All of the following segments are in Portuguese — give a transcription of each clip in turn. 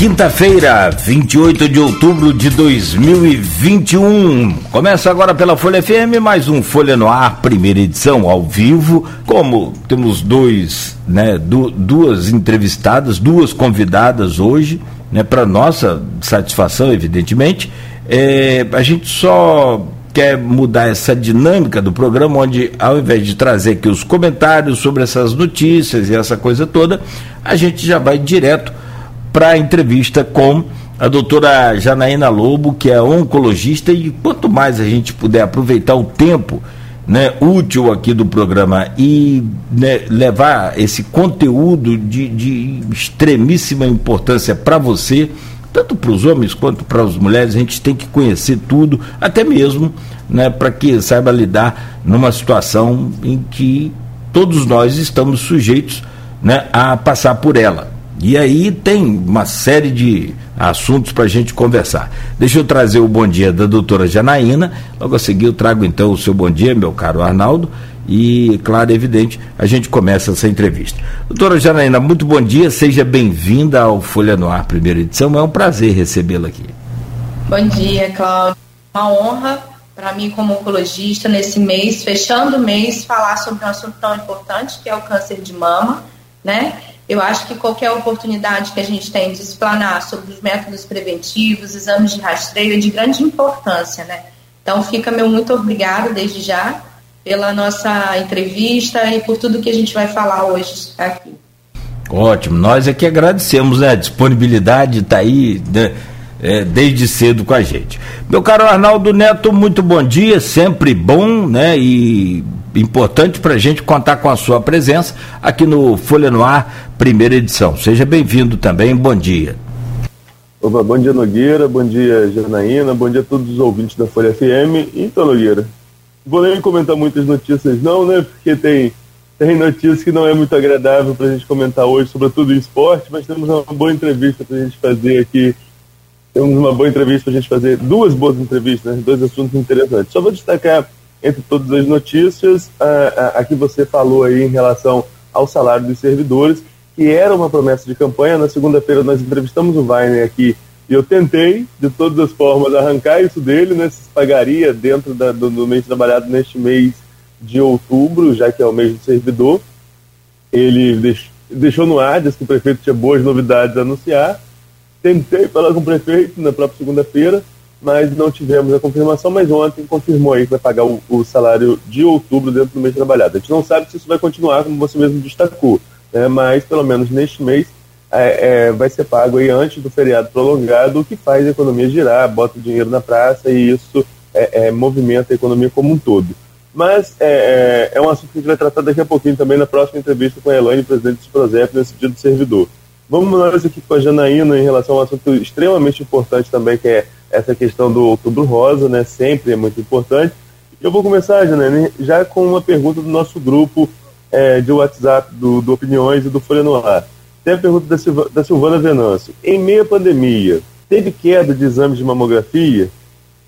Quinta-feira, 28 de outubro de 2021. Começa agora pela Folha FM, mais um Folha no Ar, primeira edição, ao vivo. Como temos dois, né, du duas entrevistadas, duas convidadas hoje, né, para nossa satisfação, evidentemente. É, a gente só quer mudar essa dinâmica do programa, onde ao invés de trazer aqui os comentários sobre essas notícias e essa coisa toda, a gente já vai direto para a entrevista com a doutora Janaína Lobo, que é oncologista, e quanto mais a gente puder aproveitar o tempo né, útil aqui do programa e né, levar esse conteúdo de, de extremíssima importância para você, tanto para os homens quanto para as mulheres, a gente tem que conhecer tudo, até mesmo né, para que saiba lidar numa situação em que todos nós estamos sujeitos né, a passar por ela. E aí tem uma série de assuntos para a gente conversar. Deixa eu trazer o bom dia da doutora Janaína. Logo a seguir eu trago então o seu bom dia, meu caro Arnaldo. E, claro, evidente, a gente começa essa entrevista. Doutora Janaína, muito bom dia, seja bem-vinda ao Folha no Ar, primeira edição. É um prazer recebê-la aqui. Bom dia, Cláudio. Uma honra para mim, como oncologista, nesse mês, fechando o mês, falar sobre um assunto tão importante que é o câncer de mama, né? Eu acho que qualquer oportunidade que a gente tem de explanar sobre os métodos preventivos, exames de rastreio, é de grande importância, né? Então, fica meu muito obrigado desde já pela nossa entrevista e por tudo que a gente vai falar hoje aqui. Ótimo, nós é que agradecemos né? a disponibilidade, está aí né? é, desde cedo com a gente. Meu caro Arnaldo Neto, muito bom dia, sempre bom, né? E importante para a gente contar com a sua presença aqui no Folha no Ar, primeira edição. Seja bem-vindo também, bom dia. Opa, bom dia Nogueira, bom dia Janaína, bom dia a todos os ouvintes da Folha FM. Então, Nogueira, vou nem comentar muitas notícias não, né, porque tem, tem notícias que não é muito agradável para a gente comentar hoje, sobretudo em esporte, mas temos uma boa entrevista para a gente fazer aqui temos uma boa entrevista para a gente fazer, duas boas entrevistas, né, dois assuntos interessantes. Só vou destacar entre todas as notícias, a, a, a, que você falou aí em relação ao salário dos servidores, que era uma promessa de campanha. Na segunda-feira nós entrevistamos o Weiner aqui e eu tentei, de todas as formas, arrancar isso dele, né? Se pagaria dentro da, do, do mês trabalhado neste mês de outubro, já que é o mês do servidor. Ele deix, deixou no ar, disse que o prefeito tinha boas novidades a anunciar. Tentei falar com o prefeito na própria segunda-feira, mas não tivemos a confirmação, mas ontem confirmou aí que vai pagar o, o, salário de outubro dentro do mês trabalhado. A gente não sabe se isso vai continuar, como você mesmo destacou, né, mas pelo menos neste mês é, é, vai ser pago aí antes do feriado prolongado, o que faz a economia girar, bota o dinheiro na praça e isso é, é movimenta a economia como um todo. Mas é, é, é, um assunto que a gente vai tratar daqui a pouquinho também na próxima entrevista com a Elaine, presidente do Prozep, nesse dia do servidor. Vamos nós aqui com a Janaína em relação a um assunto extremamente importante também, que é essa questão do outubro rosa, né? Sempre é muito importante. Eu vou começar, Janaína, já com uma pergunta do nosso grupo é, de WhatsApp, do, do, Opiniões e do Folha no Ar. Tem a pergunta da, da Silvana Venâncio. Em meia pandemia, teve queda de exames de mamografia?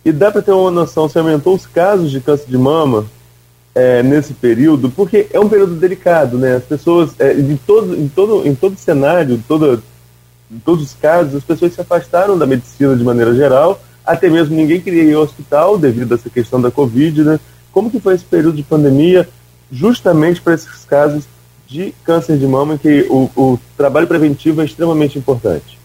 E dá para ter uma noção se aumentou os casos de câncer de mama é, nesse período, porque é um período delicado, né? As pessoas, é, em, todo, em, todo, em todo cenário, toda, em todos os casos, as pessoas se afastaram da medicina de maneira geral, até mesmo ninguém queria ir ao hospital devido a essa questão da Covid, né? Como que foi esse período de pandemia justamente para esses casos de câncer de mama, em que o, o trabalho preventivo é extremamente importante?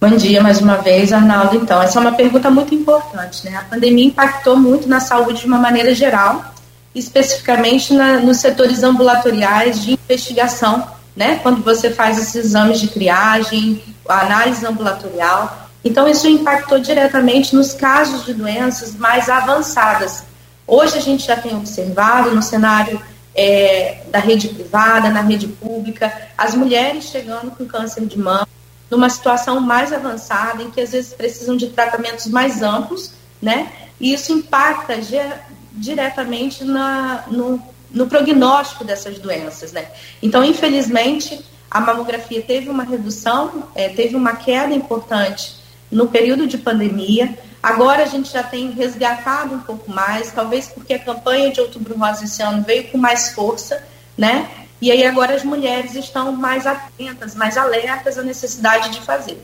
Bom dia mais uma vez, Arnaldo. Então, essa é uma pergunta muito importante, né? A pandemia impactou muito na saúde de uma maneira geral, especificamente na, nos setores ambulatoriais de investigação, né? Quando você faz esses exames de triagem, a análise ambulatorial. Então, isso impactou diretamente nos casos de doenças mais avançadas. Hoje, a gente já tem observado no cenário é, da rede privada, na rede pública, as mulheres chegando com câncer de mama numa situação mais avançada, em que às vezes precisam de tratamentos mais amplos, né? E isso impacta diretamente na, no, no prognóstico dessas doenças, né? Então, infelizmente, a mamografia teve uma redução, é, teve uma queda importante no período de pandemia. Agora a gente já tem resgatado um pouco mais, talvez porque a campanha de Outubro Rosa esse ano veio com mais força, né? E aí agora as mulheres estão mais atentas, mais alertas à necessidade de fazer.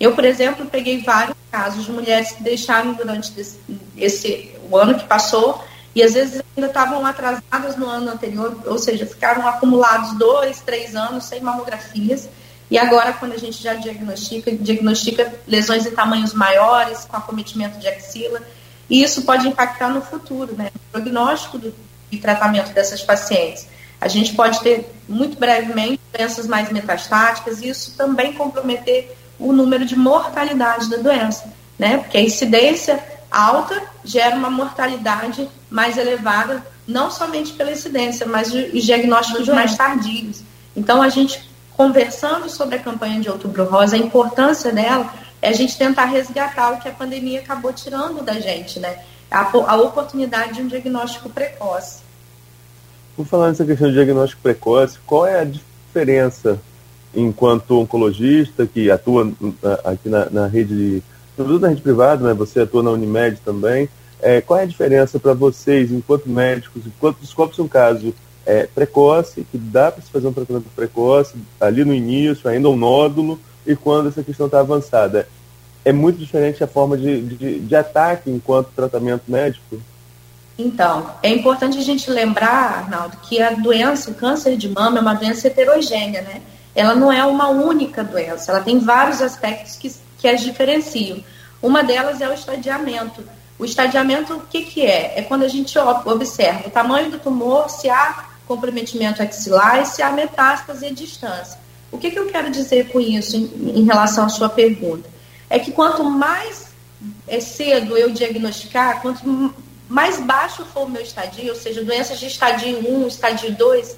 Eu, por exemplo, peguei vários casos de mulheres que deixaram durante esse, esse o ano que passou e às vezes ainda estavam atrasadas no ano anterior, ou seja, ficaram acumulados dois, três anos sem mamografias. E agora, quando a gente já diagnostica, diagnostica lesões em tamanhos maiores, com acometimento de axila, e isso pode impactar no futuro, né? No prognóstico do, e tratamento dessas pacientes. A gente pode ter, muito brevemente, doenças mais metastáticas, e isso também comprometer o número de mortalidade da doença, né? Porque a incidência alta gera uma mortalidade mais elevada, não somente pela incidência, mas os diagnósticos mais tardios. Então, a gente conversando sobre a campanha de Outubro Rosa, a importância dela é a gente tentar resgatar o que a pandemia acabou tirando da gente, né? A, a oportunidade de um diagnóstico precoce. Por falar nessa questão de diagnóstico precoce, qual é a diferença enquanto oncologista que atua aqui na, na rede de tudo na rede privada, né? Você atua na Unimed também. É, qual é a diferença para vocês, enquanto médicos, enquanto descobre um caso é, precoce, que dá para se fazer um tratamento precoce, ali no início, ainda um nódulo, e quando essa questão está avançada? É muito diferente a forma de, de, de ataque enquanto tratamento médico? Então, é importante a gente lembrar, Arnaldo, que a doença, o câncer de mama, é uma doença heterogênea, né? Ela não é uma única doença, ela tem vários aspectos que, que as diferenciam. Uma delas é o estadiamento. O estadiamento, o que, que é? É quando a gente observa o tamanho do tumor, se há comprometimento axilar e se há metástase e distância. O que, que eu quero dizer com isso em, em relação à sua pergunta? É que quanto mais é cedo eu diagnosticar, quanto mais baixo for o meu estadio, ou seja, doenças de estadio 1, estadio 2,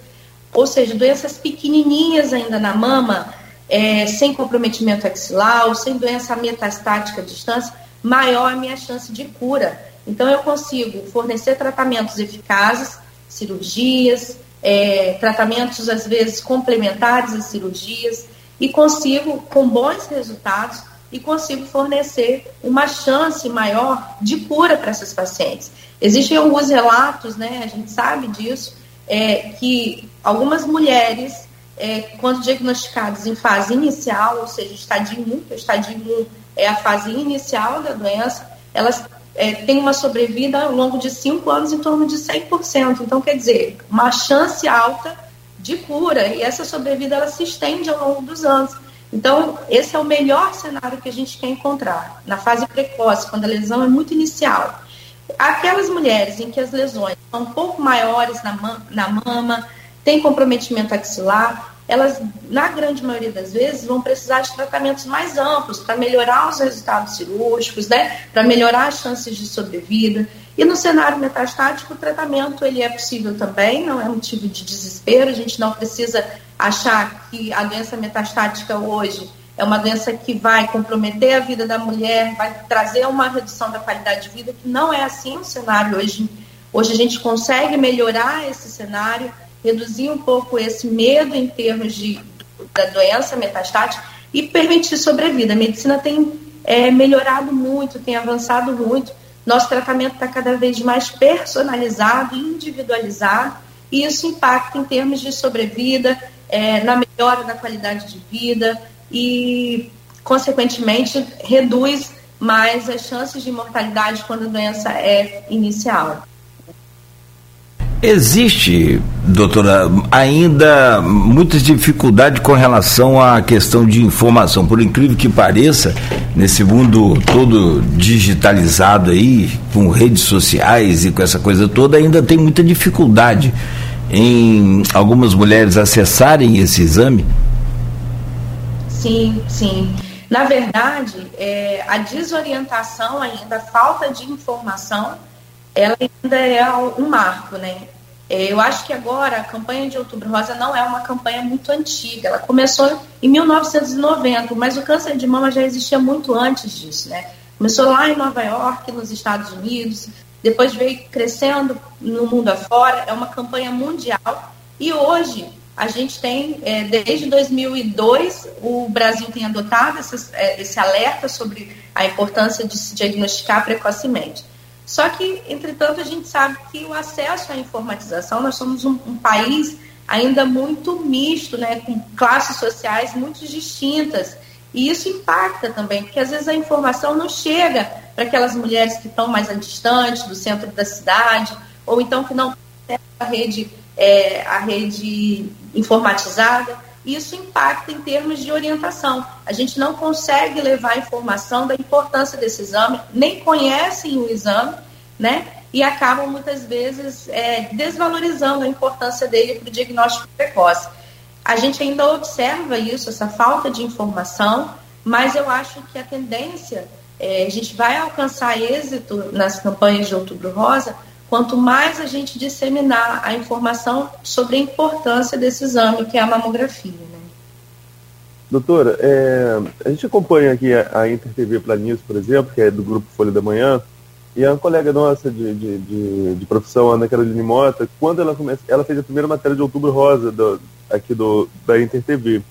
ou seja, doenças pequenininhas ainda na mama, é, sem comprometimento axilar sem doença metastática à distância, maior a minha chance de cura. Então, eu consigo fornecer tratamentos eficazes, cirurgias, é, tratamentos às vezes complementares às cirurgias, e consigo, com bons resultados, e consigo fornecer uma chance maior de cura para essas pacientes. Existem alguns relatos, né, a gente sabe disso, é, que algumas mulheres, é, quando diagnosticadas em fase inicial, ou seja, estadio 1, que o estadio 1 é a fase inicial da doença, elas é, têm uma sobrevida ao longo de 5 anos em torno de 100%. Então, quer dizer, uma chance alta de cura, e essa sobrevida ela se estende ao longo dos anos. Então, esse é o melhor cenário que a gente quer encontrar, na fase precoce, quando a lesão é muito inicial. Aquelas mulheres em que as lesões são um pouco maiores na, na mama, tem comprometimento axilar, elas, na grande maioria das vezes, vão precisar de tratamentos mais amplos para melhorar os resultados cirúrgicos, né? para melhorar as chances de sobrevida. E no cenário metastático, o tratamento ele é possível também, não é motivo de desespero, a gente não precisa achar que a doença metastática hoje é uma doença que vai comprometer a vida da mulher, vai trazer uma redução da qualidade de vida, que não é assim o cenário hoje. Hoje a gente consegue melhorar esse cenário reduzir um pouco esse medo em termos de, da doença metastática e permitir sobrevida. A medicina tem é, melhorado muito, tem avançado muito. Nosso tratamento está cada vez mais personalizado, individualizado, e isso impacta em termos de sobrevida, é, na melhora da qualidade de vida e, consequentemente, reduz mais as chances de mortalidade quando a doença é inicial. Existe, doutora, ainda muitas dificuldades com relação à questão de informação. Por incrível que pareça, nesse mundo todo digitalizado aí, com redes sociais e com essa coisa toda, ainda tem muita dificuldade em algumas mulheres acessarem esse exame? Sim, sim. Na verdade, é, a desorientação ainda, a falta de informação ela ainda é um marco, né? É, eu acho que agora a campanha de Outubro Rosa não é uma campanha muito antiga. Ela começou em 1990, mas o câncer de mama já existia muito antes disso, né? Começou lá em Nova York, nos Estados Unidos, depois veio crescendo no mundo afora. É uma campanha mundial e hoje a gente tem, é, desde 2002, o Brasil tem adotado é, esse alerta sobre a importância de se diagnosticar precocemente. Só que, entretanto, a gente sabe que o acesso à informatização, nós somos um, um país ainda muito misto, né, com classes sociais muito distintas. E isso impacta também, porque às vezes a informação não chega para aquelas mulheres que estão mais distantes do centro da cidade, ou então que não têm a rede, é, a rede informatizada. Isso impacta em termos de orientação. A gente não consegue levar a informação da importância desse exame, nem conhecem o exame, né? E acabam muitas vezes é, desvalorizando a importância dele para o diagnóstico precoce. A gente ainda observa isso, essa falta de informação, mas eu acho que a tendência, é, a gente vai alcançar êxito nas campanhas de Outubro Rosa quanto mais a gente disseminar a informação sobre a importância desse exame, que é a mamografia. Né? Doutora, é, a gente acompanha aqui a, a Inter TV Planície, por exemplo, que é do Grupo Folha da Manhã, e a colega nossa de, de, de, de profissão, Ana Caroline Mota, quando ela, começa, ela fez a primeira matéria de Outubro Rosa do, aqui do, da Inter TV.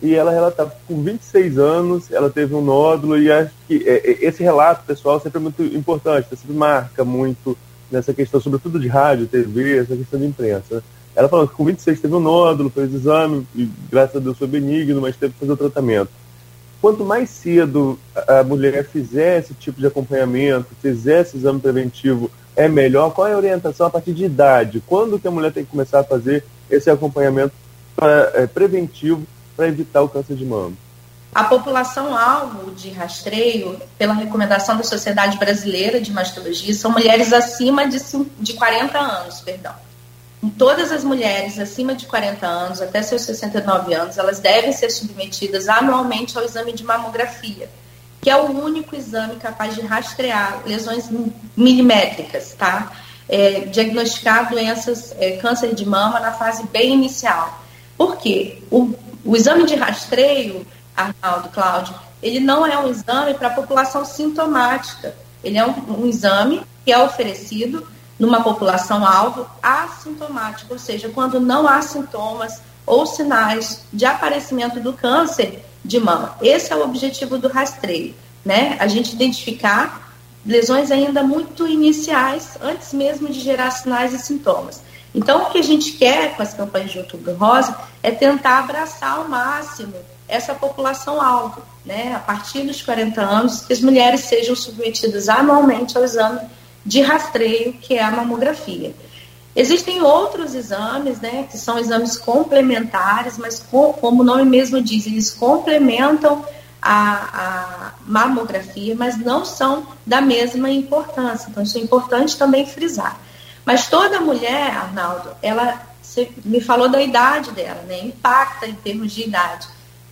E ela relatava com 26 anos ela teve um nódulo e acho que é, é, esse relato pessoal sempre é muito importante, sempre marca muito nessa questão, sobretudo de rádio, TV, essa questão de imprensa. Né? Ela falou que com 26 teve um nódulo, fez exame, e graças a Deus foi benigno, mas teve que fazer o tratamento. Quanto mais cedo a mulher fizer esse tipo de acompanhamento, fizer esse exame preventivo, é melhor? Qual é a orientação a partir de idade? Quando que a mulher tem que começar a fazer esse acompanhamento pra, é, preventivo para evitar o câncer de mama? A população alvo de rastreio, pela recomendação da Sociedade Brasileira de Mastologia, são mulheres acima de, de 40 anos, perdão. Todas as mulheres acima de 40 anos, até seus 69 anos, elas devem ser submetidas anualmente ao exame de mamografia, que é o único exame capaz de rastrear lesões milimétricas, tá? É, diagnosticar doenças, é, câncer de mama na fase bem inicial. Por quê? O, o exame de rastreio, Arnaldo, Cláudio, ele não é um exame para a população sintomática. Ele é um, um exame que é oferecido numa população-alvo assintomática, ou seja, quando não há sintomas ou sinais de aparecimento do câncer de mama. Esse é o objetivo do rastreio, né? A gente identificar lesões ainda muito iniciais, antes mesmo de gerar sinais e sintomas. Então, o que a gente quer com as campanhas de Outubro Rosa é tentar abraçar ao máximo essa população-alvo, né? A partir dos 40 anos, que as mulheres sejam submetidas anualmente ao exame de rastreio, que é a mamografia. Existem outros exames, né, que são exames complementares, mas com, como o nome mesmo diz, eles complementam a, a, mamografia, mas não são da mesma importância. Então, isso é importante também frisar. Mas toda mulher, Arnaldo, ela me falou da idade dela, né? Impacta em termos de idade.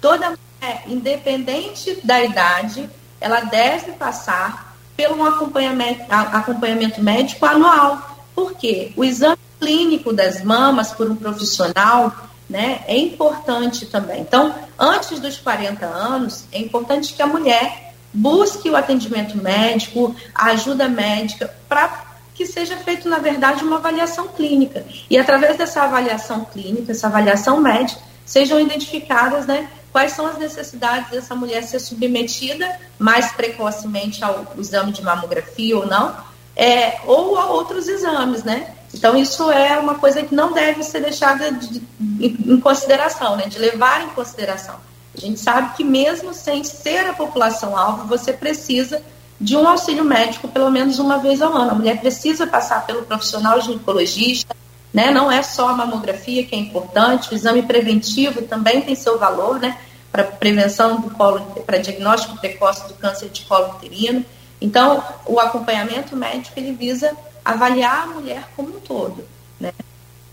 Toda mulher, independente da idade, ela deve passar pelo acompanhamento, acompanhamento médico anual. Porque o exame clínico das mamas por um profissional né, é importante também. Então, antes dos 40 anos, é importante que a mulher busque o atendimento médico, a ajuda médica, para que seja feito, na verdade, uma avaliação clínica. E através dessa avaliação clínica, essa avaliação médica, sejam identificadas né, quais são as necessidades dessa mulher ser submetida mais precocemente ao exame de mamografia ou não, é, ou a outros exames, né? Então, isso é uma coisa que não deve ser deixada de, em consideração, né? de levar em consideração. A gente sabe que mesmo sem ser a população-alvo, você precisa de um auxílio médico pelo menos uma vez ao ano. A mulher precisa passar pelo profissional ginecologista, né? Não é só a mamografia que é importante, o exame preventivo também tem seu valor, né? Para prevenção do colo, para diagnóstico precoce do câncer de colo uterino. Então, o acompanhamento médico ele visa avaliar a mulher como um todo, né?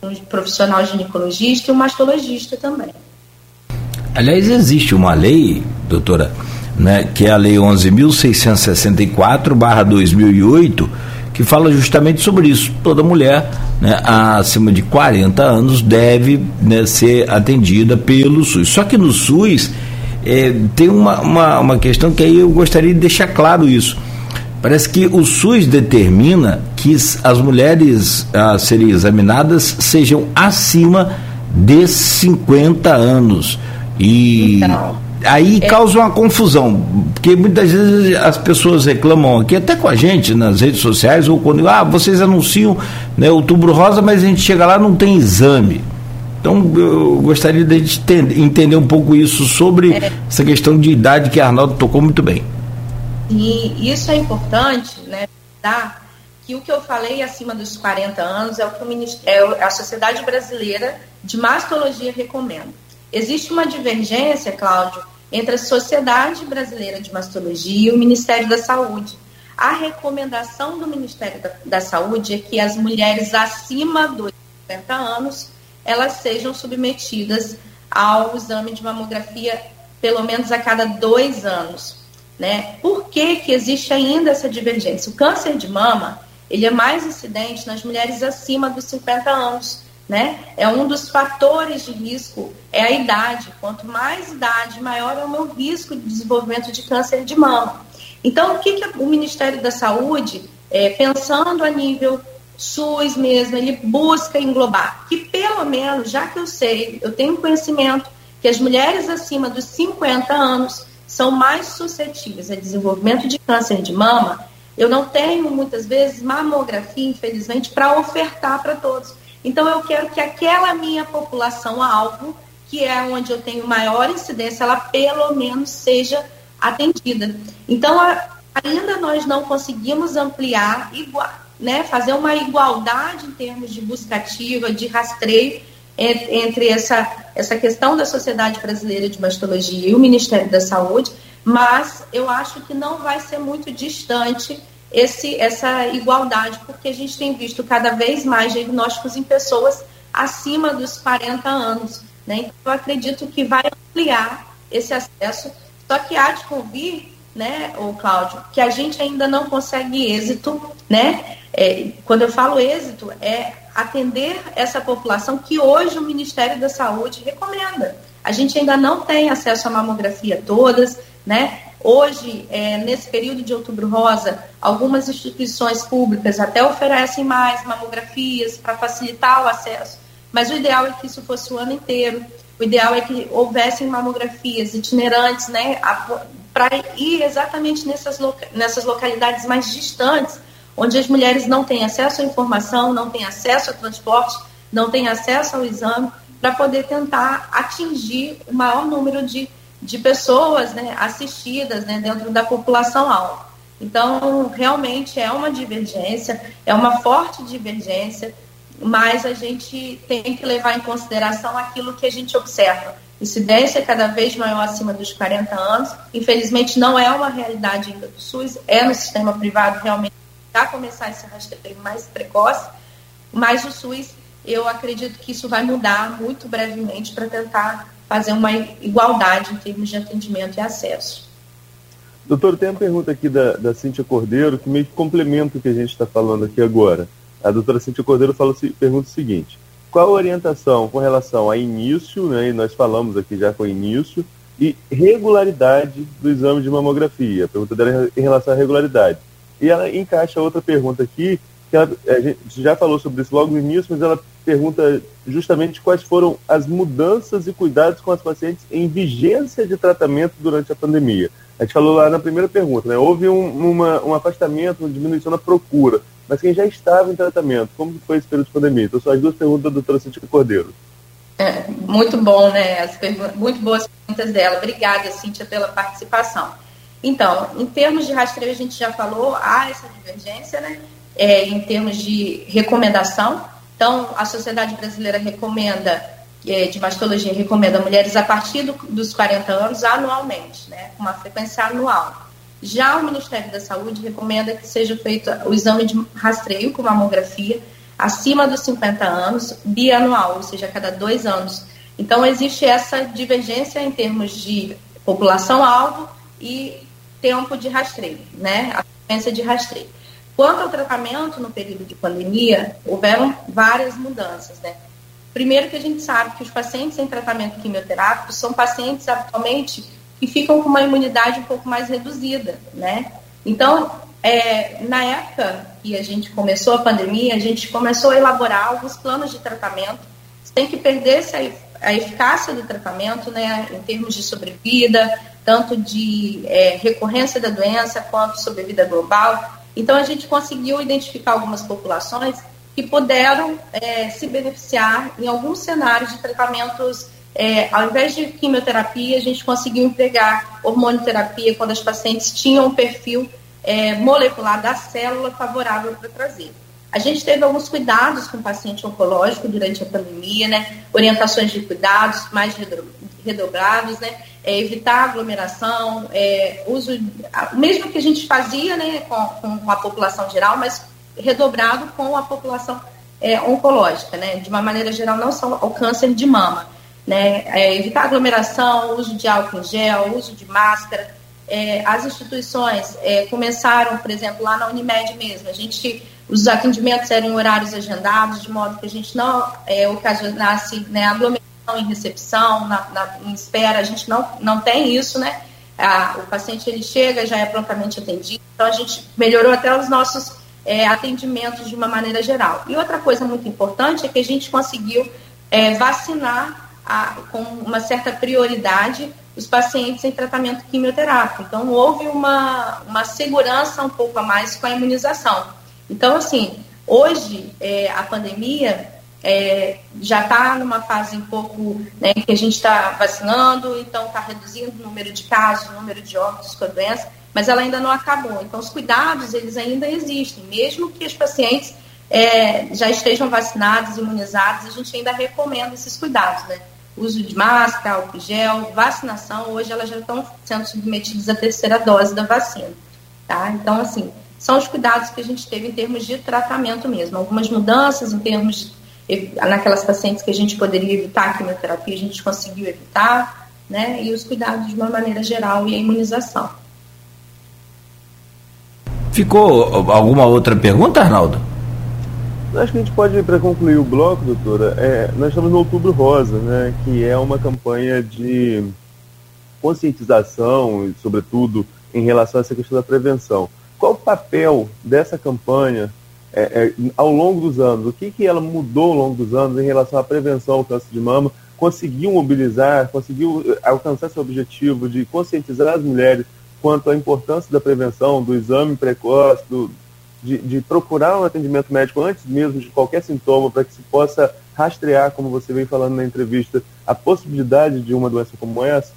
Um profissional ginecologista e um mastologista também. Aliás, existe uma lei, doutora, né, que é a Lei 11.664-2008 que fala justamente sobre isso. Toda mulher né, acima de 40 anos deve né, ser atendida pelo SUS. Só que no SUS é, tem uma, uma, uma questão que aí eu gostaria de deixar claro isso. Parece que o SUS determina que as mulheres a serem examinadas sejam acima de 50 anos. E então, aí é. causa uma confusão, porque muitas vezes as pessoas reclamam aqui, até com a gente nas redes sociais, ou quando, ah, vocês anunciam né, outubro rosa, mas a gente chega lá não tem exame. Então, eu gostaria de entender um pouco isso sobre é. essa questão de idade que Arnaldo tocou muito bem. E isso é importante, né? Tá? Que o que eu falei acima dos 40 anos é o que o é a Sociedade Brasileira de Mastologia recomenda. Existe uma divergência, Cláudio, entre a Sociedade Brasileira de Mastologia e o Ministério da Saúde. A recomendação do Ministério da, da Saúde é que as mulheres acima dos 50 anos elas sejam submetidas ao exame de mamografia pelo menos a cada dois anos. Né? Por que, que existe ainda essa divergência? O câncer de mama ele é mais incidente nas mulheres acima dos 50 anos. Né? É um dos fatores de risco, é a idade. Quanto mais idade, maior é o meu risco de desenvolvimento de câncer de mama. Então, o que, que o Ministério da Saúde, é, pensando a nível SUS mesmo, ele busca englobar. Que pelo menos, já que eu sei, eu tenho conhecimento que as mulheres acima dos 50 anos são mais suscetíveis a desenvolvimento de câncer de mama, eu não tenho muitas vezes mamografia, infelizmente, para ofertar para todos. Então eu quero que aquela minha população alvo, que é onde eu tenho maior incidência, ela pelo menos seja atendida. Então ainda nós não conseguimos ampliar igual né, fazer uma igualdade em termos de busca ativa, de rastreio entre essa, essa questão da Sociedade Brasileira de Mastologia e o Ministério da Saúde, mas eu acho que não vai ser muito distante esse, essa igualdade, porque a gente tem visto cada vez mais diagnósticos em pessoas acima dos 40 anos. Né? Então, eu acredito que vai ampliar esse acesso, só que há de convir, né, o Cláudio, que a gente ainda não consegue êxito, né, é, quando eu falo êxito, é atender essa população que hoje o Ministério da Saúde recomenda. A gente ainda não tem acesso à mamografia todas, né? Hoje, é, nesse período de outubro rosa, algumas instituições públicas até oferecem mais mamografias para facilitar o acesso, mas o ideal é que isso fosse o ano inteiro. O ideal é que houvessem mamografias itinerantes, né, para ir exatamente nessas, loca nessas localidades mais distantes, onde as mulheres não têm acesso à informação, não têm acesso ao transporte, não têm acesso ao exame, para poder tentar atingir o maior número de, de pessoas né, assistidas né, dentro da população alta. Então, realmente é uma divergência, é uma forte divergência, mas a gente tem que levar em consideração aquilo que a gente observa. Incidência cada vez maior acima dos 40 anos. Infelizmente, não é uma realidade ainda do SUS, é no sistema privado realmente já começar esse rastreio mais precoce, mas o SUS, eu acredito que isso vai mudar muito brevemente para tentar fazer uma igualdade em termos de atendimento e acesso. Doutor, tem uma pergunta aqui da, da Cíntia Cordeiro que meio que complementa o que a gente está falando aqui agora. A doutora Cíntia Cordeiro fala, pergunta o seguinte: qual a orientação com relação a início, né, e nós falamos aqui já com início, e regularidade do exame de mamografia? A pergunta dela é em relação à regularidade. E ela encaixa outra pergunta aqui, que ela, a gente já falou sobre isso logo no início, mas ela pergunta justamente quais foram as mudanças e cuidados com as pacientes em vigência de tratamento durante a pandemia. A gente falou lá na primeira pergunta, né? Houve um, uma, um afastamento, uma diminuição na procura, mas quem já estava em tratamento, como foi esse período de pandemia? Então, são as duas perguntas da doutora Cintia Cordeiro. É, muito bom, né? Muito boas perguntas dela. Obrigada, Cíntia, pela participação. Então, em termos de rastreio, a gente já falou, há essa divergência, né? É, em termos de recomendação. Então, a Sociedade Brasileira recomenda, é, de mastologia, recomenda mulheres a partir do, dos 40 anos anualmente, né? Com uma frequência anual. Já o Ministério da Saúde recomenda que seja feito o exame de rastreio com mamografia acima dos 50 anos, bianual, ou seja, a cada dois anos. Então, existe essa divergência em termos de população-alvo e tempo de rastreio, né? A frequência de rastreio. Quanto ao tratamento no período de pandemia, houveram várias mudanças, né? Primeiro que a gente sabe que os pacientes em tratamento quimioterápico são pacientes atualmente que ficam com uma imunidade um pouco mais reduzida, né? Então, é, na época que a gente começou a pandemia, a gente começou a elaborar alguns planos de tratamento sem que perdesse a, a eficácia do tratamento, né, em termos de sobrevida, tanto de é, recorrência da doença quanto sobrevida global. Então, a gente conseguiu identificar algumas populações que puderam é, se beneficiar em alguns cenários de tratamentos. É, ao invés de quimioterapia, a gente conseguiu empregar hormonioterapia quando as pacientes tinham um perfil é, molecular da célula favorável para trazer. A gente teve alguns cuidados com o paciente oncológico durante a pandemia, né? Orientações de cuidados mais redobrados, né? É, evitar aglomeração, é, uso, mesmo que a gente fazia, né, com, com a população geral, mas redobrado com a população é, oncológica, né? De uma maneira geral, não só o câncer de mama, né? É, evitar aglomeração, uso de álcool em gel, uso de máscara. É, as instituições é, começaram, por exemplo, lá na Unimed mesmo, a gente os atendimentos eram em horários agendados, de modo que a gente não é, ocasionasse né, aglomeração em recepção, na, na, em espera, a gente não, não tem isso, né? O paciente ele chega, já é prontamente atendido, então a gente melhorou até os nossos é, atendimentos de uma maneira geral. E outra coisa muito importante é que a gente conseguiu é, vacinar a, com uma certa prioridade os pacientes em tratamento quimioterápico. Então, houve uma, uma segurança um pouco a mais com a imunização. Então, assim, hoje é, a pandemia é, já está numa fase um pouco né, que a gente está vacinando, então está reduzindo o número de casos, o número de óbitos com a doença, mas ela ainda não acabou. Então, os cuidados, eles ainda existem, mesmo que os pacientes é, já estejam vacinados, imunizados, a gente ainda recomenda esses cuidados, né? Uso de máscara, álcool gel, vacinação, hoje elas já estão sendo submetidas à terceira dose da vacina, tá? Então, assim, são os cuidados que a gente teve em termos de tratamento mesmo. Algumas mudanças em termos de, naquelas pacientes que a gente poderia evitar a quimioterapia, a gente conseguiu evitar, né? E os cuidados de uma maneira geral e a imunização. Ficou alguma outra pergunta, Arnaldo? Acho que a gente pode, para concluir o bloco, doutora, é, nós estamos no Outubro Rosa, né, que é uma campanha de conscientização, sobretudo em relação a essa questão da prevenção. Qual o papel dessa campanha é, é, ao longo dos anos? O que, que ela mudou ao longo dos anos em relação à prevenção ao câncer de mama? Conseguiu mobilizar, conseguiu eh, alcançar esse objetivo de conscientizar as mulheres quanto à importância da prevenção, do exame precoce, do, de, de, procurar um atendimento médico antes mesmo de qualquer sintoma, para que se possa rastrear, como você vem falando na entrevista, a possibilidade de uma doença como essa?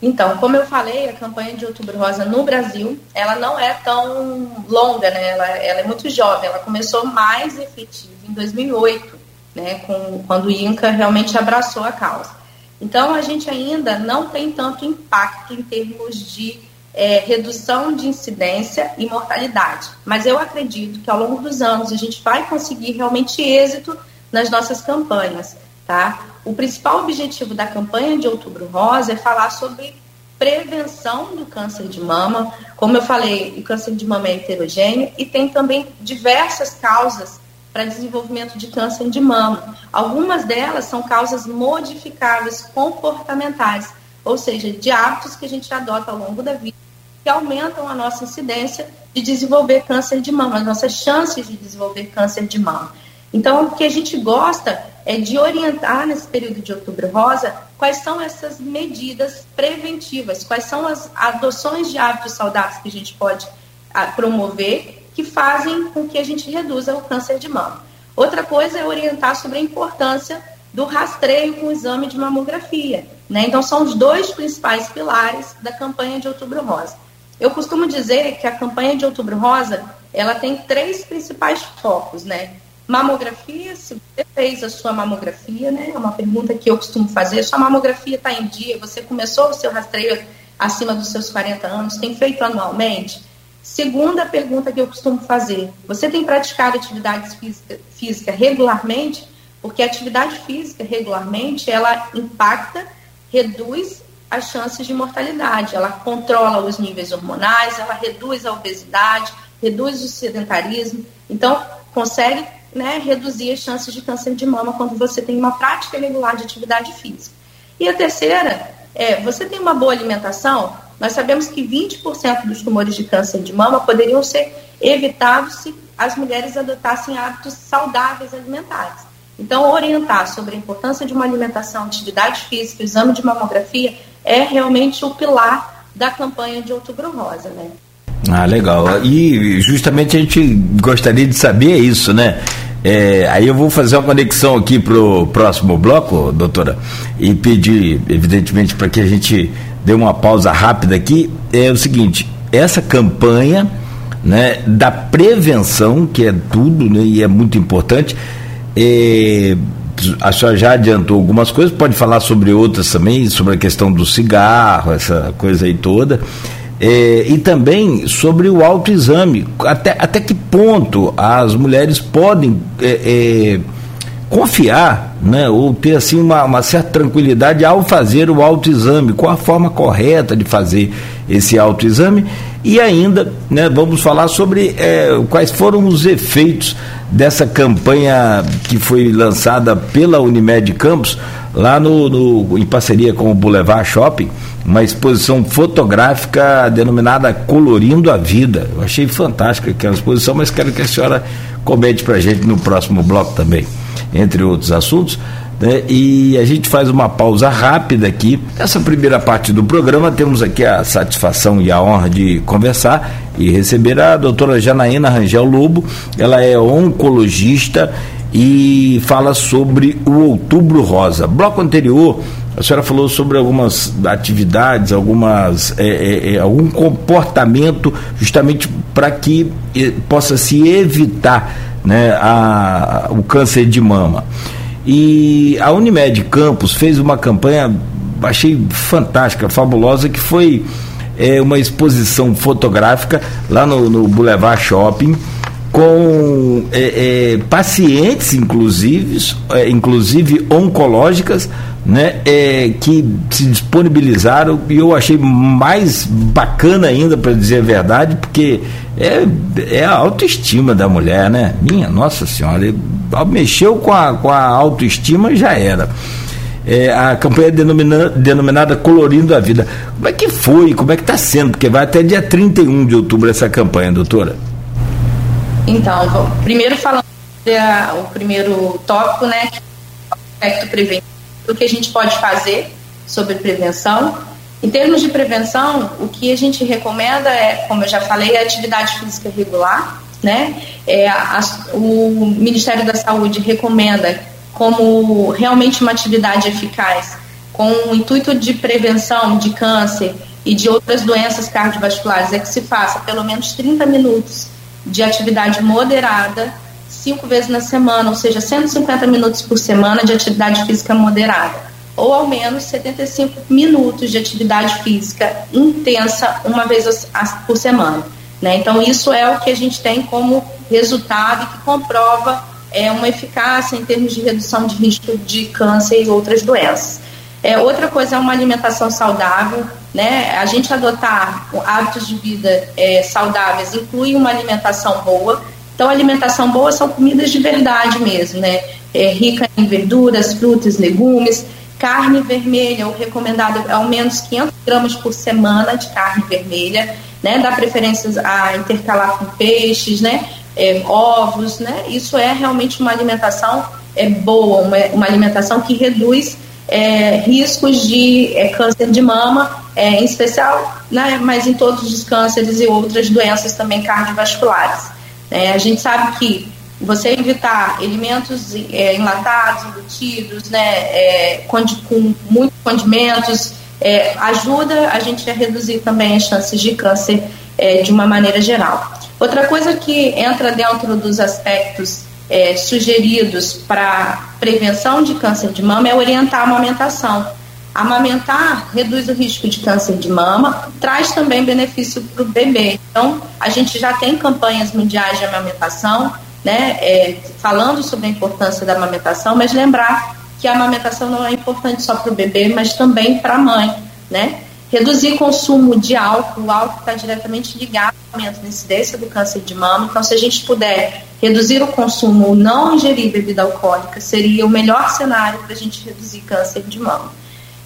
Então, como eu falei, a campanha de Outubro Rosa no Brasil, ela não é tão longa, né? Ela, ela é muito jovem. Ela começou mais efetiva em 2008, né? Com, quando o INCA realmente abraçou a causa. Então, a gente ainda não tem tanto impacto em termos de é, redução de incidência e mortalidade. Mas eu acredito que ao longo dos anos a gente vai conseguir realmente êxito nas nossas campanhas, tá? O principal objetivo da campanha de Outubro Rosa é falar sobre prevenção do câncer de mama. Como eu falei, o câncer de mama é heterogêneo e tem também diversas causas para desenvolvimento de câncer de mama. Algumas delas são causas modificáveis comportamentais, ou seja, de hábitos que a gente adota ao longo da vida que aumentam a nossa incidência de desenvolver câncer de mama, as nossas chances de desenvolver câncer de mama. Então, o que a gente gosta é de orientar nesse período de outubro rosa quais são essas medidas preventivas, quais são as adoções de hábitos saudáveis que a gente pode ah, promover que fazem com que a gente reduza o câncer de mama. Outra coisa é orientar sobre a importância do rastreio com o exame de mamografia. Né? Então, são os dois principais pilares da campanha de Outubro Rosa. Eu costumo dizer que a campanha de Outubro Rosa ela tem três principais focos, né? Mamografia, se você fez a sua mamografia, né? É uma pergunta que eu costumo fazer. Sua mamografia está em dia? Você começou o seu rastreio acima dos seus 40 anos? Tem feito anualmente? Segunda pergunta que eu costumo fazer: você tem praticado atividades física, física regularmente? Porque a atividade física regularmente ela impacta, reduz as chances de mortalidade. Ela controla os níveis hormonais, ela reduz a obesidade, reduz o sedentarismo. Então, consegue né, reduzir as chances de câncer de mama quando você tem uma prática regular de atividade física. E a terceira é, você tem uma boa alimentação, nós sabemos que 20% dos tumores de câncer de mama poderiam ser evitados se as mulheres adotassem hábitos saudáveis alimentares. Então, orientar sobre a importância de uma alimentação, atividade física, exame de mamografia é realmente o pilar da campanha de Outubro Rosa, né? Ah, legal. E justamente a gente gostaria de saber isso, né? É, aí eu vou fazer uma conexão aqui para o próximo bloco, doutora, e pedir, evidentemente, para que a gente dê uma pausa rápida aqui. É o seguinte: essa campanha né, da prevenção, que é tudo né, e é muito importante, é, a senhora já adiantou algumas coisas, pode falar sobre outras também, sobre a questão do cigarro, essa coisa aí toda. É, e também sobre o autoexame. Até, até que ponto as mulheres podem é, é, confiar né, ou ter assim uma, uma, certa tranquilidade ao fazer o autoexame, qual a forma correta de fazer esse autoexame e ainda né, vamos falar sobre é, quais foram os efeitos dessa campanha que foi lançada pela Unimed Campos lá no, no, em parceria com o Boulevard Shopping, uma exposição fotográfica denominada Colorindo a Vida. Eu achei fantástica aquela exposição, mas quero que a senhora comente para a gente no próximo bloco também, entre outros assuntos. Né? E a gente faz uma pausa rápida aqui. Nessa primeira parte do programa, temos aqui a satisfação e a honra de conversar e receber a doutora Janaína Rangel Lobo. Ela é oncologista e fala sobre o Outubro Rosa. Bloco anterior, a senhora falou sobre algumas atividades, algumas é, é, é algum comportamento justamente para que é, possa se evitar né, a, o câncer de mama. E a Unimed Campos fez uma campanha, achei fantástica, fabulosa, que foi é, uma exposição fotográfica lá no, no Boulevard Shopping com é, é, pacientes, inclusive, é, inclusive oncológicas, né, é, que se disponibilizaram e eu achei mais bacana ainda, para dizer a verdade, porque é, é a autoestima da mulher, né? Minha Nossa Senhora, mexeu com a, com a autoestima já era. É, a campanha denominada, denominada Colorindo a Vida. Como é que foi? Como é que está sendo? Porque vai até dia 31 de outubro essa campanha, doutora. Então, primeiro falando da, o primeiro tópico, né, que é o aspecto preventivo, o que a gente pode fazer sobre prevenção. Em termos de prevenção, o que a gente recomenda é, como eu já falei, a atividade física regular, né? É, a, o Ministério da Saúde recomenda como realmente uma atividade eficaz, com o intuito de prevenção de câncer e de outras doenças cardiovasculares, é que se faça pelo menos 30 minutos de atividade moderada cinco vezes na semana, ou seja, 150 minutos por semana de atividade física moderada, ou ao menos 75 minutos de atividade física intensa uma vez por semana. Né? Então, isso é o que a gente tem como resultado e que comprova é, uma eficácia em termos de redução de risco de câncer e outras doenças. É, outra coisa é uma alimentação saudável, né? A gente adotar hábitos de vida é, saudáveis inclui uma alimentação boa. Então, alimentação boa são comidas de verdade mesmo, né? É, rica em verduras, frutas, legumes, carne vermelha, o recomendado é ao menos 500 gramas por semana de carne vermelha, né? Dá preferência a intercalar com peixes, né? É, ovos, né? Isso é realmente uma alimentação é boa, uma, uma alimentação que reduz é, riscos de é, câncer de mama, é, em especial, né, mas em todos os cânceres e outras doenças também cardiovasculares. É, a gente sabe que você evitar alimentos é, enlatados, embutidos, né, é, com, com muitos condimentos, ajuda a gente a reduzir também as chances de câncer de uma maneira geral. Outra coisa que entra dentro dos aspectos é, sugeridos para prevenção de câncer de mama é orientar a amamentação. Amamentar reduz o risco de câncer de mama, traz também benefício para o bebê. Então, a gente já tem campanhas mundiais de amamentação, né, é, falando sobre a importância da amamentação, mas lembrar que a amamentação não é importante só para o bebê, mas também para a mãe, né? Reduzir consumo de álcool, o álcool está diretamente ligado ao aumento da incidência do câncer de mama. Então, se a gente puder reduzir o consumo ou não ingerir bebida alcoólica, seria o melhor cenário para a gente reduzir câncer de mama.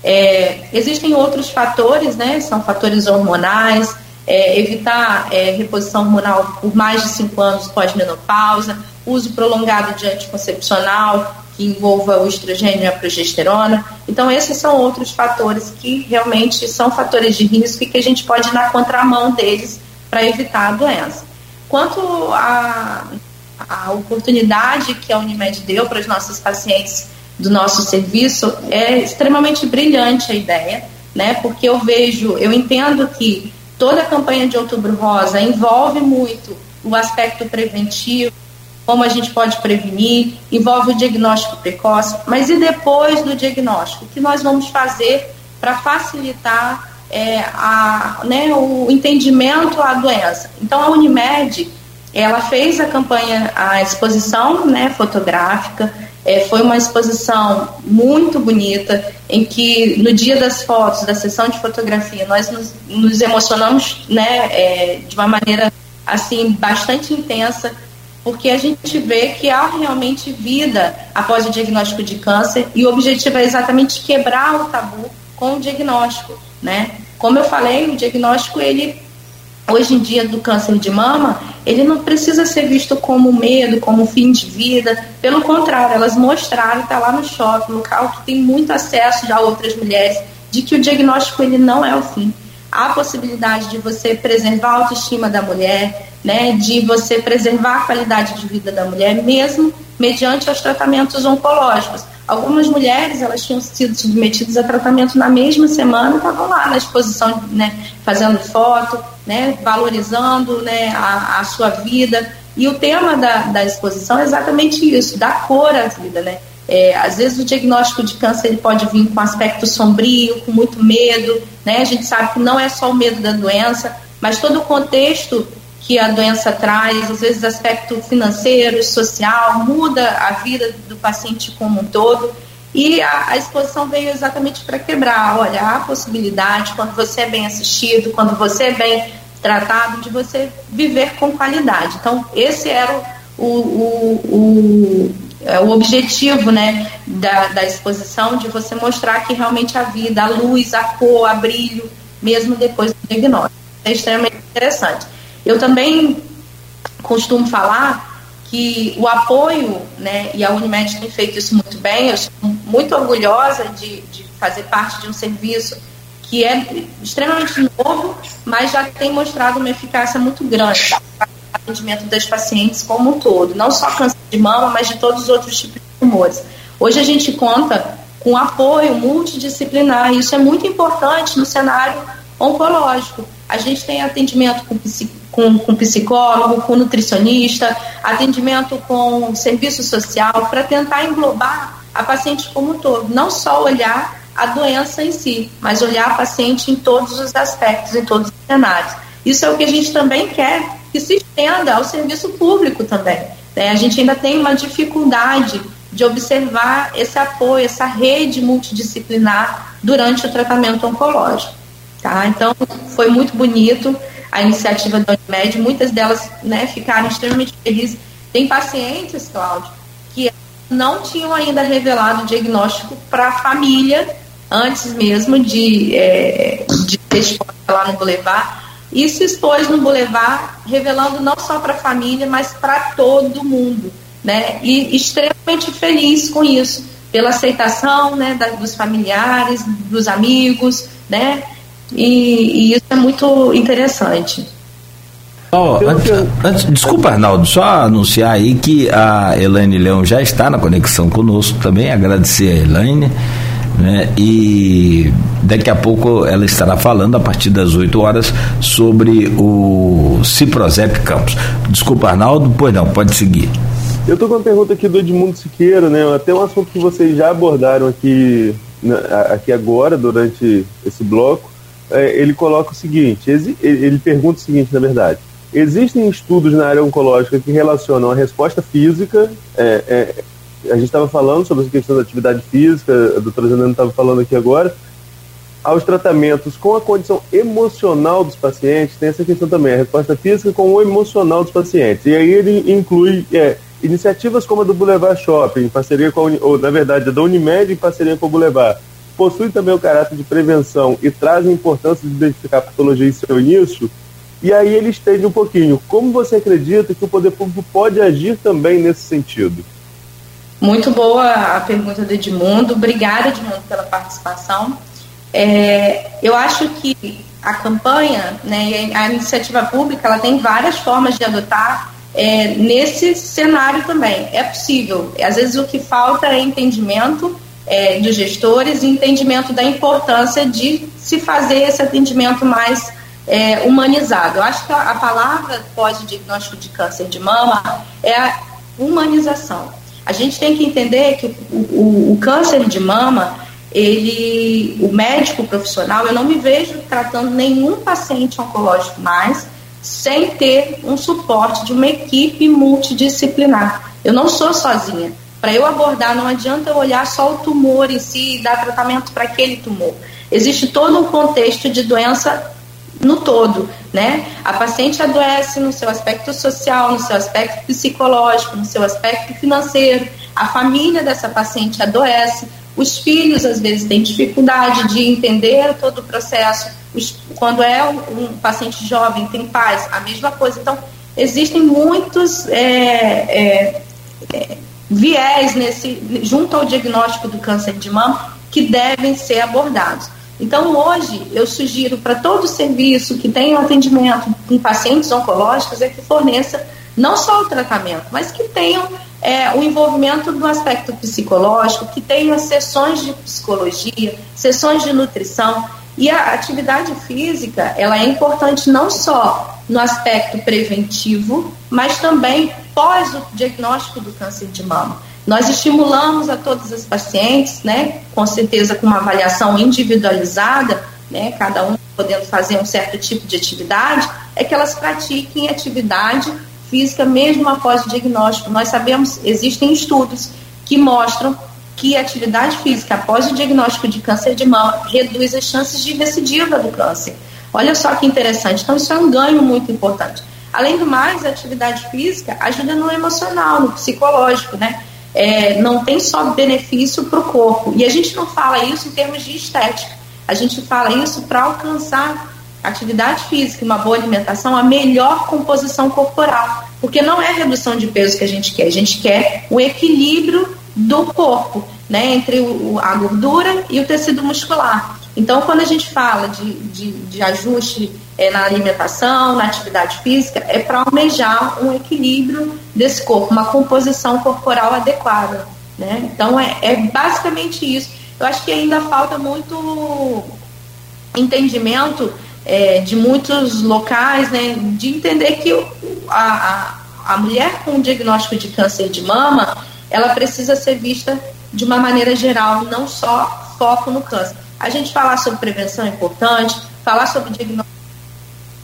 É, existem outros fatores, né? São fatores hormonais, é, evitar é, reposição hormonal por mais de 5 anos pós-menopausa, uso prolongado de anticoncepcional, que envolva o estrogênio e a progesterona. Então, esses são outros fatores que realmente são fatores de risco e que a gente pode ir na contramão deles para evitar a doença. Quanto a, a oportunidade que a Unimed deu para os nossos pacientes do nosso serviço é extremamente brilhante a ideia, né? Porque eu vejo, eu entendo que toda a campanha de Outubro Rosa envolve muito o aspecto preventivo, como a gente pode prevenir, envolve o diagnóstico precoce, mas e depois do diagnóstico? O que nós vamos fazer para facilitar é, a, né, o entendimento à doença? Então, a Unimed, ela fez a campanha, a exposição né, fotográfica, é, foi uma exposição muito bonita, em que no dia das fotos, da sessão de fotografia, nós nos, nos emocionamos né, é, de uma maneira assim bastante intensa, porque a gente vê que há realmente vida após o diagnóstico de câncer e o objetivo é exatamente quebrar o tabu com o diagnóstico, né? Como eu falei, o diagnóstico ele hoje em dia do câncer de mama, ele não precisa ser visto como medo, como fim de vida. Pelo contrário, elas mostraram, está lá no shopping, local que tem muito acesso a outras mulheres, de que o diagnóstico ele não é o fim. Há a possibilidade de você preservar a autoestima da mulher, né, de você preservar a qualidade de vida da mulher, mesmo mediante os tratamentos oncológicos. Algumas mulheres, elas tinham sido submetidas a tratamento na mesma semana, estavam lá na exposição, né, fazendo foto, né, valorizando né, a, a sua vida. E o tema da, da exposição é exatamente isso, dar cor à vida, né? É, às vezes o diagnóstico de câncer ele pode vir com aspecto sombrio, com muito medo, né? A gente sabe que não é só o medo da doença, mas todo o contexto que a doença traz, às vezes aspecto financeiro, social, muda a vida do paciente como um todo. E a, a exposição veio exatamente para quebrar. Olha, a possibilidade, quando você é bem assistido, quando você é bem tratado, de você viver com qualidade. Então, esse era o, o, o, é, o objetivo né, da, da exposição, de você mostrar que realmente a vida, a luz, a cor, a brilho, mesmo depois do diagnóstico. É extremamente interessante. Eu também costumo falar que o apoio, né, e a Unimed tem feito isso muito bem, eu sou muito orgulhosa de, de fazer parte de um serviço que é extremamente novo, mas já tem mostrado uma eficácia muito grande no atendimento das pacientes como um todo, não só câncer de mama, mas de todos os outros tipos de tumores. Hoje a gente conta com apoio multidisciplinar, e isso é muito importante no cenário oncológico. A gente tem atendimento com psicólogo, com, com psicólogo, com nutricionista, atendimento com serviço social, para tentar englobar a paciente como um todo, não só olhar a doença em si, mas olhar a paciente em todos os aspectos, em todos os cenários. Isso é o que a gente também quer que se estenda ao serviço público também. Né? A gente ainda tem uma dificuldade de observar esse apoio, essa rede multidisciplinar durante o tratamento oncológico. Tá? Então, foi muito bonito a iniciativa da Unimed, muitas delas né, ficaram extremamente felizes. Tem pacientes, Cláudio, que não tinham ainda revelado o diagnóstico para a família antes mesmo de, é, de ter lá no Boulevard e se expôs no Boulevard, revelando não só para a família, mas para todo mundo, né? E extremamente feliz com isso, pela aceitação, né, da, dos familiares, dos amigos, né? E, e isso é muito interessante. Oh, antes, antes, desculpa, Arnaldo, só anunciar aí que a Elaine Leão já está na conexão conosco também, agradecer a Elaine. Né? E daqui a pouco ela estará falando a partir das 8 horas sobre o Ciprozep Campos. Desculpa, Arnaldo, pois não, pode seguir. Eu estou com uma pergunta aqui do Edmundo Siqueira, né? Até um assunto que vocês já abordaram aqui, né, aqui agora, durante esse bloco, ele coloca o seguinte: ele pergunta o seguinte, na verdade. Existem estudos na área oncológica que relacionam a resposta física. É, é, a gente estava falando sobre essa questão da atividade física, a doutora Zanano estava falando aqui agora, aos tratamentos com a condição emocional dos pacientes, tem essa questão também, a resposta física com o emocional dos pacientes. E aí ele inclui é, iniciativas como a do Boulevard Shopping, em parceria com a, ou na verdade a da Unimed em parceria com o Boulevard, possuem também o caráter de prevenção e trazem a importância de identificar a patologia em seu início, e aí ele estende um pouquinho. Como você acredita que o poder público pode agir também nesse sentido? Muito boa a pergunta do Edmundo. Obrigada, Edmundo, pela participação. É, eu acho que a campanha, né, a iniciativa pública, ela tem várias formas de adotar é, nesse cenário também. É possível. Às vezes o que falta é entendimento é, dos gestores entendimento da importância de se fazer esse atendimento mais é, humanizado. Eu acho que a, a palavra pós-diagnóstico de câncer de mama é a humanização. A gente tem que entender que o, o, o câncer de mama, ele, o médico profissional, eu não me vejo tratando nenhum paciente oncológico mais sem ter um suporte de uma equipe multidisciplinar. Eu não sou sozinha. Para eu abordar, não adianta eu olhar só o tumor em si e dar tratamento para aquele tumor. Existe todo um contexto de doença no todo, né? A paciente adoece no seu aspecto social, no seu aspecto psicológico, no seu aspecto financeiro. A família dessa paciente adoece. Os filhos às vezes têm dificuldade de entender todo o processo. Os, quando é um, paciente jovem, tem pais, a mesma coisa. Então, existem muitos é, é, é, viés nesse, junto ao diagnóstico do câncer de mama que devem ser abordados. Então, hoje, eu sugiro para todo serviço que tenha um atendimento em pacientes oncológicos é que forneça não só o tratamento, mas que tenham é, o envolvimento do aspecto psicológico, que tenham sessões de psicologia, sessões de nutrição. E a atividade física, ela é importante não só no aspecto preventivo, mas também pós o diagnóstico do câncer de mama. Nós estimulamos a todas as pacientes, né, com certeza com uma avaliação individualizada, né, cada um podendo fazer um certo tipo de atividade, é que elas pratiquem atividade física mesmo após o diagnóstico. Nós sabemos, existem estudos que mostram que a atividade física após o diagnóstico de câncer de mama reduz as chances de recidiva do câncer. Olha só que interessante. Então, isso é um ganho muito importante. Além do mais, a atividade física ajuda no emocional, no psicológico, né? é, não tem só benefício para o corpo. E a gente não fala isso em termos de estética, a gente fala isso para alcançar atividade física, uma boa alimentação, a melhor composição corporal. Porque não é redução de peso que a gente quer, a gente quer o equilíbrio do corpo, né, entre o, a gordura e o tecido muscular. Então, quando a gente fala de, de, de ajuste é, na alimentação, na atividade física, é para almejar um equilíbrio desse corpo, uma composição corporal adequada. Né? Então, é, é basicamente isso. Eu acho que ainda falta muito entendimento é, de muitos locais, né, de entender que a, a, a mulher com diagnóstico de câncer de mama, ela precisa ser vista de uma maneira geral, não só foco no câncer. A gente falar sobre prevenção é importante, falar sobre diagnóstico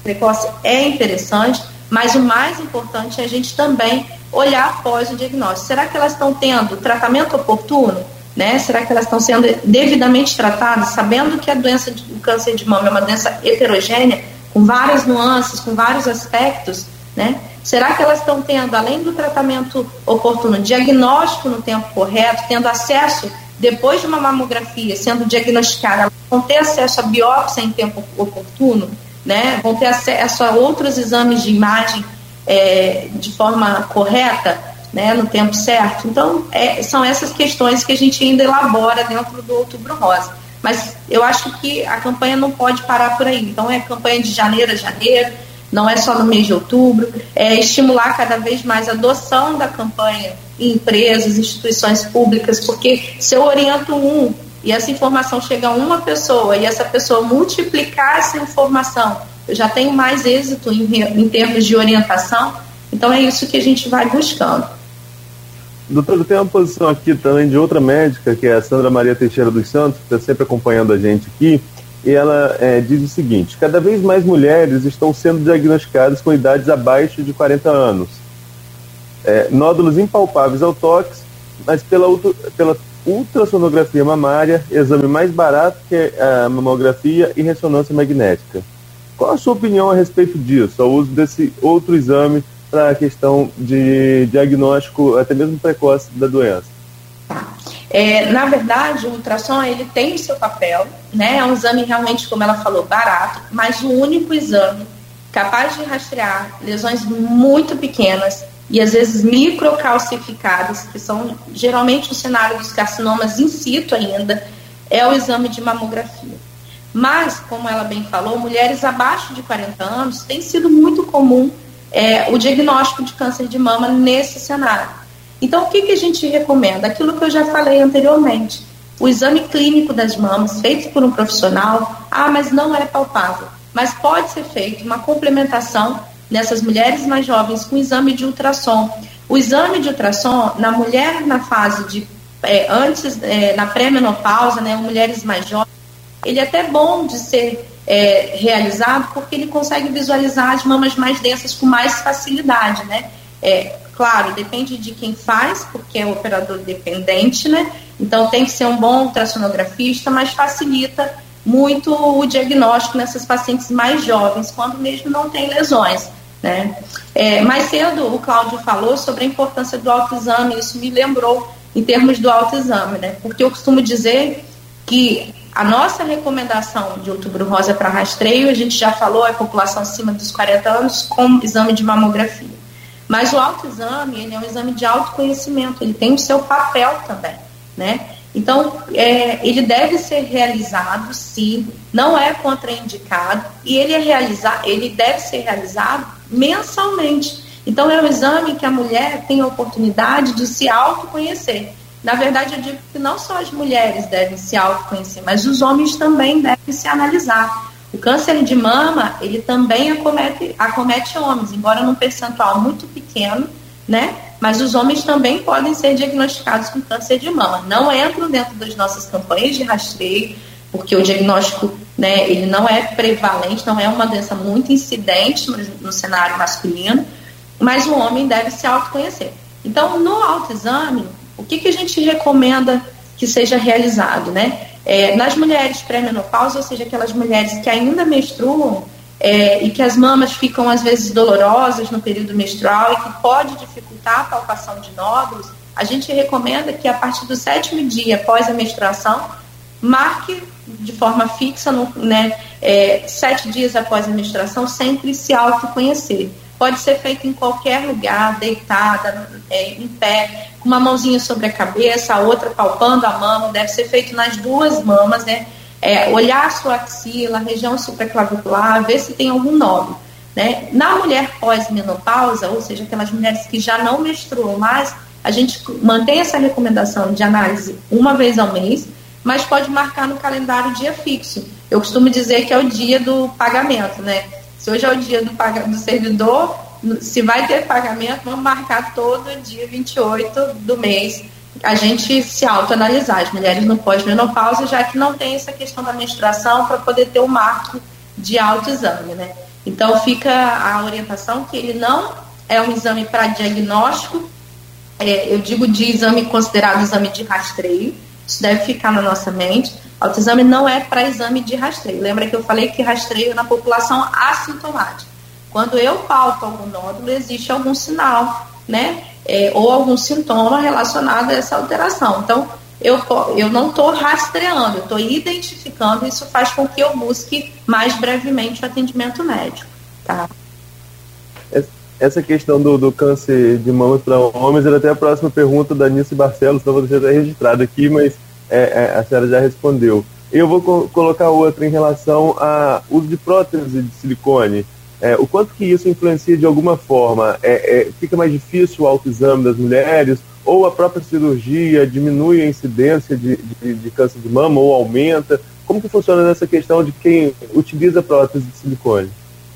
precoce é interessante, mas o mais importante é a gente também olhar após o diagnóstico. Será que elas estão tendo tratamento oportuno? Né? Será que elas estão sendo devidamente tratadas, sabendo que a doença do câncer de mama é uma doença heterogênea, com várias nuances, com vários aspectos, né? Será que elas estão tendo, além do tratamento oportuno, diagnóstico no tempo correto, tendo acesso depois de uma mamografia sendo diagnosticada, vão ter acesso a biópsia em tempo oportuno, né? vão ter acesso a outros exames de imagem é, de forma correta, né? no tempo certo. Então, é, são essas questões que a gente ainda elabora dentro do Outubro Rosa. Mas eu acho que a campanha não pode parar por aí. Então, é campanha de janeiro a janeiro, não é só no mês de outubro, é estimular cada vez mais a adoção da campanha em empresas, instituições públicas, porque se eu oriento um e essa informação chega a uma pessoa e essa pessoa multiplicar essa informação, eu já tenho mais êxito em, em termos de orientação. Então é isso que a gente vai buscando. Doutor, tem uma posição aqui também de outra médica, que é a Sandra Maria Teixeira dos Santos, que está sempre acompanhando a gente aqui, e ela é, diz o seguinte: cada vez mais mulheres estão sendo diagnosticadas com idades abaixo de 40 anos. É, nódulos impalpáveis ao toque, mas pela, pela ultrassonografia mamária, exame mais barato que a mamografia e ressonância magnética. Qual a sua opinião a respeito disso, ao uso desse outro exame para a questão de diagnóstico até mesmo precoce da doença? É, na verdade, o ultrassom ele tem o seu papel, né? É um exame realmente, como ela falou, barato, mas o único exame capaz de rastrear lesões muito pequenas e às vezes microcalcificadas, que são geralmente o cenário dos carcinomas in situ ainda, é o exame de mamografia. Mas, como ela bem falou, mulheres abaixo de 40 anos tem sido muito comum é, o diagnóstico de câncer de mama nesse cenário. Então, o que, que a gente recomenda? Aquilo que eu já falei anteriormente. O exame clínico das mamas, feito por um profissional, ah, mas não é palpável. Mas pode ser feito uma complementação nessas mulheres mais jovens com exame de ultrassom. O exame de ultrassom, na mulher na fase de é, antes, é, na pré-menopausa, né, mulheres mais jovens, ele é até bom de ser é, realizado porque ele consegue visualizar as mamas mais densas com mais facilidade, né? É, claro, depende de quem faz, porque é o operador dependente, né? Então tem que ser um bom ultrassonografista, mas facilita muito o diagnóstico nessas pacientes mais jovens, quando mesmo não tem lesões. Né? É, mais cedo o Cláudio falou sobre a importância do autoexame, isso me lembrou em termos do autoexame, né? porque eu costumo dizer que a nossa recomendação de outubro rosa para rastreio, a gente já falou, é população acima dos 40 anos com exame de mamografia. Mas o autoexame, ele é um exame de autoconhecimento, ele tem o seu papel também, né? Então, é, ele deve ser realizado, sim, não é contraindicado, e ele, é realizar, ele deve ser realizado mensalmente. Então, é um exame que a mulher tem a oportunidade de se autoconhecer. Na verdade, eu digo que não só as mulheres devem se autoconhecer, mas os homens também devem se analisar. O câncer de mama, ele também acomete, acomete homens, embora num percentual muito pequeno, né? Mas os homens também podem ser diagnosticados com câncer de mama. Não entram dentro das nossas campanhas de rastreio, porque o diagnóstico, né, ele não é prevalente, não é uma doença muito incidente no, no cenário masculino, mas o homem deve se autoconhecer. Então, no autoexame, o que, que a gente recomenda que seja realizado, né? É, nas mulheres pré-menopausa, ou seja, aquelas mulheres que ainda menstruam é, e que as mamas ficam às vezes dolorosas no período menstrual e que pode dificultar a palpação de nódulos, a gente recomenda que a partir do sétimo dia após a menstruação, marque de forma fixa, no, né, é, sete dias após a menstruação, sempre se autoconhecer. Pode ser feito em qualquer lugar, deitada, é, em pé, com uma mãozinha sobre a cabeça, a outra palpando a mama, deve ser feito nas duas mamas, né? É, olhar a sua axila, a região supraclavicular, ver se tem algum nódulo. Né? Na mulher pós-menopausa, ou seja, aquelas mulheres que já não menstruam mais, a gente mantém essa recomendação de análise uma vez ao mês, mas pode marcar no calendário dia fixo. Eu costumo dizer que é o dia do pagamento, né? Se hoje é o dia do, do servidor, se vai ter pagamento, vamos marcar todo dia 28 do mês. A gente se autoanalisar, as mulheres no pós-menopausa, já que não tem essa questão da menstruação para poder ter o um marco de autoexame, né? Então fica a orientação que ele não é um exame para diagnóstico, é, eu digo de exame considerado exame de rastreio, isso deve ficar na nossa mente, Autoexame não é para exame de rastreio. Lembra que eu falei que rastreio na população assintomática. Quando eu palpo algum nódulo, existe algum sinal, né? É, ou algum sintoma relacionado a essa alteração. Então, eu, eu não estou rastreando, eu estou identificando, isso faz com que eu busque mais brevemente o atendimento médico. Tá? Essa questão do, do câncer de mama para homens era até a próxima pergunta da Nice Barcelos, então deixar até registrado aqui, mas é, é, a senhora já respondeu. Eu vou co colocar outra em relação ao uso de prótese de silicone. É, o quanto que isso influencia de alguma forma? É, é, fica mais difícil o autoexame das mulheres? Ou a própria cirurgia diminui a incidência de, de, de câncer de mama ou aumenta? Como que funciona nessa questão de quem utiliza prótese de silicone?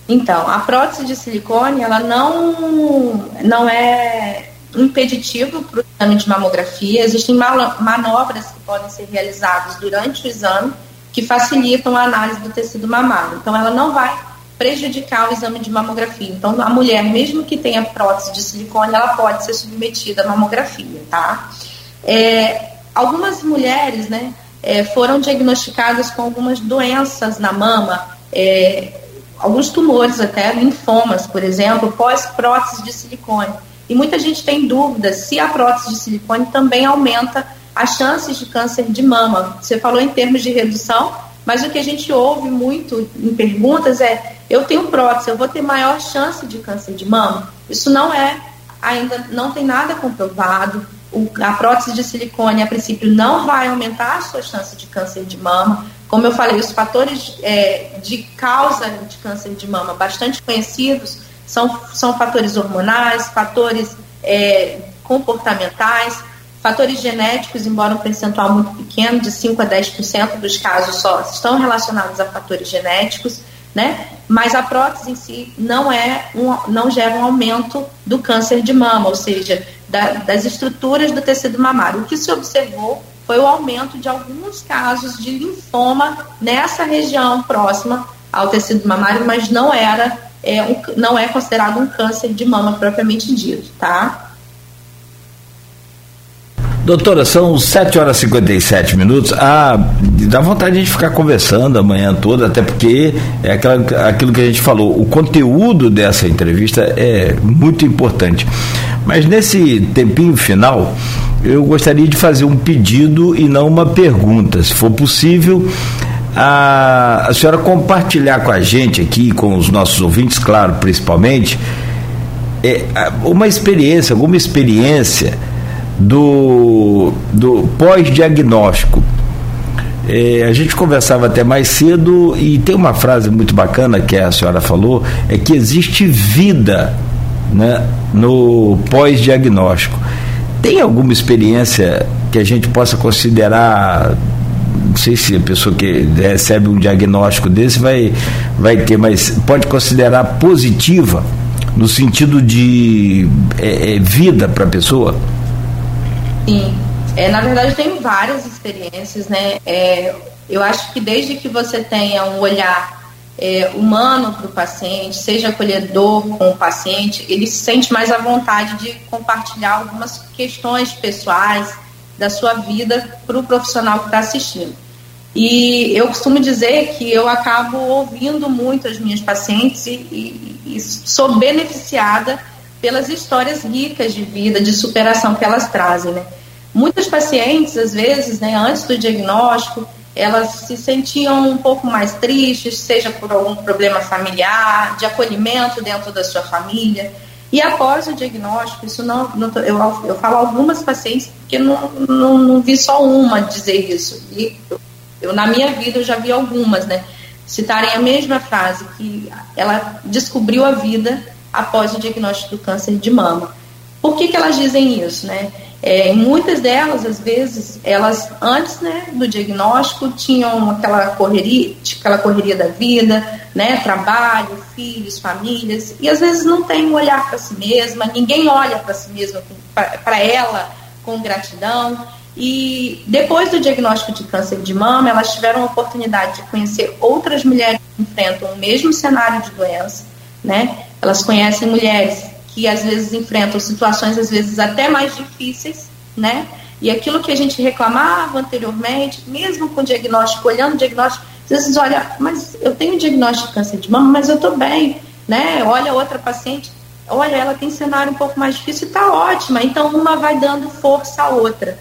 Então, a prótese de silicone, ela não, não é impeditivo para o exame de mamografia. Existem manobras que podem ser realizadas durante o exame que facilitam a análise do tecido mamário. Então, ela não vai prejudicar o exame de mamografia. Então, a mulher, mesmo que tenha prótese de silicone, ela pode ser submetida à mamografia, tá? É, algumas mulheres, né, é, foram diagnosticadas com algumas doenças na mama, é, alguns tumores até, linfomas, por exemplo, pós-prótese de silicone. E muita gente tem dúvida se a prótese de silicone também aumenta as chances de câncer de mama. Você falou em termos de redução, mas o que a gente ouve muito em perguntas é: eu tenho prótese, eu vou ter maior chance de câncer de mama? Isso não é, ainda não tem nada comprovado. O, a prótese de silicone, a princípio, não vai aumentar a sua chance de câncer de mama. Como eu falei, os fatores é, de causa de câncer de mama bastante conhecidos são, são fatores hormonais, fatores é, comportamentais, fatores genéticos, embora um percentual muito pequeno, de 5 a 10% dos casos só estão relacionados a fatores genéticos, né? Mas a prótese em si não é um, não gera um aumento do câncer de mama, ou seja, da, das estruturas do tecido mamário. O que se observou foi o aumento de alguns casos de linfoma nessa região próxima ao tecido mamário, mas não era é, um, não é considerado um câncer de mama propriamente dito, tá? Doutora, são 7 horas e 57 minutos. Ah, dá vontade de ficar conversando amanhã toda, até porque é aquela, aquilo que a gente falou, o conteúdo dessa entrevista é muito importante. Mas nesse tempinho final, eu gostaria de fazer um pedido e não uma pergunta, se for possível. A, a senhora compartilhar com a gente aqui, com os nossos ouvintes, claro, principalmente, é, uma experiência, alguma experiência do, do pós-diagnóstico. É, a gente conversava até mais cedo e tem uma frase muito bacana que a senhora falou, é que existe vida né, no pós-diagnóstico. Tem alguma experiência que a gente possa considerar sei se a pessoa que recebe um diagnóstico desse vai, vai ter, mas pode considerar positiva no sentido de é, é, vida para a pessoa? Sim. É, na verdade, tem várias experiências, né? É, eu acho que desde que você tenha um olhar é, humano para o paciente, seja acolhedor com o paciente, ele se sente mais à vontade de compartilhar algumas questões pessoais da sua vida para o profissional que está assistindo. E eu costumo dizer que eu acabo ouvindo muito as minhas pacientes e, e, e sou beneficiada pelas histórias ricas de vida, de superação que elas trazem, né? Muitas pacientes, às vezes, né, antes do diagnóstico, elas se sentiam um pouco mais tristes, seja por algum problema familiar, de acolhimento dentro da sua família. E após o diagnóstico, isso não, não eu, eu falo algumas pacientes porque não, não, não vi só uma dizer isso. E eu, na minha vida eu já vi algumas, né, citarem a mesma frase que ela descobriu a vida após o diagnóstico do câncer de mama. Por que, que elas dizem isso, né? É, muitas delas, às vezes, elas antes né, do diagnóstico tinham aquela correria, aquela correria da vida, né, trabalho, filhos, famílias, e às vezes não tem um olhar para si mesma, ninguém olha para si mesma, para ela com gratidão. E depois do diagnóstico de câncer de mama, elas tiveram a oportunidade de conhecer outras mulheres que enfrentam o mesmo cenário de doença, né? Elas conhecem mulheres que às vezes enfrentam situações às vezes até mais difíceis, né? E aquilo que a gente reclamava anteriormente, mesmo com o diagnóstico, olhando o diagnóstico, às vezes olha, mas eu tenho diagnóstico de câncer de mama, mas eu estou bem, né? Olha outra paciente, olha, ela tem cenário um pouco mais difícil e está ótima. Então uma vai dando força à outra.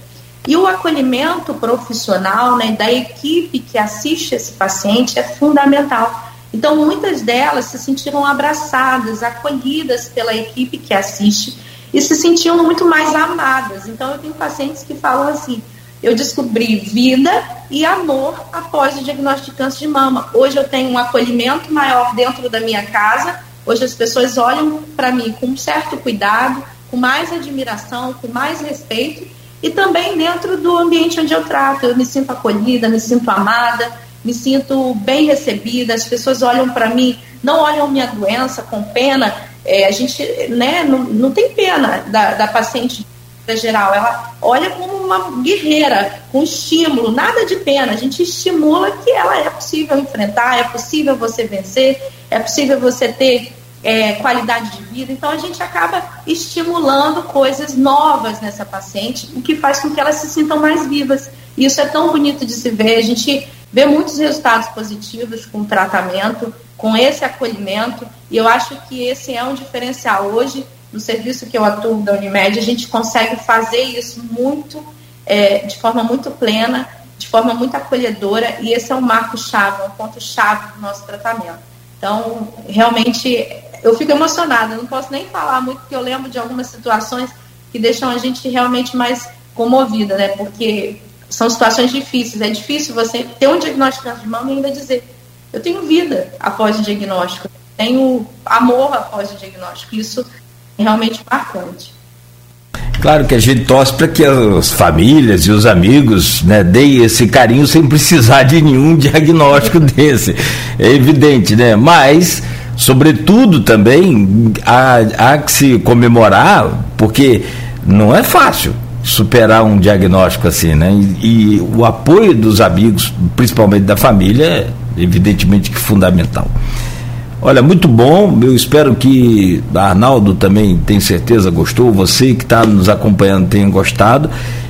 E o acolhimento profissional, né, da equipe que assiste esse paciente é fundamental então, muitas delas se sentiram abraçadas, acolhidas pela equipe que assiste e se sentiam muito mais amadas. Então, eu tenho pacientes que falam assim: eu descobri vida e amor após o diagnóstico de câncer de mama. Hoje eu tenho um acolhimento maior dentro da minha casa. Hoje as pessoas olham para mim com um certo cuidado, com mais admiração, com mais respeito e também dentro do ambiente onde eu trato. Eu me sinto acolhida, me sinto amada me sinto bem recebida, as pessoas olham para mim, não olham minha doença com pena, é, a gente né, não, não tem pena da, da paciente geral, ela olha como uma guerreira, com estímulo, nada de pena, a gente estimula que ela é possível enfrentar, é possível você vencer, é possível você ter é, qualidade de vida, então a gente acaba estimulando coisas novas nessa paciente, o que faz com que elas se sintam mais vivas. E isso é tão bonito de se ver, a gente vê muitos resultados positivos com o tratamento, com esse acolhimento, e eu acho que esse é um diferencial. Hoje, no serviço que eu atuo da Unimed, a gente consegue fazer isso muito, é, de forma muito plena, de forma muito acolhedora, e esse é um marco-chave, um ponto-chave do nosso tratamento. Então, realmente, eu fico emocionada, não posso nem falar muito, porque eu lembro de algumas situações que deixam a gente realmente mais comovida, né? Porque são situações difíceis. É difícil você ter um diagnóstico de mama e ainda dizer, eu tenho vida após o diagnóstico. tem o amor após o diagnóstico. Isso é realmente marcante. Claro que a gente torce para que as famílias e os amigos né, deem esse carinho sem precisar de nenhum diagnóstico desse. É evidente, né? Mas, sobretudo também, há, há que se comemorar, porque não é fácil superar um diagnóstico assim, né? E, e o apoio dos amigos, principalmente da família, é evidentemente que fundamental. Olha, muito bom. Eu espero que Arnaldo também tem certeza gostou. Você que está nos acompanhando tenha gostado.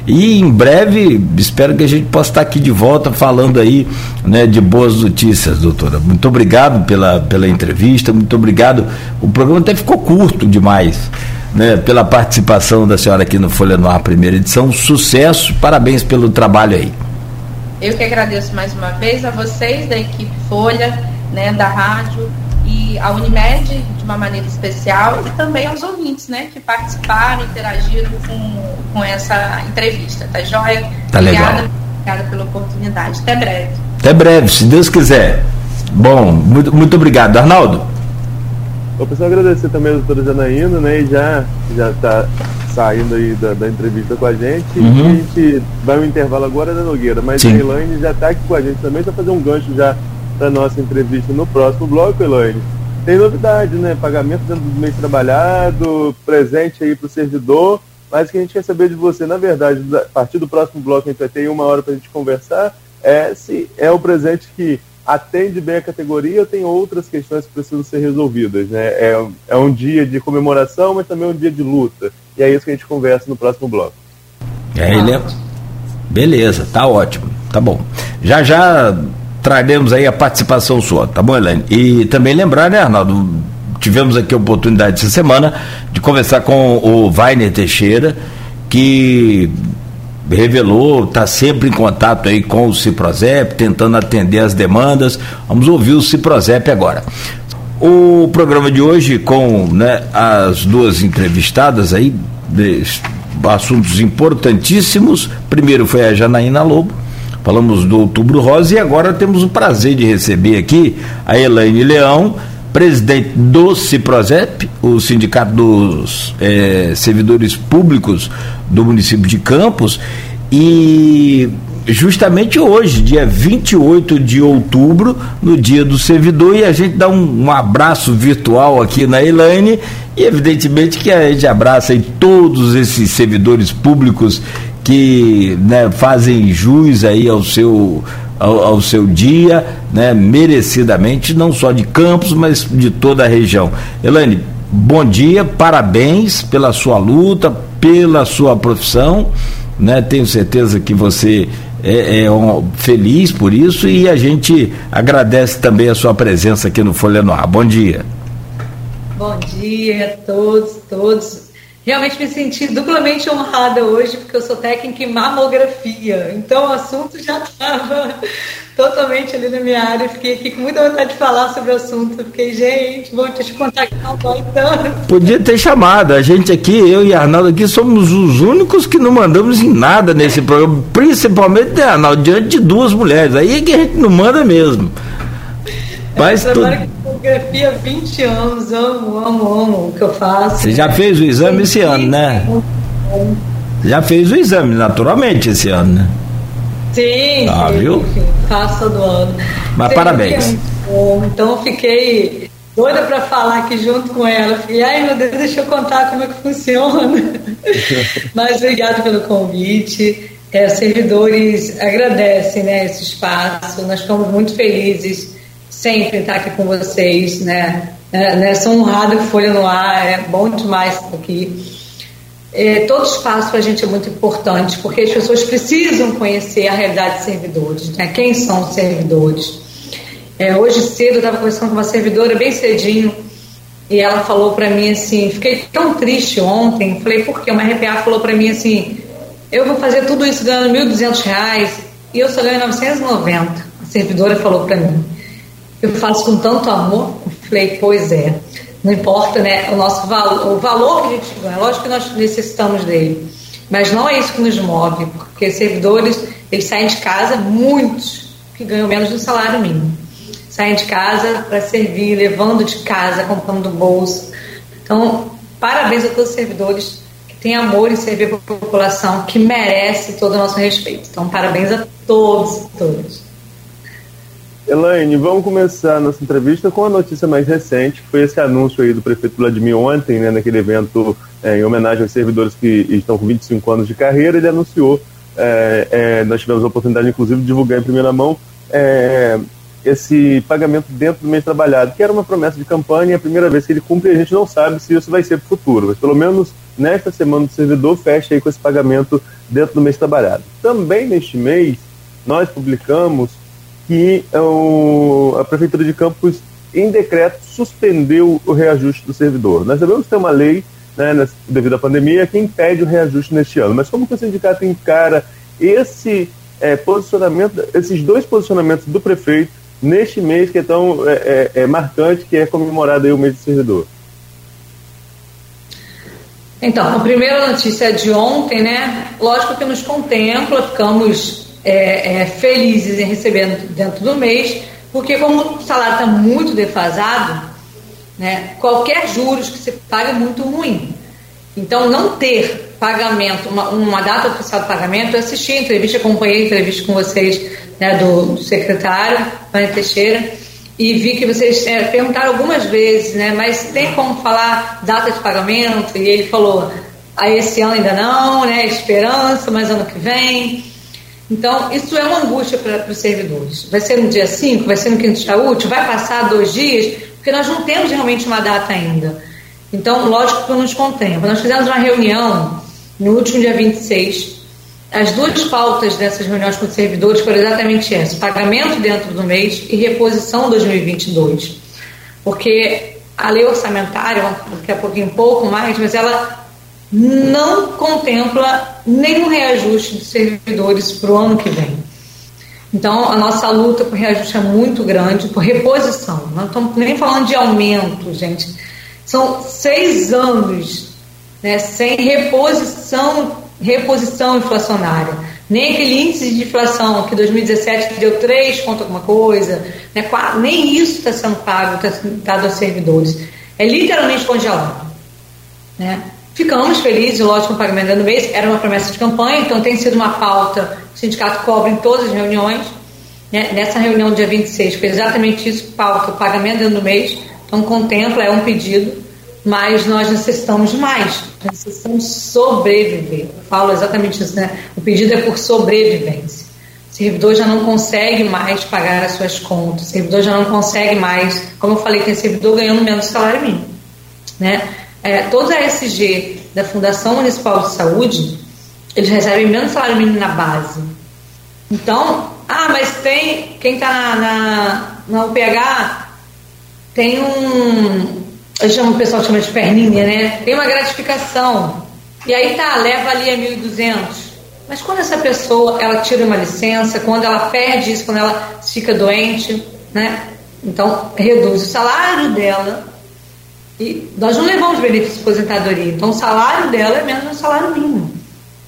E em breve espero que a gente possa estar aqui de volta falando aí né, de boas notícias, doutora. Muito obrigado pela, pela entrevista, muito obrigado. O programa até ficou curto demais. Né, pela participação da senhora aqui no Folha no primeira edição. Sucesso, parabéns pelo trabalho aí. Eu que agradeço mais uma vez a vocês da equipe Folha, né, da rádio, e a Unimed de uma maneira especial e também aos ouvintes, né, que participaram, interagiram com, com essa entrevista, tá joia? Tá obrigada, legal. Obrigada pela oportunidade. Até breve. Até breve, se Deus quiser. Bom, muito, muito obrigado. Arnaldo? Eu preciso agradecer também a doutora Janaína, né, e já já está saindo aí da, da, entrevista com a gente. Uhum. a gente vai um intervalo agora, né, Nogueira? Mas Sim. a Elaine já está aqui com a gente também, para fazer um gancho já para nossa entrevista no próximo bloco, Elaine. Tem novidade, né? Pagamento dentro do mês trabalhado, presente aí para o servidor. Mas o que a gente quer saber de você, na verdade, a partir do próximo bloco, a gente vai ter uma hora para a gente conversar, é se é o presente que atende bem a categoria ou tem outras questões que precisam ser resolvidas. Né? É, é um dia de comemoração, mas também um dia de luta. E é isso que a gente conversa no próximo bloco. É, ele é... Beleza, tá ótimo, tá bom. Já já traremos aí a participação sua, tá bom, Elaine? E também lembrar, né, Arnaldo? Tivemos aqui a oportunidade essa semana de conversar com o Vainer Teixeira, que revelou, está sempre em contato aí com o Ciprozep, tentando atender as demandas. Vamos ouvir o Ciprozep agora. O programa de hoje, com né, as duas entrevistadas aí, de assuntos importantíssimos. Primeiro foi a Janaína Lobo, Falamos do Outubro Rosa e agora temos o prazer de receber aqui a Elaine Leão, presidente do CIPROSEP, o Sindicato dos é, Servidores Públicos do município de Campos, e justamente hoje, dia 28 de outubro, no dia do servidor, e a gente dá um, um abraço virtual aqui na Elaine, e evidentemente que a gente abraça aí todos esses servidores públicos que né, fazem jus aí ao seu ao, ao, seu dia, né, merecidamente, não só de Campos, mas de toda a região. Elaine, bom dia, parabéns pela sua luta, pela sua profissão, né, tenho certeza que você é, é um, feliz por isso e a gente agradece também a sua presença aqui no Folha no Ar. Bom dia. Bom dia a todos, todos realmente me senti duplamente honrada hoje, porque eu sou técnica em mamografia. Então o assunto já estava totalmente ali na minha área. Fiquei aqui com muita vontade de falar sobre o assunto. Fiquei, gente, vou te contar que não dói tanto. Podia ter chamado. A gente aqui, eu e Arnaldo aqui, somos os únicos que não mandamos em nada nesse programa. Principalmente, né, Arnaldo, diante de duas mulheres. Aí é que a gente não manda mesmo. Mas é, tudo fotografia há 20 anos, amo, amo, amo o que eu faço. Você já fez o exame esse ano, né? Já fez o exame, naturalmente, esse ano, né? Sim, ah, sim, viu? Enfim, faço todo ano. Mas parabéns. Então eu fiquei doida para falar aqui junto com ela. Fiquei, ai meu Deus, deixa eu contar como é que funciona. Mas obrigado pelo convite. É, servidores agradecem né, esse espaço, nós estamos muito felizes sempre estar aqui com vocês, né? É, né sou honrada Folha no Ar, é bom demais estar aqui. É, todo espaço para a gente é muito importante, porque as pessoas precisam conhecer a realidade de servidores, né? quem são os servidores. É, hoje cedo eu estava conversando com uma servidora bem cedinho, e ela falou para mim assim, fiquei tão triste ontem, falei, por quê? Uma RPA falou para mim assim, eu vou fazer tudo isso ganhando R$ 1.200 e eu só ganho 990. A servidora falou para mim eu faço com tanto amor. Falei, pois é. Não importa, né? O nosso valor, o valor que a gente ganha. Lógico que nós necessitamos dele. Mas não é isso que nos move, porque servidores, eles saem de casa, muitos, que ganham menos do salário mínimo. saem de casa para servir, levando de casa, comprando do bolso. Então, parabéns a todos os servidores que têm amor em servir a população, que merece todo o nosso respeito. Então, parabéns a todos e todas. Elaine, vamos começar nossa entrevista com a notícia mais recente, que foi esse anúncio aí do prefeito Vladimir ontem, né, naquele evento é, em homenagem aos servidores que estão com 25 anos de carreira, ele anunciou, é, é, nós tivemos a oportunidade inclusive de divulgar em primeira mão, é, esse pagamento dentro do mês trabalhado, que era uma promessa de campanha, é a primeira vez que ele cumpre, a gente não sabe se isso vai ser para o futuro, mas pelo menos nesta semana do servidor fecha aí com esse pagamento dentro do mês trabalhado. Também neste mês, nós publicamos que o, a Prefeitura de Campos, em decreto, suspendeu o reajuste do servidor. Nós sabemos que tem uma lei, né, devido à pandemia, que impede o reajuste neste ano. Mas como que o sindicato encara esse é, posicionamento, esses dois posicionamentos do prefeito neste mês que é tão é, é, é marcante, que é comemorado aí o mês do servidor? Então, a primeira notícia é de ontem, né? Lógico que nos contempla, ficamos é, é, felizes em receber dentro do mês, porque como o salário está muito defasado, né, qualquer juros que se paga é muito ruim. Então, não ter pagamento, uma, uma data oficial de pagamento, eu assisti a entrevista, acompanhei a entrevista com vocês né, do, do secretário, Maria Teixeira, e vi que vocês é, perguntaram algumas vezes, né, mas tem como falar data de pagamento? E ele falou, ah, esse ano ainda não, né, esperança, mas ano que vem. Então, isso é uma angústia para os servidores. Vai ser no dia 5, vai ser no quinto dia útil, vai passar dois dias, porque nós não temos realmente uma data ainda. Então, lógico que nos contempla. Nós fizemos uma reunião no último dia 26. As duas pautas dessas reuniões com os servidores foram exatamente essa: pagamento dentro do mês e reposição 2022. Porque a lei orçamentária, daqui a pouquinho um pouco mais, mas ela não contempla nenhum reajuste de servidores para o ano que vem. Então, a nossa luta por reajuste é muito grande, por reposição. Não estamos nem falando de aumento, gente. São seis anos né, sem reposição, reposição inflacionária. Nem aquele índice de inflação que 2017 deu 3 ponto alguma coisa, né, nem isso está sendo pago, está dado aos servidores. É literalmente congelado. Né? Ficamos felizes, lógico, com o pagamento do mês, era uma promessa de campanha, então tem sido uma pauta o sindicato cobra em todas as reuniões. Né? Nessa reunião dia 26 foi exatamente isso, pauta, o pagamento do mês, então contempla, é um pedido, mas nós necessitamos mais, necessitamos sobreviver. Eu falo exatamente isso, né? O pedido é por sobrevivência. O servidor já não consegue mais pagar as suas contas, o servidor já não consegue mais, como eu falei, tem servidor ganhando menos salário mínimo. Né? É, todos a SG da Fundação Municipal de Saúde, eles recebem menos salário mínimo na base. Então, ah, mas tem, quem está na, na, na UPH tem um, eu chamo o pessoal chama de perninha, né? Tem uma gratificação. E aí tá, leva ali a 1.200. Mas quando essa pessoa, ela tira uma licença, quando ela perde isso, quando ela fica doente, né? Então, reduz o salário dela e nós não levamos benefício de aposentadoria, então o salário dela é menos do salário mínimo.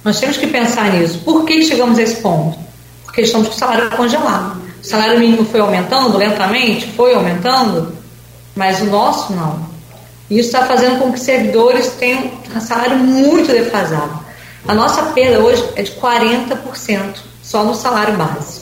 Nós temos que pensar nisso. Por que chegamos a esse ponto? Porque estamos com o salário congelado. O salário mínimo foi aumentando lentamente, foi aumentando, mas o nosso não. Isso está fazendo com que servidores tenham um salário muito defasado. A nossa perda hoje é de 40% só no salário base.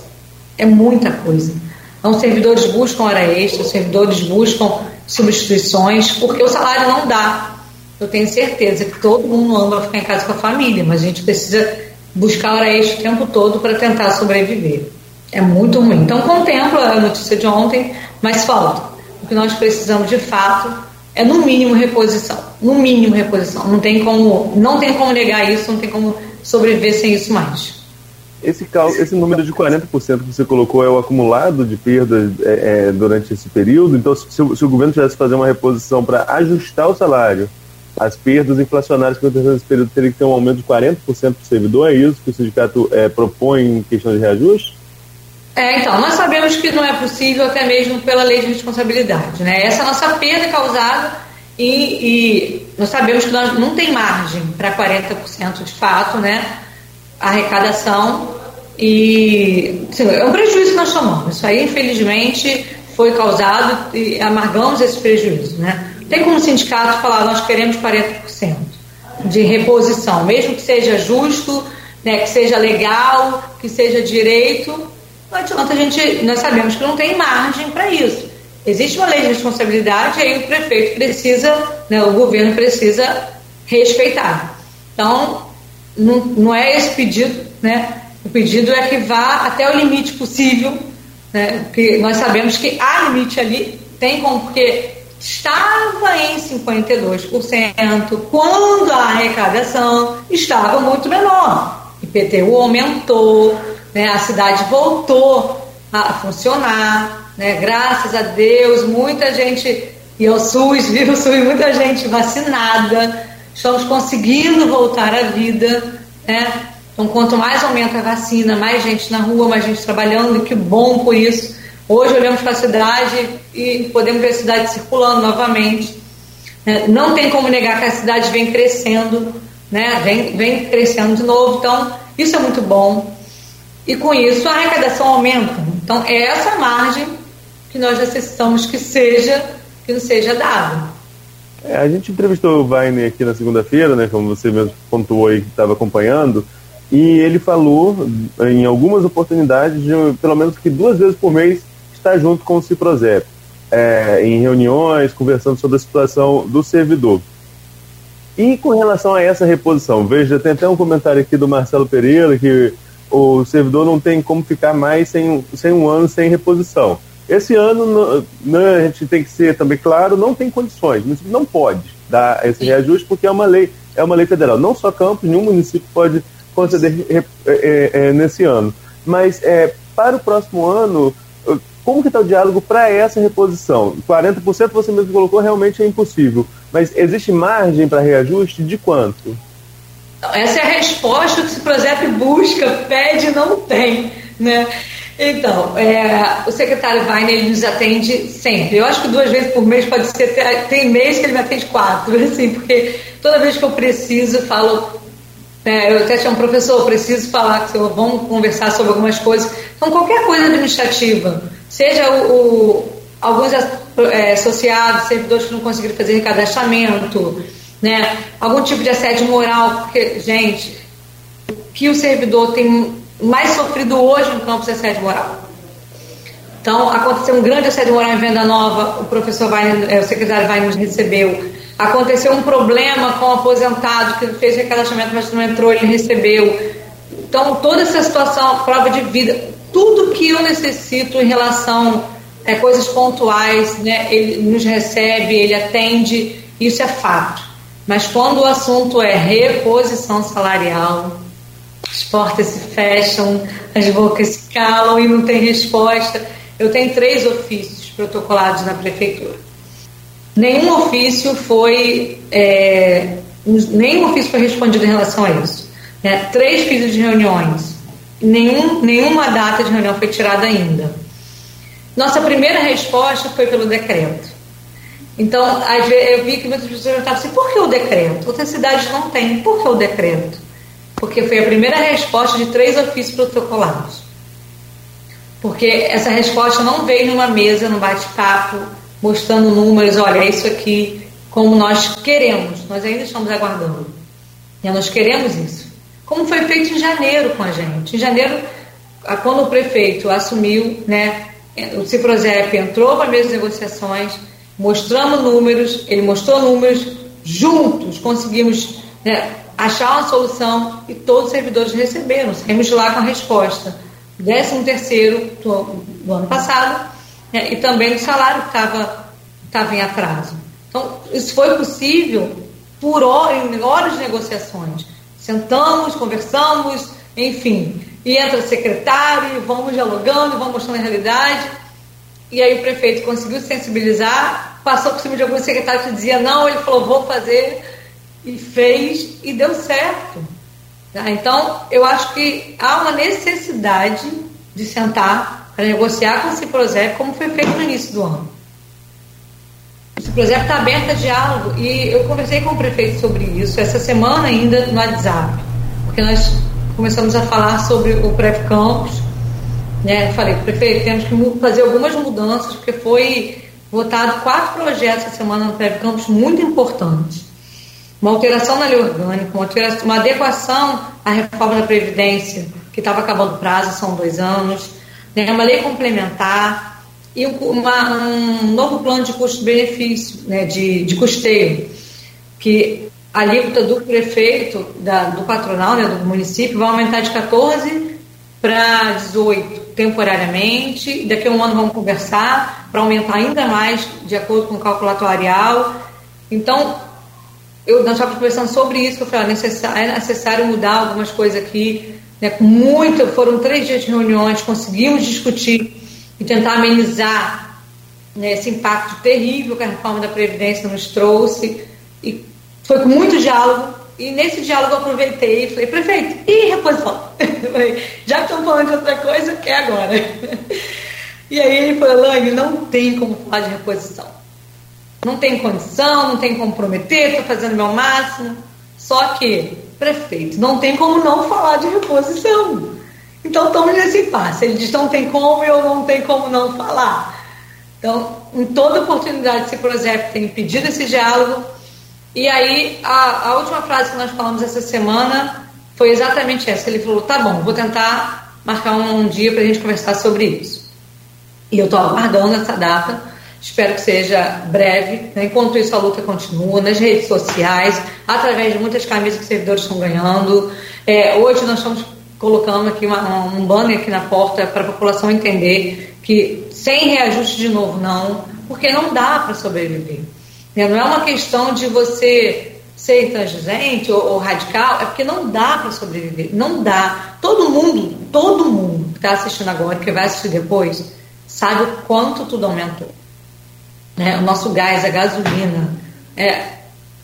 É muita coisa. Então, os servidores buscam hora extra, os servidores buscam substituições, porque o salário não dá. Eu tenho certeza que todo mundo ama ficar em casa com a família, mas a gente precisa buscar hora extra o tempo todo para tentar sobreviver. É muito ruim. Então contempla a notícia de ontem, mas falta. O que nós precisamos de fato é no mínimo reposição. No mínimo reposição. Não tem como, não tem como negar isso, não tem como sobreviver sem isso mais. Esse, esse número de 40% que você colocou é o acumulado de perdas é, é, durante esse período. Então, se, se, o governo tivesse que fazer uma reposição para ajustar o salário, as perdas inflacionárias que aconteceram nesse período teria que ter um aumento de 40% do servidor. É isso que o sindicato é, propõe em questão de reajuste? É, então, nós sabemos que não é possível, até mesmo pela lei de responsabilidade. Né? Essa é nossa perda causada e, e nós sabemos que nós não tem margem para 40% de fato, né? Arrecadação e é um prejuízo que nós tomamos. Isso aí, infelizmente, foi causado e amargamos esse prejuízo. Né? Tem como o sindicato falar, nós queremos 40% de reposição, mesmo que seja justo, né, que seja legal, que seja direito, não adianta a gente, nós sabemos que não tem margem para isso. Existe uma lei de responsabilidade e aí o prefeito precisa, né, o governo precisa respeitar. Então, não, não é esse pedido, né? O pedido é que vá até o limite possível, né? Porque nós sabemos que há limite ali, tem como, porque estava em 52% quando a arrecadação estava muito menor. IPTU aumentou, né? a cidade voltou a funcionar, né? graças a Deus, muita gente, e ao SUS, viu o SUS, muita gente vacinada, estamos conseguindo voltar à vida, né? Então, quanto mais aumenta a vacina, mais gente na rua, mais gente trabalhando, e que bom por isso. Hoje olhamos para a cidade e podemos ver a cidade circulando novamente. Né? Não tem como negar que a cidade vem crescendo, né? vem, vem crescendo de novo. Então, isso é muito bom. E com isso a arrecadação aumenta. Então, é essa margem que nós necessitamos que seja, que não seja dada. É, a gente entrevistou o Vaine aqui na segunda-feira, né, como você mesmo pontuou aí que estava acompanhando, e ele falou em algumas oportunidades, de, pelo menos que duas vezes por mês, estar junto com o Ciprozep, é, em reuniões, conversando sobre a situação do servidor. E com relação a essa reposição, veja, tem até um comentário aqui do Marcelo Pereira que o servidor não tem como ficar mais sem, sem um ano sem reposição. Esse ano, né, a gente tem que ser também claro, não tem condições, não pode dar esse reajuste porque é uma lei, é uma lei federal. Não só Campos, nenhum município pode conceder é, é, é, nesse ano. Mas é, para o próximo ano, como que está o diálogo para essa reposição? 40% você mesmo colocou, realmente é impossível. Mas existe margem para reajuste de quanto? Essa é a resposta que o Ciprozep busca, pede não tem. Né? Então, é, o secretário Weiner ele nos atende sempre. Eu acho que duas vezes por mês pode ser. Tem mês que ele me atende quatro, assim, porque toda vez que eu preciso, falo. É, eu até um professor, preciso falar que vamos conversar sobre algumas coisas. Então, qualquer coisa administrativa, seja o, o alguns é, associados, servidores que não conseguiram fazer recadastramento, né? algum tipo de assédio moral, porque, gente, que o servidor tem mais sofrido hoje no campus é assédio moral. Então, aconteceu um grande assédio moral em Venda Nova, o professor vai, é, o secretário vai nos recebeu. Aconteceu um problema com o aposentado que fez recadastramento, mas não entrou, ele recebeu. Então, toda essa situação, prova de vida, tudo que eu necessito em relação a é, coisas pontuais, né, ele nos recebe, ele atende, isso é fato. Mas quando o assunto é reposição salarial, as portas se fecham, as bocas se calam e não tem resposta. Eu tenho três ofícios protocolados na prefeitura. Nenhum ofício foi é, nenhum ofício foi respondido em relação a isso. Né? Três pedidos de reuniões, nenhum, nenhuma data de reunião foi tirada ainda. Nossa primeira resposta foi pelo decreto. Então, eu vi que muitas pessoas perguntavam assim: por que o decreto? Outras cidades não têm, por que o decreto? Porque foi a primeira resposta de três ofícios protocolados. Porque essa resposta não veio numa mesa, num bate-papo, mostrando números, olha, é isso aqui, como nós queremos, nós ainda estamos aguardando. E nós queremos isso. Como foi feito em janeiro com a gente. Em janeiro, quando o prefeito assumiu, né, o Ciprozep entrou para a mesa de negociações, mostramos números, ele mostrou números, juntos conseguimos né, achar uma solução e todos os servidores receberam. Saímos lá com a resposta. 13 terceiro do, do ano passado né, e também o salário estava estava em atraso. Então, isso foi possível por horas, em horas de negociações. Sentamos, conversamos, enfim. E entra o secretário, vamos dialogando, vamos mostrando a realidade. E aí o prefeito conseguiu sensibilizar, passou por cima de alguns secretários que dizia não, ele falou, vou fazer e fez e deu certo. Tá? Então, eu acho que há uma necessidade de sentar para negociar com o Ciprozep, como foi feito no início do ano. O Ciprozep está aberto a diálogo e eu conversei com o prefeito sobre isso essa semana ainda no WhatsApp, porque nós começamos a falar sobre o Pré Campos Né? Falei, prefeito, temos que fazer algumas mudanças, porque foi votado quatro projetos essa semana no Prévio Campos muito importantes. Uma alteração na lei orgânica, uma, uma adequação à reforma da Previdência, que estava acabando o prazo, são dois anos, né? uma lei complementar e uma, um novo plano de custo-benefício, né? de, de custeio, que a alíquota do prefeito, da, do patronal, né, do município, vai aumentar de 14 para 18 temporariamente. Daqui a um ano vamos conversar para aumentar ainda mais de acordo com o cálculo atuarial. Então, eu, nós estávamos conversando sobre isso, que eu falei, ah, necessário, é necessário mudar algumas coisas aqui. Né, muito, foram três dias de reuniões, conseguimos discutir e tentar amenizar né, esse impacto terrível que a reforma da Previdência nos trouxe. E foi com muito diálogo, e nesse diálogo eu aproveitei e falei, prefeito, e reposição? Já que estão falando de outra coisa, é agora. E aí ele falou, Lange, não tem como falar de reposição. Não tem condição, não tem como prometer, estou fazendo o meu máximo. Só que, prefeito, não tem como não falar de reposição. Então estamos nesse impasse. Ele diz, não tem como, eu não tenho como não falar. Então, em toda oportunidade, esse projeto tem pedido esse diálogo, e aí, a, a última frase que nós falamos essa semana foi exatamente essa. Ele falou: tá bom, vou tentar marcar um, um dia para a gente conversar sobre isso. E eu estou aguardando essa data, espero que seja breve. Né? Enquanto isso, a luta continua nas redes sociais, através de muitas camisas que os servidores estão ganhando. É, hoje nós estamos colocando aqui uma, um banner aqui na porta para a população entender que sem reajuste de novo não, porque não dá para sobreviver. Né? Não é uma questão de você ser intransigente ou, ou radical, é porque não dá para sobreviver. Não dá. Todo mundo, todo mundo que está assistindo agora, que vai assistir depois, sabe o quanto tudo aumentou. Né? O nosso gás, a gasolina. É,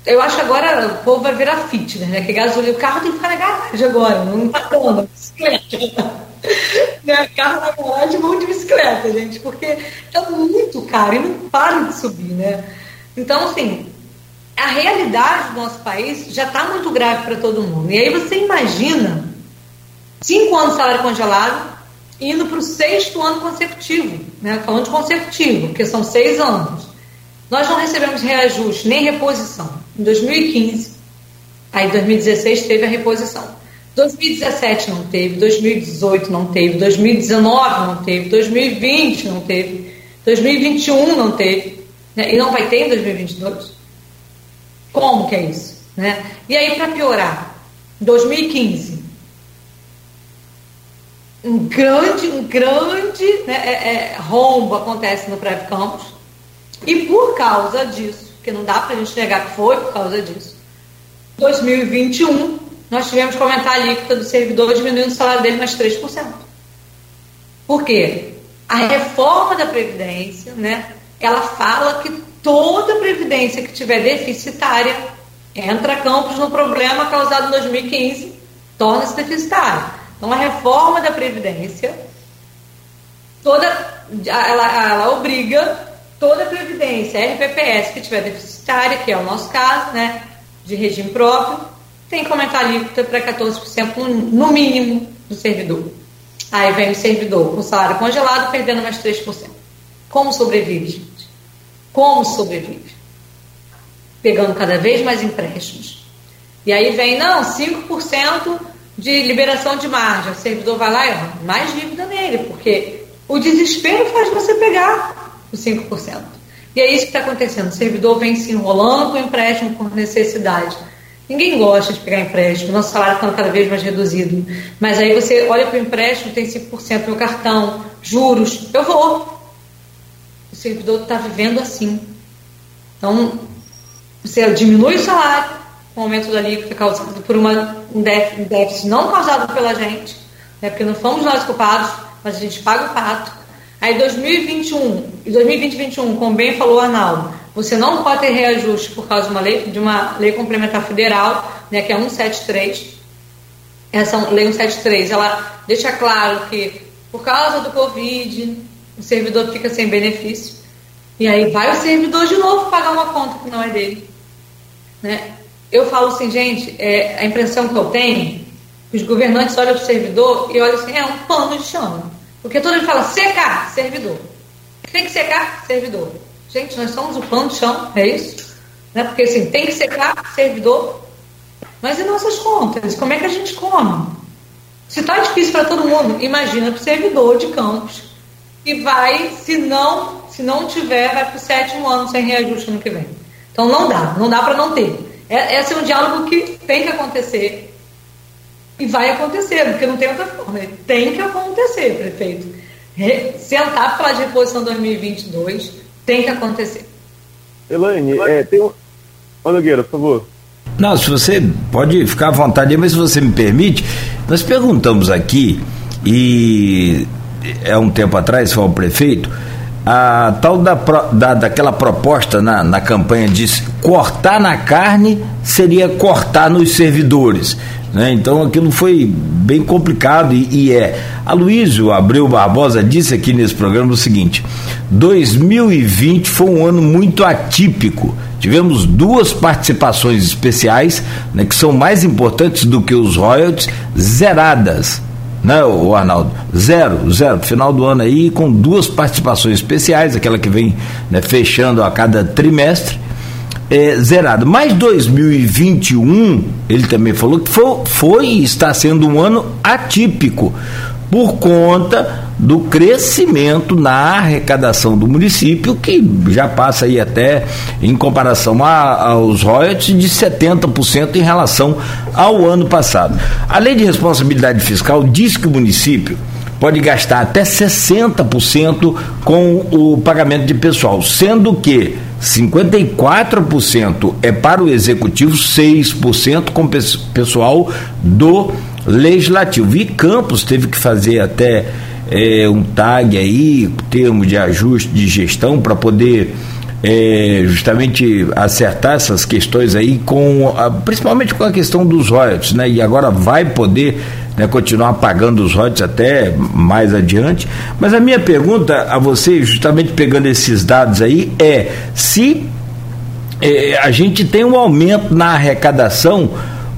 eu acho que agora o povo vai virar fitness, né? Que gasolina, o carro tem que ficar na garagem agora, não está dando, bicicleta. né? Carro na garagem, vão de bicicleta, gente, porque é muito caro e não para de subir, né? Então, assim, a realidade do nosso país já está muito grave para todo mundo. E aí você imagina cinco anos de salário congelado indo para o sexto ano consecutivo, né? falando de consecutivo, porque são seis anos. Nós não recebemos reajuste nem reposição. Em 2015, aí em 2016 teve a reposição. 2017 não teve, 2018 não teve, 2019 não teve, 2020 não teve, 2021 não teve. Né? E não vai ter em 2022? Como que é isso? Né? E aí, para piorar, 2015, um grande, um grande né, é, é, rombo acontece no Prévio Campos. E por causa disso, porque não dá para a gente negar que foi por causa disso, 2021, nós tivemos que aumentar a alíquota do servidor diminuindo o salário dele mais 3%. Por quê? A reforma da Previdência, né, ela fala que toda previdência que tiver deficitária entra Campos no problema causado em 2015, torna-se deficitária. Então, a reforma da Previdência, toda, ela, ela obriga toda a Previdência, RPPS, que tiver deficitária, que é o nosso caso, né, de regime próprio, tem que aumentar a alíquota para 14% no mínimo do servidor. Aí vem o servidor com salário congelado, perdendo mais 3%. Como sobrevive, gente? Como sobrevive? Pegando cada vez mais empréstimos. E aí vem, não, 5% de liberação de margem. O servidor vai lá e mais dívida nele, porque o desespero faz você pegar os 5%. E é isso que está acontecendo. O servidor vem se enrolando com empréstimo por necessidade. Ninguém gosta de pegar empréstimo, nosso salário está cada vez mais reduzido. Mas aí você olha para o empréstimo, tem 5% no cartão, juros, eu vou o servidor está vivendo assim. Então, você diminui o salário com o aumento da alíquota causado por uma, um déficit não causado pela gente, né, porque não fomos nós culpados, mas a gente paga o pato. Aí 2021 e 2020 como bem falou o Arnaldo, você não pode ter reajuste por causa de uma lei, de uma lei complementar federal, né, que é 173. Essa lei 173, ela deixa claro que por causa do Covid, o servidor fica sem benefício. E aí vai o servidor de novo pagar uma conta que não é dele. Né? Eu falo assim, gente, é, a impressão que eu tenho, os governantes olham para o servidor e olham assim, é um pano de chão. Porque todo mundo fala secar, servidor. Tem que secar, servidor. Gente, nós somos o pão de chão, é isso? Né? Porque assim, tem que secar, servidor. Mas e nossas contas? Como é que a gente come? Se está difícil para todo mundo, imagina para o servidor de campos. E vai, se não, se não tiver, vai para o sétimo ano sem reajuste no que vem. Então não dá, não dá para não ter. É, esse é um diálogo que tem que acontecer. E vai acontecer, porque não tem outra forma. Tem que acontecer, prefeito. Re, sentar para falar de reposição 2022, tem que acontecer. Elaine, é, tem um. Ô, Nogueira, por favor. Não, se você pode ficar à vontade, mas se você me permite, nós perguntamos aqui, e é um tempo atrás, foi o prefeito, a tal da, da, daquela proposta na, na campanha de cortar na carne seria cortar nos servidores. Né? Então aquilo foi bem complicado e, e é. A Luísio Abreu Barbosa disse aqui nesse programa o seguinte: 2020 foi um ano muito atípico. Tivemos duas participações especiais, né, que são mais importantes do que os royalties, zeradas né, o Arnaldo? Zero, zero. Final do ano aí com duas participações especiais, aquela que vem né, fechando a cada trimestre, é, zerado. Mas 2021, ele também falou que foi, e está sendo um ano atípico por conta do crescimento na arrecadação do município, que já passa aí até, em comparação a, aos royalties, de 70% em relação ao ano passado. A lei de responsabilidade fiscal diz que o município pode gastar até 60% com o pagamento de pessoal, sendo que 54% é para o executivo, 6% com pessoal do legislativo. E Campos teve que fazer até é, um tag aí, termo de ajuste de gestão, para poder é, justamente acertar essas questões aí, com a, principalmente com a questão dos royalties, né? E agora vai poder né, continuar pagando os royalties até mais adiante. Mas a minha pergunta a você, justamente pegando esses dados aí, é se é, a gente tem um aumento na arrecadação,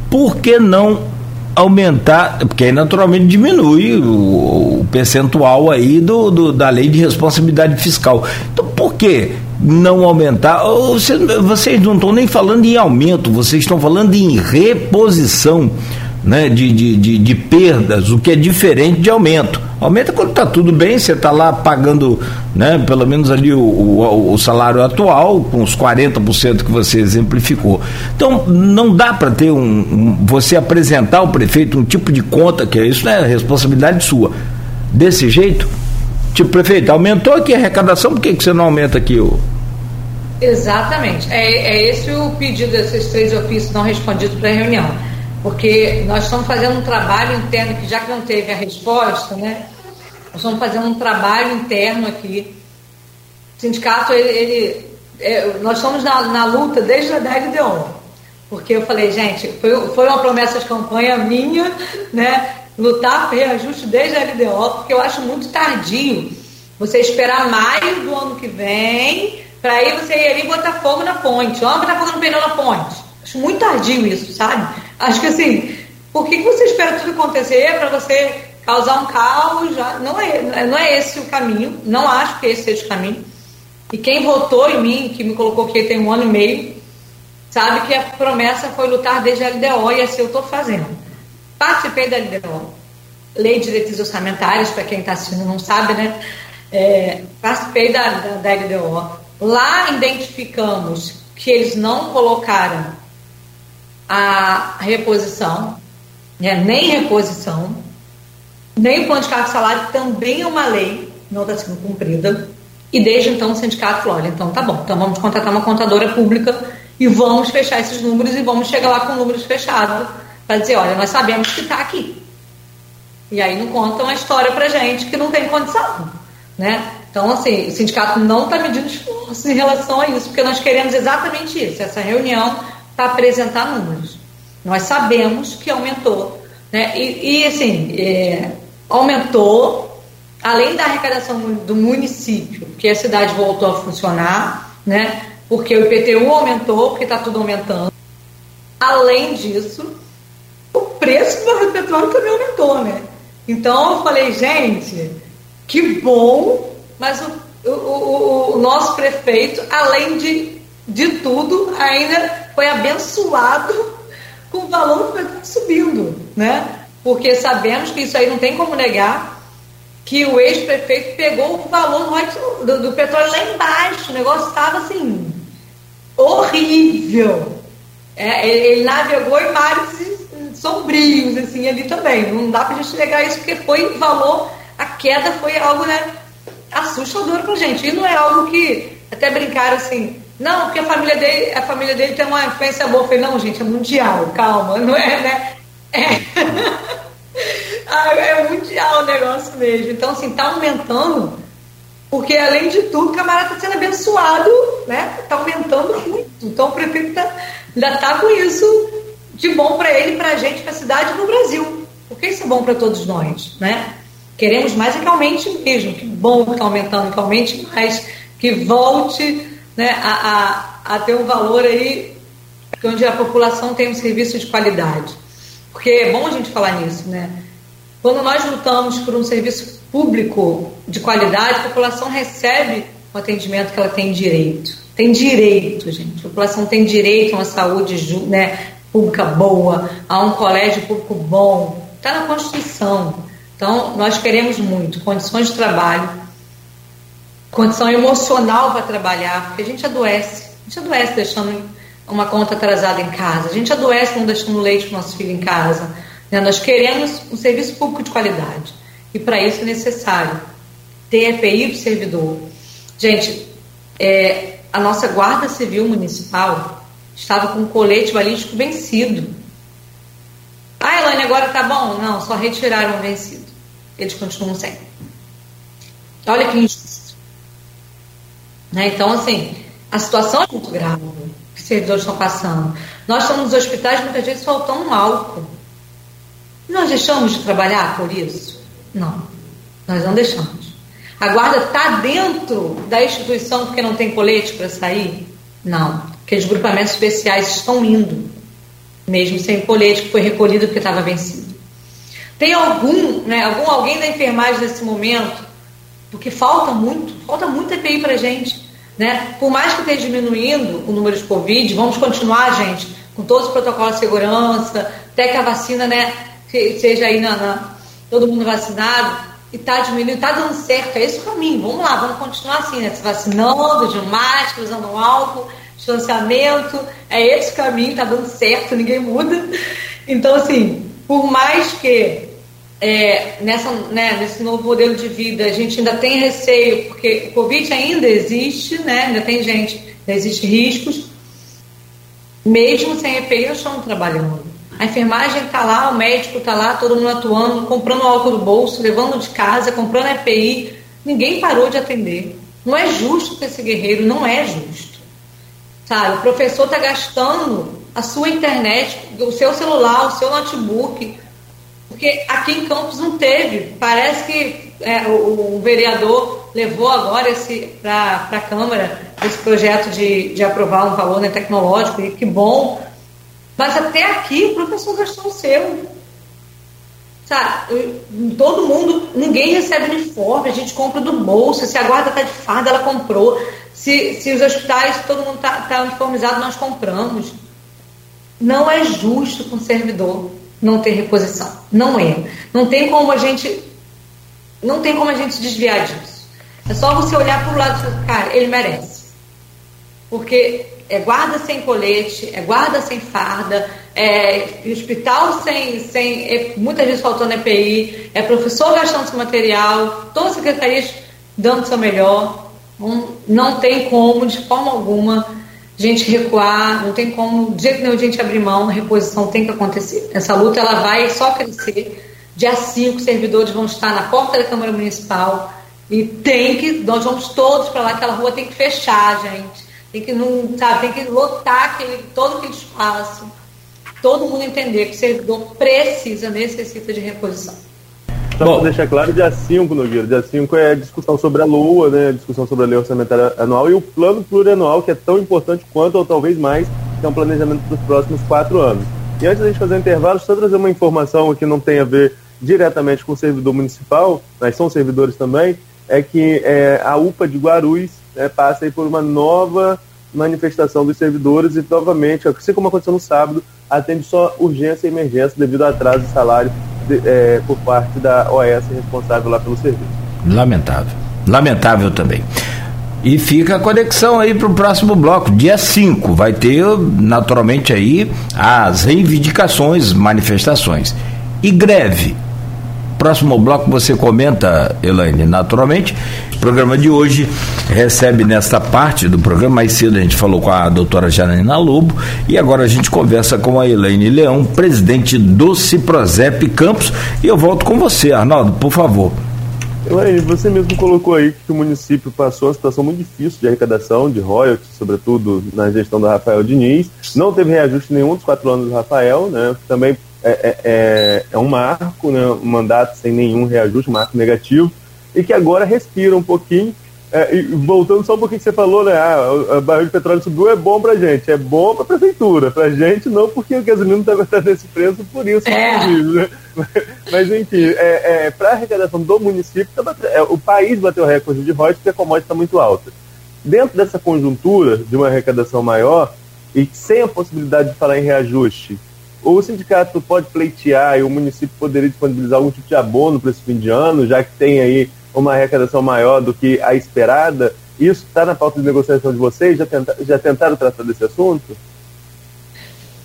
por que não aumentar, porque aí naturalmente diminui o, o percentual aí do, do, da lei de responsabilidade fiscal. Então por que não aumentar? Vocês, vocês não estão nem falando em aumento, vocês estão falando em reposição né, de, de, de, de perdas, o que é diferente de aumento. Aumenta quando está tudo bem, você está lá pagando né, pelo menos ali o, o, o, salário atual, com os 40% que você exemplificou. Então, não dá para ter um, um, você apresentar ao prefeito um tipo de conta, que é isso não é responsabilidade sua. Desse jeito, tipo, prefeito, aumentou aqui a arrecadação, por que, que você não aumenta aqui o. Exatamente. É, é esse o pedido desses três ofícios não respondidos para a reunião porque nós estamos fazendo um trabalho interno que já que não teve a resposta, né? Nós estamos fazendo um trabalho interno aqui. O sindicato, ele, ele é, nós estamos na, na, luta desde a DEGDEON, porque eu falei, gente, foi, foi uma promessa de campanha minha, né? Lutar por reajuste desde a LDO, porque eu acho muito tardio você esperar maio do ano que vem, para aí você ir ali botar fogo na ponte. Vamos botar fogo no pneu na ponte. Acho muito tardio isso, sabe? Acho que assim, por que, você espera tudo acontecer para você causar um caos? Não, é, não é esse o caminho, não acho que esse seja o caminho. E quem votou em mim, que me colocou aqui tem um ano e meio, sabe que a promessa foi lutar desde a LDO e assim eu estou fazendo. Participei da LDO, Lei de Diretrizes Orçamentárias, para quem está assistindo não sabe, né? É, participei da, da, da LDO. Lá identificamos que eles não colocaram a reposição, né? nem reposição, nem o plano de cargo salário também é uma lei, não está sendo cumprida. E desde então o sindicato falou: olha, então tá bom, então vamos contratar uma contadora pública e vamos fechar esses números e vamos chegar lá com números fechados para dizer: olha, nós sabemos que está aqui. E aí não contam a história para gente que não tem condição. Né? Então, assim, o sindicato não está medindo esforço em relação a isso, porque nós queremos exatamente isso, essa reunião para apresentar números. Nós sabemos que aumentou. Né? E, e assim, é, aumentou, além da arrecadação do município, que a cidade voltou a funcionar, né? porque o IPTU aumentou, porque está tudo aumentando. Além disso, o preço do petróleo também aumentou. Né? Então eu falei, gente, Que bom, mas o, o, o, o nosso prefeito, além de, de tudo, ainda foi abençoado com o valor subindo, né? Porque sabemos que isso aí não tem como negar que o ex-prefeito pegou o valor do, do, petróleo lá embaixo. O negócio estava assim horrível. É, ele, ele, navegou em mares sombrios assim ali também. Não dá para gente negar isso porque foi valor. A queda foi algo né, assustador para gente. E não é algo que até brincaram assim. Não, porque a família dele, a família dele tem uma influência boa. Eu falei, não, gente, é mundial, calma, não é, né? É. É mundial o negócio mesmo. Então, assim, tá aumentando, porque além de tudo, o camarada está sendo abençoado, né? Tá aumentando muito. Então, o prefeito tá, ainda tá com isso de bom para ele, para a gente, para a cidade e no Brasil. Porque isso é bom para todos nós, né? Queremos mais é que aumente mesmo. Que bom que está aumentando, que aumente mais, que volte né, a, a, a ter um valor aí onde a população tem um serviço de qualidade. Porque é bom a gente falar nisso, né? Quando nós lutamos por um serviço público de qualidade, a população recebe o atendimento que ela tem direito. Tem direito, gente. A população tem direito a uma saúde né, pública boa, a um colégio público bom. Está na Constituição. Então, nós queremos muito condições de trabalho, condição emocional para trabalhar, porque a gente adoece. A gente adoece deixando uma conta atrasada em casa, a gente adoece não deixando leite para o nosso filho em casa né? Nós queremos um serviço público de qualidade. E para isso é necessário ter EPI para o servidor. Gente, é, a nossa Guarda Civil Municipal estava com o colete balístico vencido. Ah, Elaine, agora tá bom? Não, só retiraram o vencido. Eles continuam sem. Olha que injusto. Né? Então, assim, a situação é muito grave que os servidores estão passando. Nós estamos nos hospitais muitas vezes faltando álcool. Nós deixamos de trabalhar por isso? Não, nós não deixamos. A guarda está dentro da instituição porque não tem colete para sair? Não, porque os grupamentos especiais estão indo, mesmo sem colete, que foi recolhido porque estava vencido. Tem algum, né, algum alguém da enfermagem nesse momento, porque falta muito, falta muito EPI para gente. Né? Por mais que esteja diminuindo o número de Covid, vamos continuar, gente, com todos os protocolos de segurança, até que a vacina né, seja aí na, na todo mundo vacinado, e está diminuindo, está dando certo, é esse caminho. Vamos lá, vamos continuar assim, né? Se vacinando, de máscara, usando álcool, distanciamento, é esse caminho, está dando certo, ninguém muda. Então, assim, por mais que é, nessa, né, nesse novo modelo de vida a gente ainda tem receio, porque o Covid ainda existe, né? Ainda tem gente, ainda existem riscos, mesmo sem EPI, nós estamos trabalhando. A enfermagem está lá, o médico está lá, todo mundo atuando, comprando álcool do bolso, levando de casa, comprando EPI. Ninguém parou de atender. Não é justo para esse guerreiro, não é justo. Sabe, o professor está gastando a sua internet, o seu celular, o seu notebook, porque aqui em Campos não teve. Parece que é, o, o, vereador levou agora para a Câmara esse projeto de, de aprovar um valor né, tecnológico, e que bom, mas até aqui o professor gastou o seu. Sabe, todo mundo, ninguém recebe uniforme, a gente compra do bolso, se a guarda está de farda, ela comprou. Se, se os hospitais, todo mundo está tá uniformizado, nós compramos. Não é justo com o servidor não ter reposição. Não é. Não tem como a gente. Não tem como a gente desviar disso. É só você olhar para o lado e falar, cara, ele merece. Porque é guarda sem colete, é guarda sem farda, é hospital sem, sem é, muitas vezes faltando EPI, é professor gastando seu material, todas as secretarias dando seu melhor. Não, não tem como, de forma alguma, a gente recuar, não tem como, de jeito nenhum, a gente abrir mão, reposição tem que acontecer. Essa luta ela vai só crescer. Dia 5, servidores vão estar na porta da Câmara Municipal e tem que, nós vamos todos para lá, aquela rua tem que fechar, gente tem que, não, sabe, tem que lotar aquele, todo aquele espaço. Todo mundo entender que o servidor precisa, necessita de reposição. Só para deixar claro, dia 5, Nogueira, dia 5 é a discussão sobre a LOA, né, a discussão sobre a lei orçamentária anual e o plano plurianual, que é tão importante quanto, ou talvez mais, que é um planejamento para os próximos quatro anos. E antes da gente fazer o intervalo, só trazer uma informação que não tem a ver diretamente com o servidor municipal, mas são servidores também, é que é, a UPA de Guarulhos né, passa por uma nova manifestação dos servidores e novamente, assim como aconteceu no sábado, atende só urgência e emergência devido ao atraso de salário de, é, por parte da OS responsável lá pelo serviço. Lamentável. Lamentável também. E fica a conexão aí para o próximo bloco. Dia 5 vai ter, naturalmente, aí as reivindicações, manifestações. E greve. Próximo bloco você comenta, Elaine, naturalmente. O programa de hoje recebe nesta parte do programa, mais cedo a gente falou com a doutora Janaína Lobo e agora a gente conversa com a Elaine Leão, presidente do Ciprozep Campos. E eu volto com você, Arnaldo, por favor. Elaine, você mesmo colocou aí que o município passou uma situação muito difícil de arrecadação, de royalties, sobretudo na gestão do Rafael Diniz. Não teve reajuste nenhum dos quatro anos do Rafael, né? Também é, é, é, é um marco, né, um mandato sem nenhum reajuste, um marco negativo, e que agora respira um pouquinho. É, e voltando só um pouquinho que você falou, né? Ah, a barril de petróleo subiu, é bom pra gente, é bom pra prefeitura, pra gente não, porque o gasolina tá gostando desse preço, por isso, é. né? Mas enfim, é, é, para arrecadação do município, tá é, o país bateu recorde de royalties porque a commodity está muito alta. Dentro dessa conjuntura de uma arrecadação maior, e sem a possibilidade de falar em reajuste, o sindicato pode pleitear e o município poderia disponibilizar algum tipo de abono para esse fim de ano, já que tem aí uma arrecadação maior do que a esperada? Isso está na pauta de negociação de vocês? Já, tenta, já tentaram tratar desse assunto?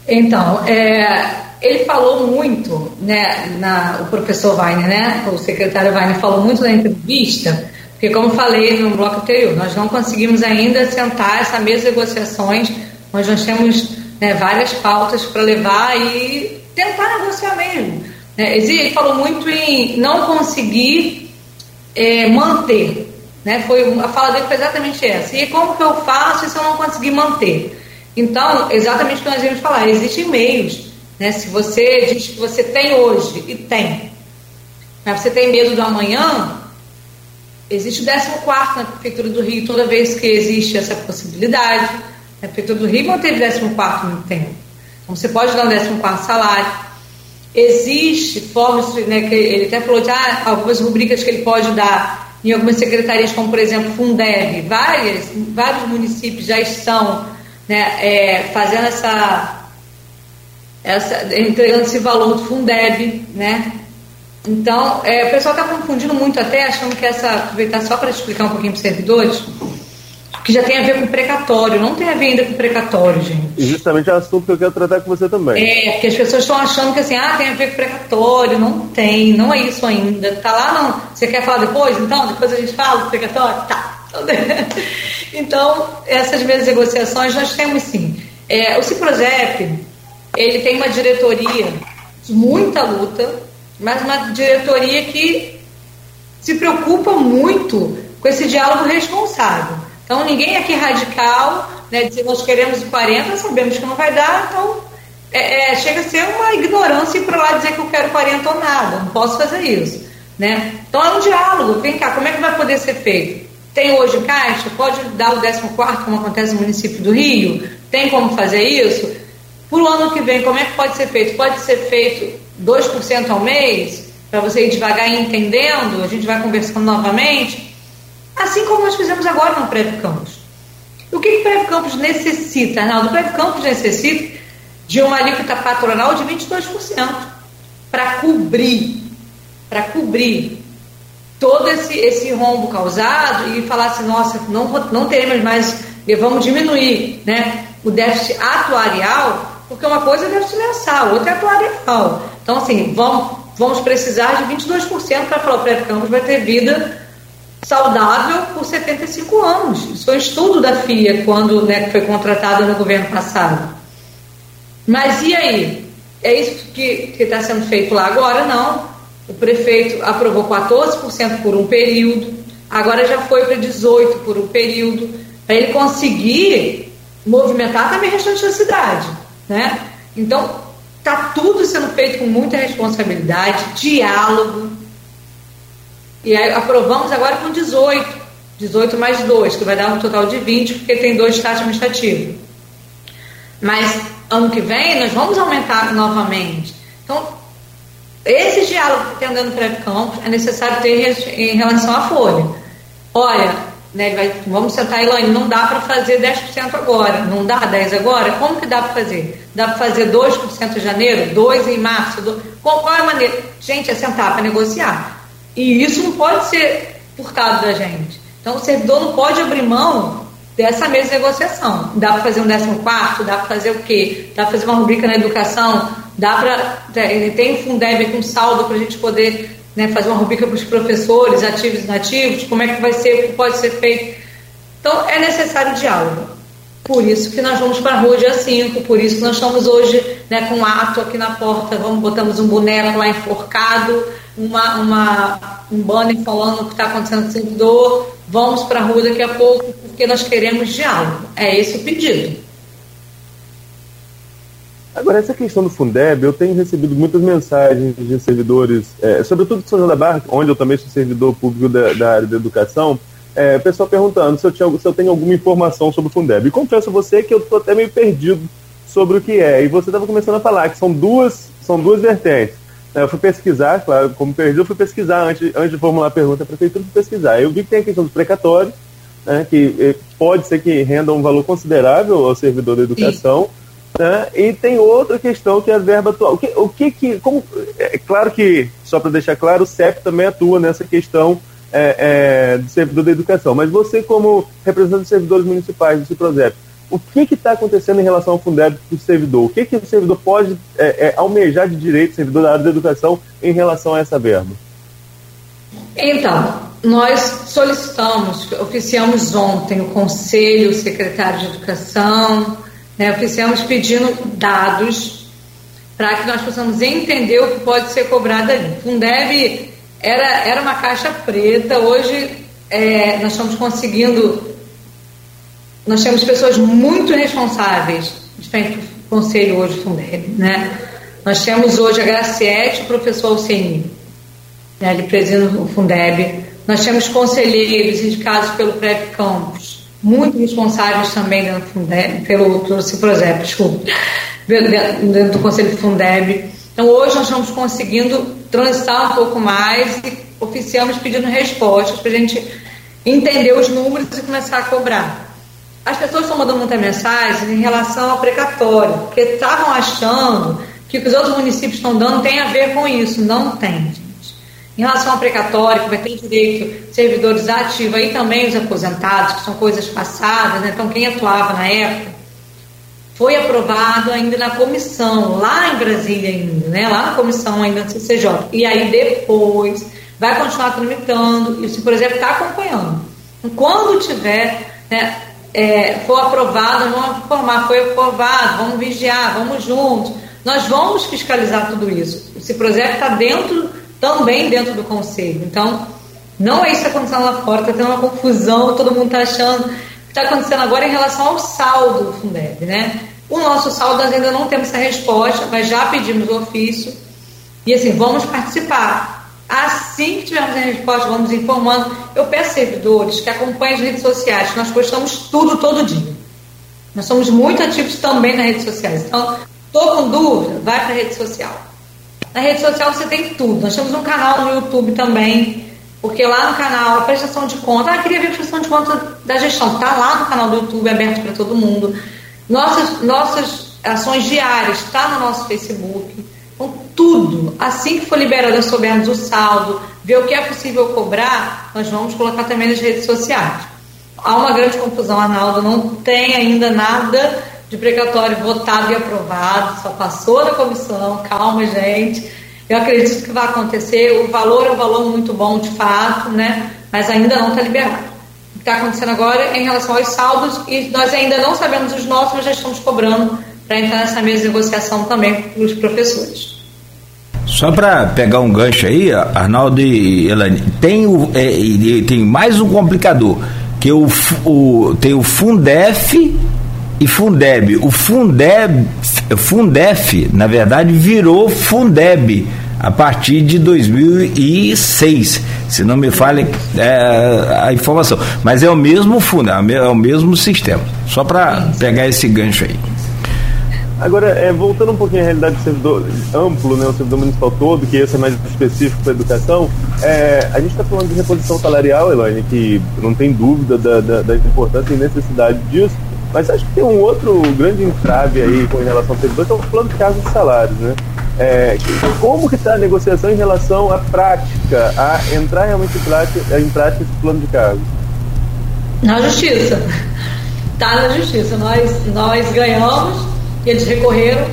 Então, é, ele falou muito, né, na, o professor Weiner, né, o secretário Weiner falou muito na entrevista, porque como falei no bloco anterior, nós não conseguimos ainda sentar essa mesa de negociações, onde nós temos né, várias pautas para levar e tentar negociar mesmo. Né? Ele falou muito em não conseguir é, manter. Né? Foi, a fala dele foi exatamente essa. E como que eu faço se eu não conseguir manter? Então, exatamente o que nós íamos falar, existem meios. Né? Se você diz que você tem hoje, e tem, mas você tem medo do amanhã, existe o 14 na Prefeitura do Rio, toda vez que existe essa possibilidade. A Prefeitura do Rio manteve 14 muito tempo. Então você pode dar um 14 salário. Existe formas, né, que ele até falou de ah, algumas rubricas que ele pode dar em algumas secretarias, como por exemplo Fundeb, várias, vários municípios já estão né, é, fazendo essa, essa, entregando esse valor do Fundeb, né? Então, é, o pessoal está confundindo muito até, achando que essa, aproveitar só para explicar um pouquinho para os servidores, que já tem a ver com precatório, não tem a ver ainda com precatório, gente. E justamente é o assunto que eu quero tratar com você também. É, porque as pessoas estão achando que assim, ah, tem a ver com precatório, não tem, não é isso ainda. Tá lá, não. Você quer falar depois? Então, depois a gente fala do precatório? Tá. Então, essas mesmas negociações nós temos sim. É, o Ciprozep, ele tem uma diretoria de muita luta, mas uma diretoria que se preocupa muito com esse diálogo responsável. Então, ninguém aqui radical, né, dizer nós queremos 40, sabemos que não vai dar, então é, é, chega a ser uma ignorância ir para lá dizer que eu quero 40 ou nada, não posso fazer isso. Né? Então, é um diálogo. Vem cá, como é que vai poder ser feito? Tem hoje caixa? Pode dar o 14, como acontece no município do Rio? Tem como fazer isso? Para o ano que vem, como é que pode ser feito? Pode ser feito 2% ao mês? Para você ir devagar entendendo? A gente vai conversando novamente. Assim como nós fizemos agora no Prévio Campos. O que o Prévio Campos necessita, Arnaldo? O Prévio Campos necessita de uma alíquota patronal de 22% para cobrir, para cobrir todo esse, esse rombo causado e falar assim, nossa, não, não teremos mais, vamos diminuir né, o déficit atuarial, porque uma coisa é déficit mensal, outra é atuarial. Então, assim, vamos, vamos precisar de 22% para falar o Prévio Campos vai ter vida saudável por 75 anos. Isso foi um estudo da FIA quando né, foi contratada no governo passado. Mas e aí? É isso que está sendo feito lá agora? Não. O prefeito aprovou 14% por um período, agora já foi para 18% por um período, para ele conseguir movimentar também o restante da cidade. Né? Então, está tudo sendo feito com muita responsabilidade, diálogo, e aí aprovamos agora com 18. 18 mais 2, que vai dar um total de 20, porque tem dois taxas administrativos. Mas ano que vem nós vamos aumentar novamente. Então, esse diálogo que tem dando para campos é necessário ter em relação à folha. Olha, né, vai, vamos sentar, Elaine, não dá para fazer 10% agora, não dá 10% agora, como que dá para fazer? Dá para fazer 2% em janeiro, 2% em março? Do, qual, qual é a maneira? Gente, é sentar para negociar. E isso não pode ser furtado da gente. Então, o servidor não pode abrir mão dessa mesma negociação. Dá para fazer um 14, dá para fazer o quê? Dá para fazer uma rubrica na educação, dá para. Tem um Fundeb com saldo para a gente poder né, fazer uma rubrica para os professores, ativos e inativos, como é que vai ser, o que pode ser feito. Então, é necessário diálogo. Por isso que nós vamos para a rua dia 5, por isso que nós estamos hoje né, com um ato aqui na porta, vamos, botamos um boneco lá enforcado, uma, uma, um banner falando o que está acontecendo com o servidor, vamos para a rua daqui a pouco, porque nós queremos diálogo. É esse o pedido. Agora, essa questão do Fundeb, eu tenho recebido muitas mensagens de servidores, é, sobretudo de São João da Barra, onde eu também sou servidor público da, da área da educação, é, pessoal perguntando se eu, tinha, se eu tenho alguma informação sobre o Fundeb. E confesso a você que eu estou até meio perdido sobre o que é. E você estava começando a falar que são duas, são duas vertentes. É, eu fui pesquisar, claro, como perdi, eu fui pesquisar antes, antes de formular a pergunta para a prefeitura, fui pesquisar. Eu vi que tem a questão dos precatórios, né, que eh, pode ser que renda um valor considerável ao servidor da educação. Né? E tem outra questão que é a verba atual. O que, o que, que como, é claro que, só para deixar claro, o CEP também atua nessa questão é, é, do servidor da educação, mas você, como representante dos servidores municipais do Ciprozep, o que está acontecendo em relação ao Fundeb do servidor? O que, que o servidor pode é, é, almejar de direito, servidor da área da educação, em relação a essa verba? Então, nós solicitamos, oficiamos ontem o Conselho, o secretário de Educação, né, oficiamos pedindo dados para que nós possamos entender o que pode ser cobrado ali. Fundeb era, era uma caixa preta, hoje é, nós estamos conseguindo. Nós temos pessoas muito responsáveis de frente ao conselho hoje Fundeb. Né? Nós temos hoje a Graciete, o professor Alceni, né, ele preside o Fundeb. Nós temos conselheiros indicados pelo Prep Campos muito responsáveis também dentro do Fundeb, pelo, pelo Ciprozep, desculpa, dentro do Conselho do Fundeb. Então, hoje nós estamos conseguindo transitar um pouco mais e oficiamos pedindo respostas para a gente entender os números e começar a cobrar. As pessoas estão mandando muita mensagem em relação ao precatório, porque estavam achando que o que os outros municípios estão dando tem a ver com isso. Não tem. Em relação ao precatório, que vai ter direito servidores ativos, aí também os aposentados, que são coisas passadas, né? então quem atuava na época, foi aprovado ainda na comissão, lá em Brasília ainda, né? lá na comissão ainda do CCJ. E aí depois vai continuar tramitando, e o por exemplo, está acompanhando. Quando tiver, né, é, for aprovado, vamos informar, foi aprovado, vamos vigiar, vamos juntos. Nós vamos fiscalizar tudo isso. O projeto está dentro também dentro do conselho. Então, não é isso que está acontecendo lá fora, está tendo uma confusão, todo mundo está achando que está acontecendo agora em relação ao saldo do Fundeb, né? O nosso saldo nós ainda não temos essa resposta, mas já pedimos o ofício e assim, vamos participar. Assim que tivermos a resposta, vamos informando. Eu peço servidores que acompanhem as redes sociais, que nós postamos tudo todo dia. Nós somos muito ativos também nas redes sociais. Então, estou com dúvida, vai para a rede social. Na rede social você tem tudo. Nós temos um canal no YouTube também, porque lá no canal a prestação de conta, ah, queria ver a prestação de conta da gestão, está lá no canal do YouTube, aberto para todo mundo. Nossas, nossas ações diárias, está no nosso Facebook. Tudo, assim que for liberado, soubermos o saldo, ver o que é possível cobrar, nós vamos colocar também nas redes sociais. Há uma grande confusão, Arnaldo, não tem ainda nada de precatório votado e aprovado, só passou na comissão, calma, gente. Eu acredito que vai acontecer. O valor é um valor muito bom, de fato, né? Mas ainda não está liberado. O que está acontecendo agora é em relação aos saldos, e nós ainda não sabemos os nossos, mas já estamos cobrando para entrar nessa mesa de negociação também para os professores. Só para pegar um gancho aí, Arnaldo e Elane, tem, o, é, tem mais um complicador, que o, o, tem o Fundef e Fundeb. O Fundeb, Fundef, na verdade, virou Fundeb a partir de 2006, se não me falha é, a informação. Mas é o mesmo fundo, é o mesmo sistema. Só para pegar esse gancho aí. Agora, é, voltando um pouquinho à realidade do servidor amplo, né, o servidor municipal todo, que esse é mais específico para a educação, é, a gente está falando de reposição salarial, Elaine, que não tem dúvida da, da, da, importância e necessidade disso, mas acho que tem um outro grande entrave aí com relação ao servidor, que é o plano de cargos e salários, né? É, como que está a negociação em relação à prática, a entrar realmente em prática, em prática esse plano de cargos? Na justiça. Está na justiça. Nós, nós ganhamos e eles recorreram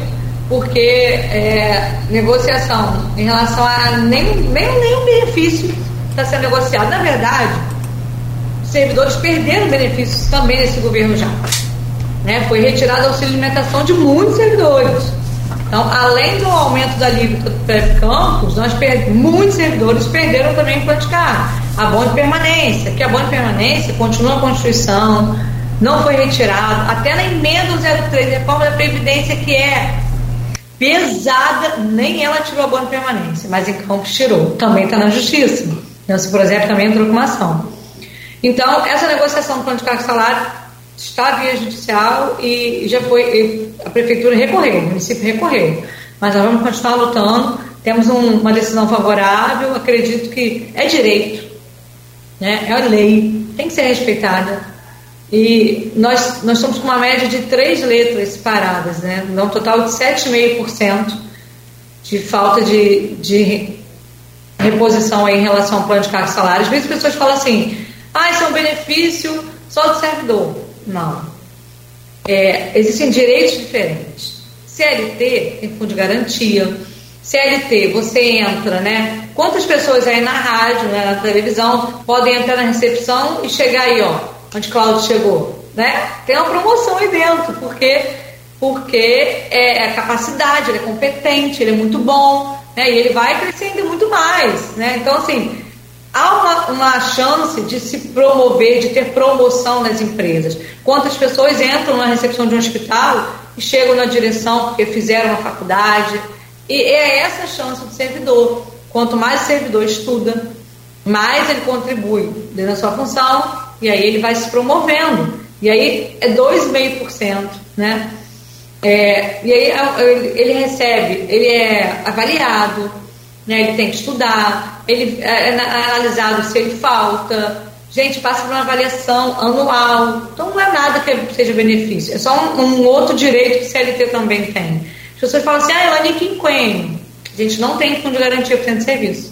porque é, negociação em relação a nem, nem, nenhum benefício está sendo negociado. Na verdade, os servidores perderam benefícios também nesse governo já. Né? Foi retirado auxílio de alimentação de muitos servidores. Então, além do aumento da alíquota do campos, nós muitos servidores perderam também o cargo. A bom de permanência, que a bom de permanência continua a Constituição, não foi retirado, até na emenda 03, reforma da Previdência, que é pesada, nem ela tirou a boa permanência, mas em Campos tirou. Também está na justiça. Esse projeto também entrou com uma ação. Então, essa negociação do plano de cargo salário está via judicial e já foi. A prefeitura recorreu, o município recorreu. Mas nós vamos continuar lutando. Temos um, uma decisão favorável, acredito que é direito, né? é lei, tem que ser respeitada. E nós, nós estamos com uma média de três letras paradas, né? Dá um total de 7,5% de falta de, de reposição aí em relação ao plano de cargos salários. Às vezes as pessoas falam assim, ah, isso é um benefício só do servidor. Não. É, existem direitos diferentes. CLT tem fundo de garantia. CLT, você entra, né? Quantas pessoas aí na rádio, né, na televisão, podem entrar na recepção e chegar aí, ó, onde Cláudio chegou, né? Tem uma promoção aí dentro, porque porque é, é a capacidade, ele é competente, ele é muito bom, né? E ele vai crescendo muito mais, né? Então assim há uma, uma chance de se promover, de ter promoção nas empresas. Quantas pessoas entram na recepção de um hospital e chegam na direção porque fizeram uma faculdade? E é essa a chance do servidor. Quanto mais o servidor estuda, mais ele contribui dentro da sua função e aí ele vai se promovendo. E aí é 2,5%, né? É, e aí é, ele recebe, ele é avaliado, né? ele tem que estudar, ele é, é analisado se ele falta, gente passa por uma avaliação anual, então não é nada que seja benefício, é só um, um outro direito que o CLT também tem. As pessoas falam assim, ah, Elaine, quinquênio. A gente não tem fundo de garantia centro de serviço.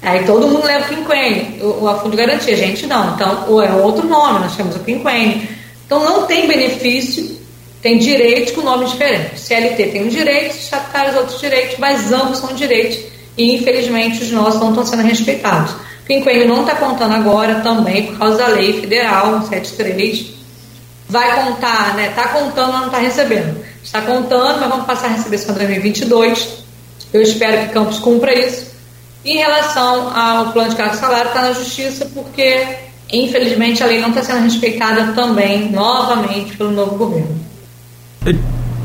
Aí todo mundo leva o quinquênio, o, o fundo de garantia, gente não. Então, é outro nome, nós temos o quinquênio. Então não tem benefício, tem direitos com nomes diferentes. CLT tem um direito, estatutários outros direitos, mas ambos são direitos e infelizmente os nossos não estão sendo respeitados. O quinquênio não está contando agora também por causa da lei federal 173. Vai contar, né? Está contando, mas não está recebendo. Está contando, mas vamos passar a receber só em 2022. Eu espero que Campos cumpra isso em relação ao plano de cargo salário, está na justiça porque, infelizmente, a lei não está sendo respeitada também, novamente, pelo novo governo. Eu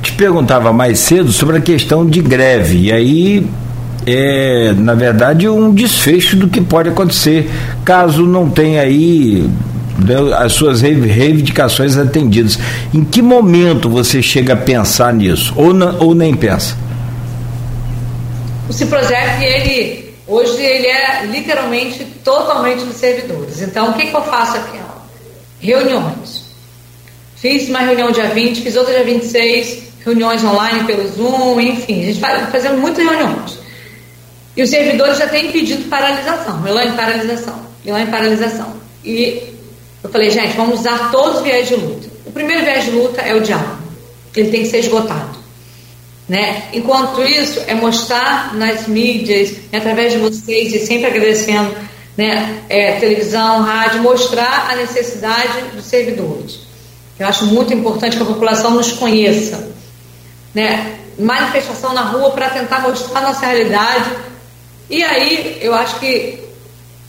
te perguntava mais cedo sobre a questão de greve, e aí é, na verdade, um desfecho do que pode acontecer caso não tenha aí né, as suas reivindicações atendidas. Em que momento você chega a pensar nisso? Ou, não, ou nem pensa? O Ciproject, ele Hoje ele é literalmente totalmente dos servidores. Então, o que, que eu faço aqui? Reuniões. Fiz uma reunião dia 20, fiz outra dia 26, reuniões online pelo Zoom, enfim, a gente vai fazendo muitas reuniões. E os servidores já têm pedido paralisação, em paralisação, em paralisação. E eu falei, gente, vamos usar todos os viés de luta. O primeiro viés de luta é o diálogo. Ele tem que ser esgotado. Né? Enquanto isso, é mostrar nas mídias, através de vocês, e sempre agradecendo né, é, televisão, rádio, mostrar a necessidade dos servidores. Eu acho muito importante que a população nos conheça. Né? Manifestação na rua para tentar mostrar a nossa realidade. E aí, eu acho que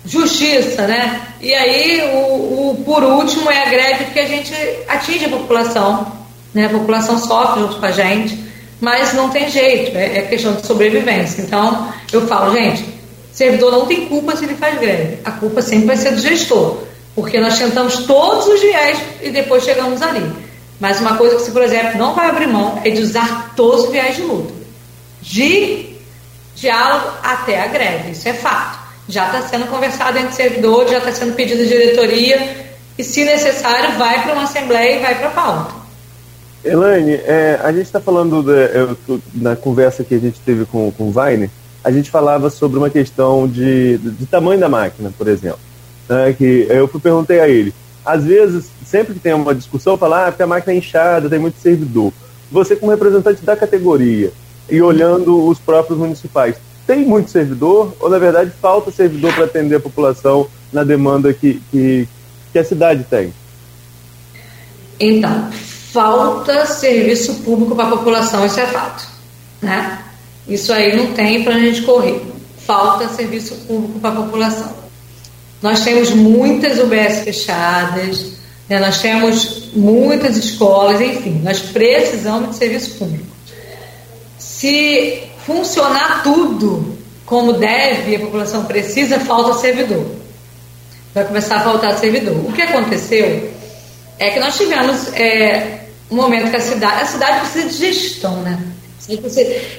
justiça, né? E aí, o, o, por último, é a greve que a gente atinge a população. Né? A população sofre junto com a gente mas não tem jeito, é, é questão de sobrevivência. Então, eu falo, gente, servidor não tem culpa se ele faz greve, a culpa sempre vai ser do gestor, porque nós tentamos todos os viés e depois chegamos ali. Mas uma coisa que você, por exemplo, não vai abrir mão é de usar todos os viés de luta. De diálogo até a greve, isso é fato. Já está sendo conversado entre servidores, já está sendo pedido a diretoria, e se necessário, vai para uma assembleia e vai para a pauta. Elaine, é, a gente está falando eu, na conversa que a gente teve com, com o Vine, a gente falava sobre uma questão de, de tamanho da máquina, por exemplo. Né, que eu perguntei a ele, às vezes, sempre que tem uma discussão, falar ah, que a máquina é inchada, tem muito servidor. Você, como representante da categoria e olhando os próprios municipais, tem muito servidor ou, na verdade, falta servidor para atender a população na demanda que, que, que a cidade tem? Então, falta serviço público para a população, isso é fato. Né? Isso aí não tem para a gente correr. Falta serviço público para a população. Nós temos muitas UBS fechadas, né? nós temos muitas escolas, enfim, nós precisamos de serviço público. Se funcionar tudo como deve, a população precisa, falta servidor. Vai começar a faltar servidor. O que aconteceu é que nós tivemos é, um momento que a cidade, a cidade precisa de gestão, né?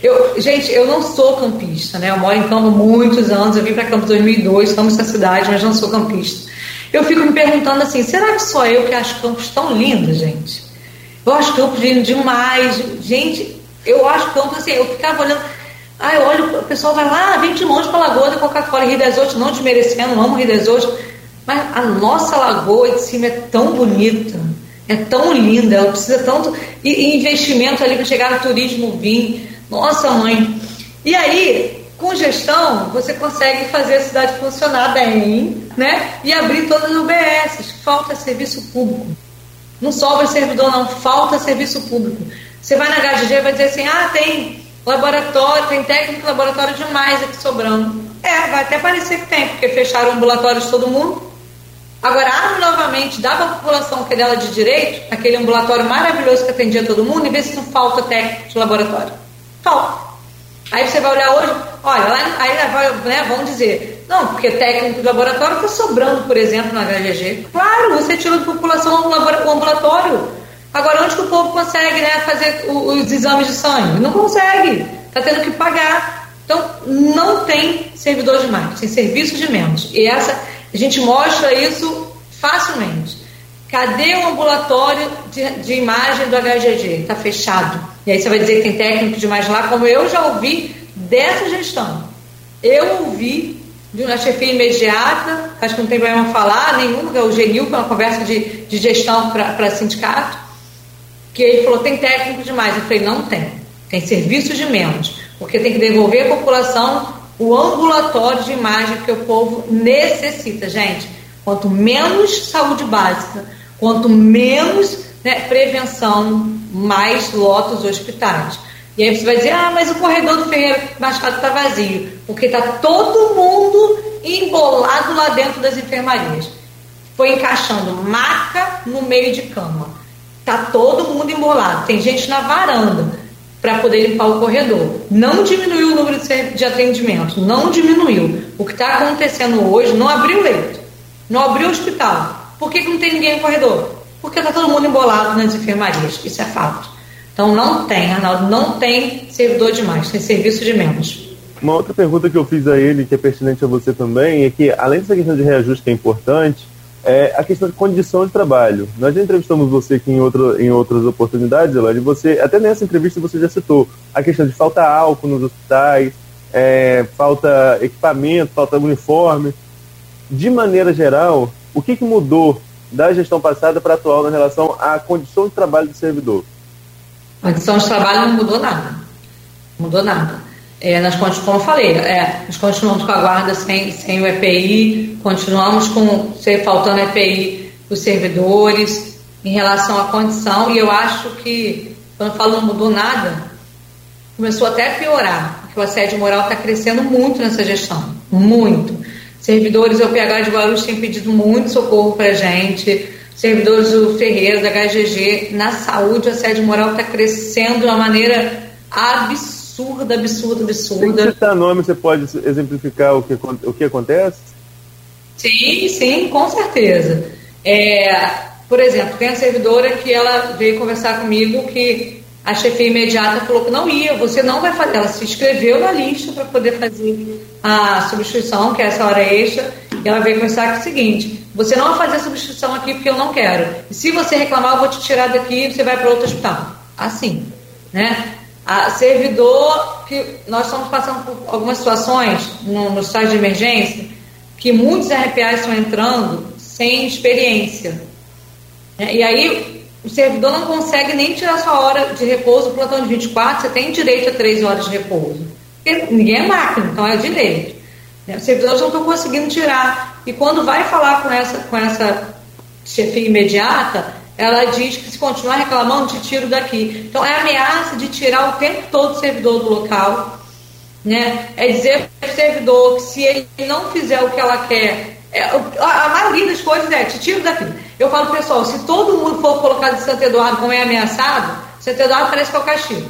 Eu, gente, eu não sou campista, né? Eu moro em Campo muitos anos, eu vim para Campo 2002, estamos na cidade, mas não sou campista. Eu fico me perguntando assim, será que só eu que acho Campos tão lindo, gente? Eu acho Campos lindo demais. Gente, eu acho Campos assim, eu ficava olhando, ah, eu olho, o pessoal vai lá, vem de longe para a Lagoa da Coca-Cola, Rio das Outras, não desmerecendo, amo Rio das Outras, mas a nossa lagoa de cima é tão bonita é tão linda, ela precisa tanto e, e investimento ali para chegar no turismo vir. Nossa, mãe. E aí, com gestão, você consegue fazer a cidade funcionar bem, né? E abrir todas as UBS. Falta serviço público. Não sobra servidor, não. Falta serviço público. Você vai na HGG e vai dizer assim: ah, tem laboratório, tem técnico laboratório demais aqui sobrando. É, vai até parecer que tem, porque fecharam ambulatórios todo mundo Agora, abre novamente, dá para a população que é dela de direito, aquele ambulatório maravilhoso que atendia todo mundo, e vê se não falta técnico de laboratório. Falta. Aí você vai olhar hoje, olha, lá, aí né, vão dizer, não, porque técnico de laboratório está sobrando, por exemplo, na HGG. Claro, você tirou da população o ambulatório. Agora, onde que o povo consegue né, fazer os exames de sangue? Não consegue. Está tendo que pagar. Então, não tem servidor de mais, tem serviço de menos. E essa a gente mostra isso facilmente. Cadê o ambulatório de, de imagem do HGG? Está fechado. E aí você vai dizer que tem técnico demais lá, como eu já ouvi dessa gestão. Eu ouvi de uma chefia imediata, acho que não tem problema falar nenhum, é o Genil, que é uma conversa de, de gestão para sindicato, que ele falou, tem técnico demais. Eu falei, não tem. Tem serviço de menos, porque tem que devolver a população o ambulatório de imagem que o povo necessita, gente. Quanto menos saúde básica, quanto menos né, prevenção, mais lota os hospitais. E aí você vai dizer, ah, mas o corredor do Ferreira Machado está vazio, porque está todo mundo embolado lá dentro das enfermarias. Foi encaixando maca no meio de cama. Está todo mundo embolado. Tem gente na varanda para poder limpar o corredor. Não diminuiu o número de atendimento, não diminuiu. O que está acontecendo hoje, não abriu leito, não abriu hospital. Por que, que não tem ninguém no corredor? Porque está todo mundo embolado nas enfermarias, isso é fato. Então não tem, Arnaldo, não tem servidor demais, tem serviço de menos. Uma outra pergunta que eu fiz a ele, que é pertinente a você também, é que além dessa questão de reajuste que é importante, é a questão de condição de trabalho. Nós já entrevistamos você aqui em, outra, em outras oportunidades, Elaine, você, até nessa entrevista você já citou a questão de falta álcool nos hospitais, é, falta equipamento, falta uniforme. De maneira geral, o que, que mudou da gestão passada para a atual na relação à condição de trabalho do servidor? A condição de trabalho não mudou nada. Mudou nada. É, nós, como eu falei, é, nós continuamos com a guarda sem, sem o EPI, continuamos com faltando EPI os servidores em relação à condição, e eu acho que, quando eu falo não mudou nada, começou até a piorar, porque o assédio moral está crescendo muito nessa gestão, muito. Servidores do PH de Guarulhos têm pedido muito socorro para a gente, servidores do Ferreira, da HGG, na saúde o assédio moral está crescendo de uma maneira absurda absurda, absurda, absurda. Se citar nome, você pode exemplificar o que, o que acontece? Sim, sim, com certeza. É, Por exemplo, tem a servidora que ela veio conversar comigo que a chefia imediata falou que não ia, você não vai fazer. Ela se inscreveu na lista para poder fazer a substituição, que é essa hora extra, e ela veio conversar com o seguinte: você não vai fazer a substituição aqui porque eu não quero. E se você reclamar, eu vou te tirar daqui e você vai para outro hospital. Assim, né? A servidor, que nós estamos passando por algumas situações no, no estágio de emergência, que muitos RPAs estão entrando sem experiência. E aí o servidor não consegue nem tirar sua hora de repouso, o plantão de 24, você tem direito a três horas de repouso. Porque ninguém é máquina, então é direito. Né? Os servidores não estão conseguindo tirar. E quando vai falar com essa, com essa chefia imediata, ela diz que se continuar reclamando, te tiro daqui. Então é ameaça de tirar o tempo todo o servidor do local. Né? É dizer para o servidor que se ele não fizer o que ela quer, é, a, maioria das coisas é te tiro daqui. Eu falo, pessoal, se todo mundo for colocado em Santo Eduardo como é ameaçado, Santo Eduardo parece que é o castigo.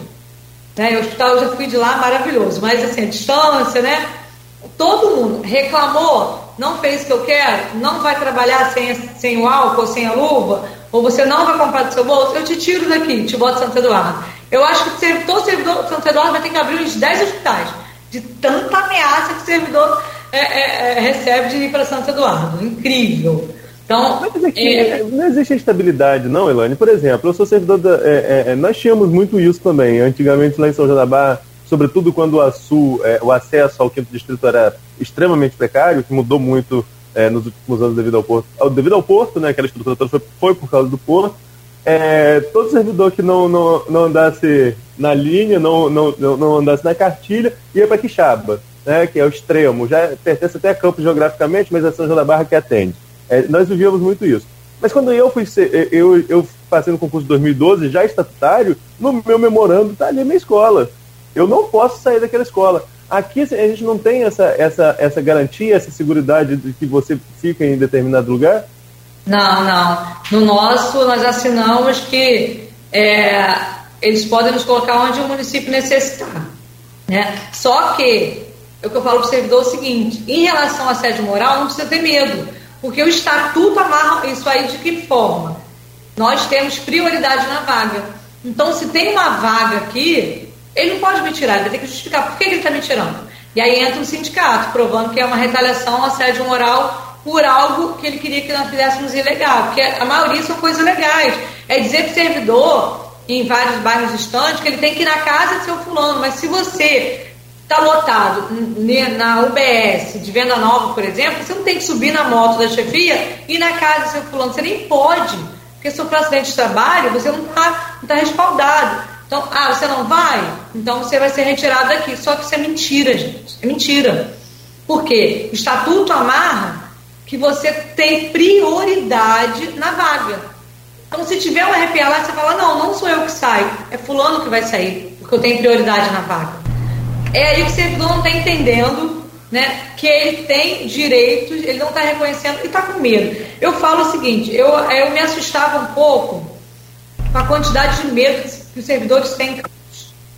Né? O hospital eu já fui de lá, maravilhoso, mas assim, a distância, né? Todo mundo reclamou, não fez o que eu quero, não vai trabalhar sem, sem o álcool, sem a luva, ou você não vai comprar do seu bolso, eu te tiro daqui, te boto Santo Eduardo. Eu acho que todo servidor Santo Eduardo vai ter que abrir uns 10 hospitais, de tanta ameaça que o servidor é, é, é, recebe de ir para Santo Eduardo. Incrível. Então, Mas aqui, é... não existe estabilidade, não, Elane. Por exemplo, eu sou servidor da. É, é, é, nós tínhamos muito isso também. Antigamente, lá em São Jadabá, sobretudo quando a Sul, é, o acesso ao quinto distrito era extremamente precário, que mudou muito nos últimos anos devido ao porto. Devido ao porto, né? Aquela estrutura foi, foi por causa do porto. todo servidor que não, não, não andasse na linha, não, não, não andasse na cartilha, ia para Quixaba, né, que é o extremo. Já pertence até a campo geograficamente, mas é São João da Barra que atende. É, nós vivíamos muito isso. Mas quando eu fui ser, eu, eu passei no concurso de 2012, já estatutário, no meu memorando está ali a minha escola. Eu não posso sair daquela escola. Aqui a gente não tem essa, essa, essa garantia, essa segurança de que você fica em determinado lugar? Não, não. No nosso, nós assinamos que é, eles podem nos colocar onde o município necessitar. Né? Só que, é o que eu falo para o servidor é o seguinte: em relação à sede moral, não precisa ter medo porque o estatuto amarra isso aí de que forma? Nós temos prioridade na vaga. Então, se tem uma vaga aqui, ele não pode me tirar, ele ter que justificar por que ele está me tirando. E aí entra o sindicato, provando que é uma retaliação, assédio moral por algo que ele queria que nós fizéssemos ilegal. Porque a maioria são coisas legais. É dizer para o servidor, em vários bairros distantes, que ele tem que ir na casa de seu fulano. Mas se você está lotado na UBS de Venda Nova, por exemplo, você não tem que subir na moto da chefia e ir na casa do seu fulano. Você nem pode, porque se for acidente de trabalho, você não está tá respaldado. Então, ah, você não vai? Então você vai ser retirado daqui. Só que isso é mentira, gente. É mentira. Por quê? O estatuto amarra que você tem prioridade na vaga. Então, se tiver um RPA lá, você fala, não, não sou eu que saio, é fulano que vai sair, porque eu tenho prioridade na vaga. É aí que o servidor não está entendendo né, que ele tem direitos, ele não está reconhecendo e está com medo. Eu falo o seguinte, eu, eu me assustava um pouco com a quantidade de medo que os servidores têm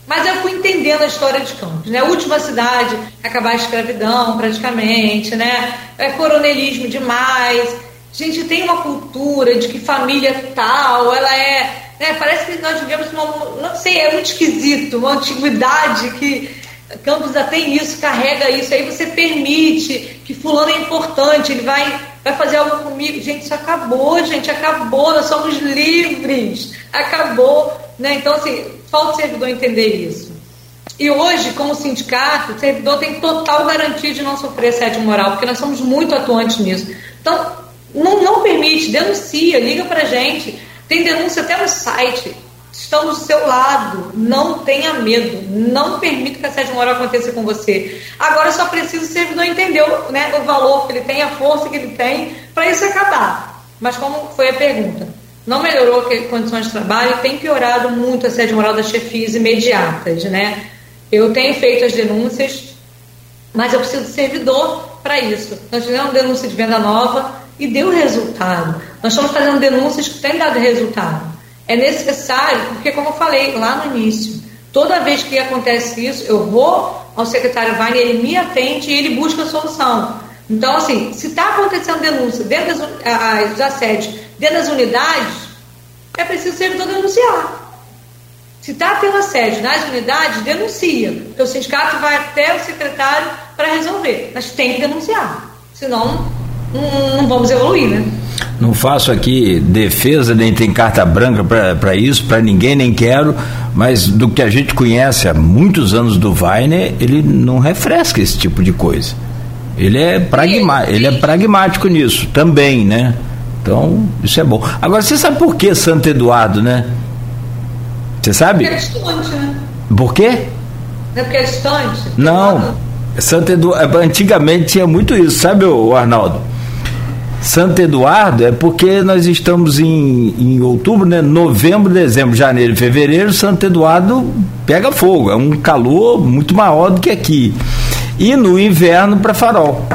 mas eu fui entendendo a história de Campos, né? A última cidade a acabar a escravidão, praticamente, né? É coronelismo demais. A gente tem uma cultura de que família tal, ela é, né? Parece que nós vivemos uma, não sei, é muito esquisito, uma antiguidade que Campos já tem isso, carrega isso, aí você permite que fulano é importante, ele vai, vai fazer algo comigo. Gente, isso acabou, gente, acabou, nós somos livres, acabou. Né? Então, assim, falta o servidor entender isso. E hoje, como sindicato, o servidor tem total garantia de não sofrer assédio moral, porque nós somos muito atuantes nisso. Então, não, não permite, denuncia, liga pra gente. Tem denúncia até no site estamos do seu lado. Não tenha medo. Não permita que a assédio moral aconteça com você. Agora só precisa o servidor entender né, o valor que ele tem, a força que ele tem, para isso acabar. Mas como foi a pergunta? Não melhorou as condições de trabalho, tem piorado muito a assédio moral das chefias imediatas, né? Eu tenho feito as denúncias, mas eu preciso de servidor para isso. Nós fizemos denúncia de venda nova e deu resultado. Nós estamos fazendo denúncias que têm dado resultado é necessário, porque como eu falei lá no início, toda vez que acontece isso, eu vou ao secretário Wagner, ele me atende e ele busca a solução. Então, assim, se está acontecendo denúncia dentro dos assédios Dentro das unidades, é preciso o servidor denunciar. Se está tendo assédio nas unidades, denuncia. Porque o sindicato vai até o secretário para resolver. Mas tem que denunciar. Senão, não, não vamos evoluir, né? Não faço aqui defesa, nem tem carta branca para isso, para ninguém, nem quero, mas do que a gente conhece há muitos anos do Weiner, ele não refresca esse tipo de coisa. Ele é, pragma, ele é pragmático nisso também, né? Então, isso é bom. Agora, você sabe por que Santo Eduardo, né? Você sabe? Porque é distante, né? Por quê? Não é porque é distante? Não. Santo Eduardo, antigamente tinha muito isso, sabe, o Arnaldo? Santo Eduardo é porque nós estamos em, em outubro, né? Novembro, dezembro, janeiro e fevereiro, Santo Eduardo pega fogo. É um calor muito maior do que aqui. E no inverno para farol.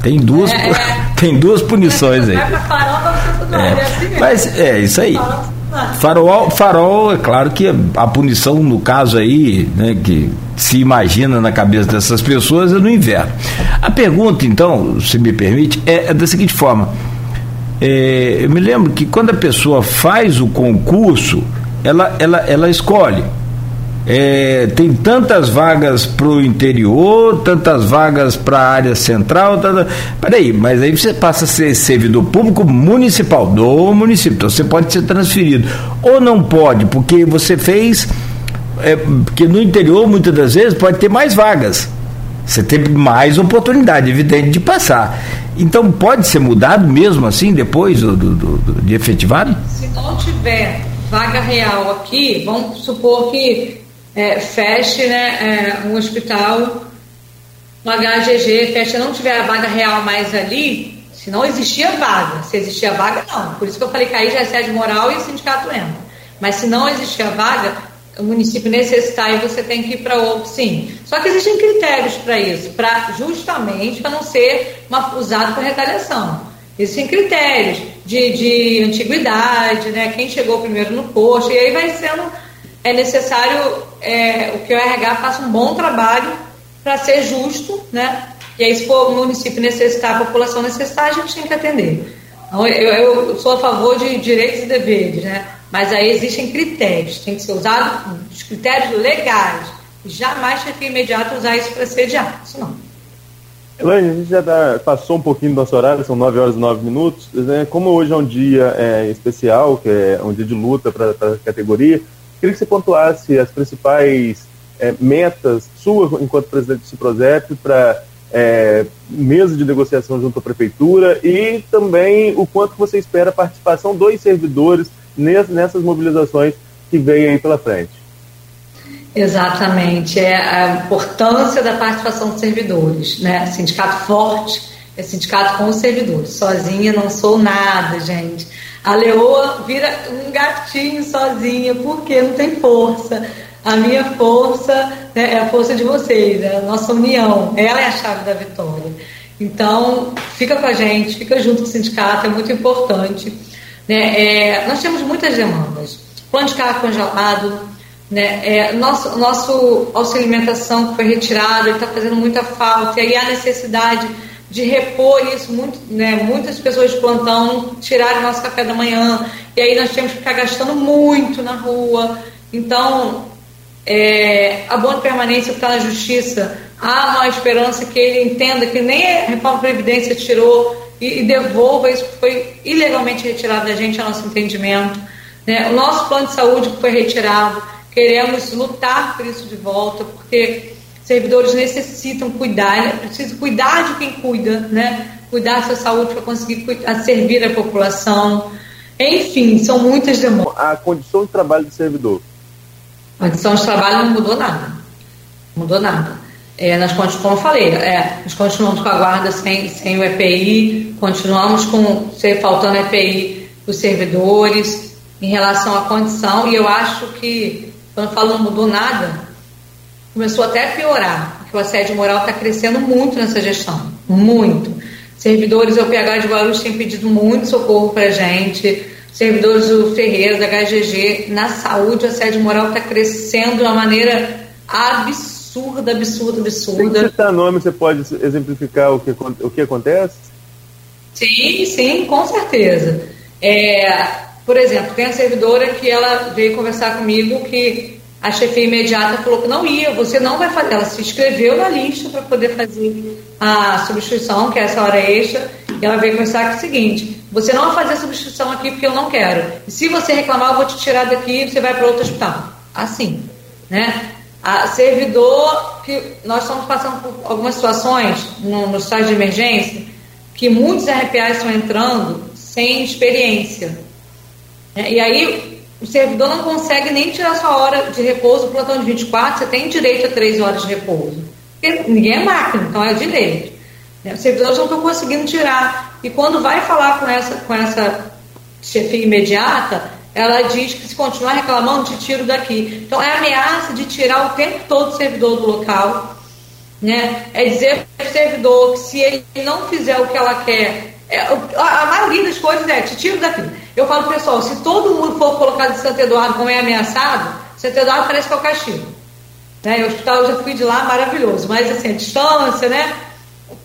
Tem duas, é, é. Tem duas punições aí. É. é assim Mas é isso aí. Farol, farol, é claro que a punição, no caso aí, né, que se imagina na cabeça dessas pessoas é no inverno. A pergunta, então, se me permite, é, é da seguinte forma. É, eu me lembro que quando a pessoa faz o concurso, ela, ela, ela escolhe. É, tem tantas vagas para o interior, tantas vagas para a área central. Tanta... Peraí, mas aí você passa a ser servidor público municipal do município. Então você pode ser transferido. Ou não pode, porque você fez é, porque no interior, muitas das vezes, pode ter mais vagas. Você tem mais oportunidade, evidente, de passar. Então, pode ser mudado mesmo assim, depois do, do, do de efetivado? Se não tiver vaga real aqui, vamos supor que é, feche né, é, um hospital, um HGG, feche, não tiver a vaga real mais ali, se não existia vaga. Se existia vaga, não. Por isso que eu falei que aí já é sede moral e o sindicato entra. Mas se não existia vaga, o município necessitar e você tem que ir para outro, sim. Só que existem critérios para isso, para justamente para não ser uma, usado por retaliação. Existem critérios de, de antiguidade, né? Quem chegou primeiro no posto, e aí vai sendo é necessário é, o que o RH faça um bom trabalho para ser justo, né? E aí, se for o município necessitar, a população necessitar, a gente tem que atender. Então, eu, eu sou a favor de direitos e deveres, né? Mas aí existem critérios, tem que ser usado os critérios legais. Jamais chefe imediato usar isso para sediar, isso não. Elaine, a gente já tá, passou um pouquinho do nosso horário, são 9 horas e 9 minutos. Né? Como hoje é um dia é, especial, que é um dia de luta para a categoria, queria que você pontuasse as principais é, metas suas enquanto presidente do Ciprozep para é, mesa de negociação junto à prefeitura e também o quanto você espera a participação dos servidores nessas mobilizações que vêm aí pela frente. Exatamente, é a importância da participação dos servidores, né? Sindicato forte é sindicato com os servidores. Sozinha não sou nada, gente. A leoa vira um gatinho sozinha, porque não tem força. A minha força né, é a força de vocês, é a nossa união. Ela é a chave da vitória. Então, fica com a gente, fica junto com o sindicato, é muito importante. Né? É, nós temos muitas demandas. Plano de carro congelado, né? É, nosso, nosso auxílio alimentação que foi retirado, está fazendo muita falta, e aí há necessidade de repor isso, muito, né, muitas pessoas de plantão tiraram nosso café da manhã, e aí nós temos que ficar gastando muito na rua. Então, é, abono de permanência está na justiça, há uma esperança que ele entenda que nem a reforma Previdência tirou e, e, devolva isso que foi ilegalmente retirado da gente, a nosso entendimento. Né? O nosso plano de saúde que foi retirado, queremos lutar por isso de volta, porque servidores necessitam cuidar, né? precisa cuidar de quem cuida, né? cuidar da sua saúde para conseguir servir a população. Enfim, são muitas demandas. A condição de trabalho do servidor. A condição de trabalho não mudou nada. Não mudou nada. É, nós, como eu falei, é, nós continuamos com a guarda sem, sem o EPI, continuamos com ser faltando EPI os servidores em relação à condição, e eu acho que, quando eu falo não mudou nada, começou até a piorar, porque o assédio moral está crescendo muito nessa gestão, muito. Servidores do PH de Guarulhos têm pedido muito socorro para a gente, servidores do Ferreira, da HGG, na saúde o assédio moral está crescendo de uma maneira absurda, absurda, absurda. Se citar nome, você pode exemplificar o que, o que acontece? Sim, sim, com certeza. É, por exemplo, tem a servidora que ela veio conversar comigo que a chefia imediata falou que não ia, você não vai fazer. Ela se inscreveu na lista para poder fazer a substituição, que é essa hora extra, e ela veio com o seguinte: você não vai fazer a substituição aqui porque eu não quero. E se você reclamar, eu vou te tirar daqui e você vai para outro hospital. Assim, né? A servidor, que nós estamos passando por algumas situações no, no estágio de emergência, que muitos RPAs estão entrando sem experiência. E aí o servidor não consegue nem tirar sua hora de repouso, plantão de 24, você tem direito a três horas de repouso. Porque ninguém é máquina, então é direito. Né? Os servidores não estão conseguindo tirar. E quando vai falar com essa, com essa chefia imediata, ela diz que se continuar reclamando, te tiro daqui. Então é ameaça de tirar o tempo todo o servidor do local. Né? É dizer para o servidor que se ele não fizer o que ela quer, é, a maioria das coisas é te tiro daqui. Eu falo, pessoal, se todo mundo for colocado em Santo Eduardo como é ameaçado, Santo Eduardo parece que é o castigo. Né? O hospital eu já fui de lá, maravilhoso. Mas assim, a distância, né?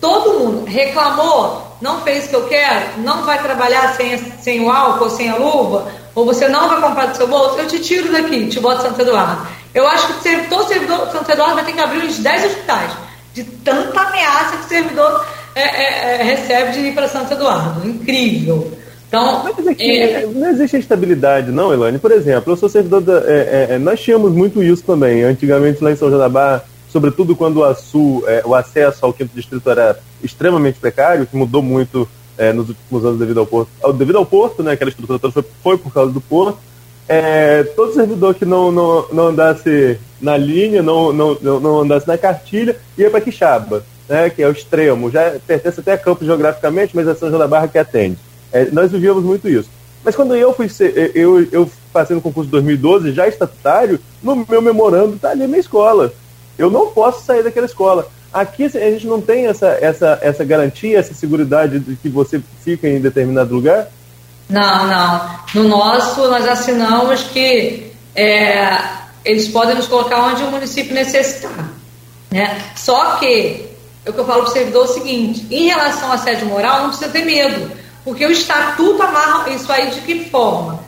Todo mundo reclamou, não fez o que eu quero, não vai trabalhar sem, sem o álcool, sem a luva, ou você não vai comprar do seu bolso, eu te tiro daqui, te boto Santo Eduardo. Eu acho que todo servidor Santo Eduardo vai ter que abrir uns 10 hospitais, de tanta ameaça que o servidor é, é, é, recebe de ir para Santo Eduardo. Incrível. Então, Mas aqui é... não existe estabilidade, não, Elane? Por exemplo, eu sou servidor da. É, é, é, nós tínhamos muito isso também. Antigamente, lá em São Barra, sobretudo quando o, Açu, é, o acesso ao quinto distrito era extremamente precário, que mudou muito nos últimos anos devido ao porto. Devido ao porto, né? Aquela estrutura toda foi, foi por causa do porto. todo servidor que não, não, não andasse na linha, não, não, não andasse na cartilha, ia para Quixaba, né, que é o extremo. Já pertence até a campo geograficamente, mas é São João da Barra que atende. É, nós vivíamos muito isso. Mas quando eu fui ser, é, eu, eu passei no concurso de 2012, já estatutário, no meu memorando está ali a minha escola. Eu não posso sair daquela escola. Aqui a gente não tem essa, essa, essa garantia, essa segurança de que você fica em determinado lugar? Não, não. No nosso, nós assinamos que é, eles podem nos colocar onde o município necessitar. Né? Só que, é o que eu falo para o servidor é o seguinte: em relação à sede moral, não precisa ter medo. Porque o estatuto amarra isso aí de que forma?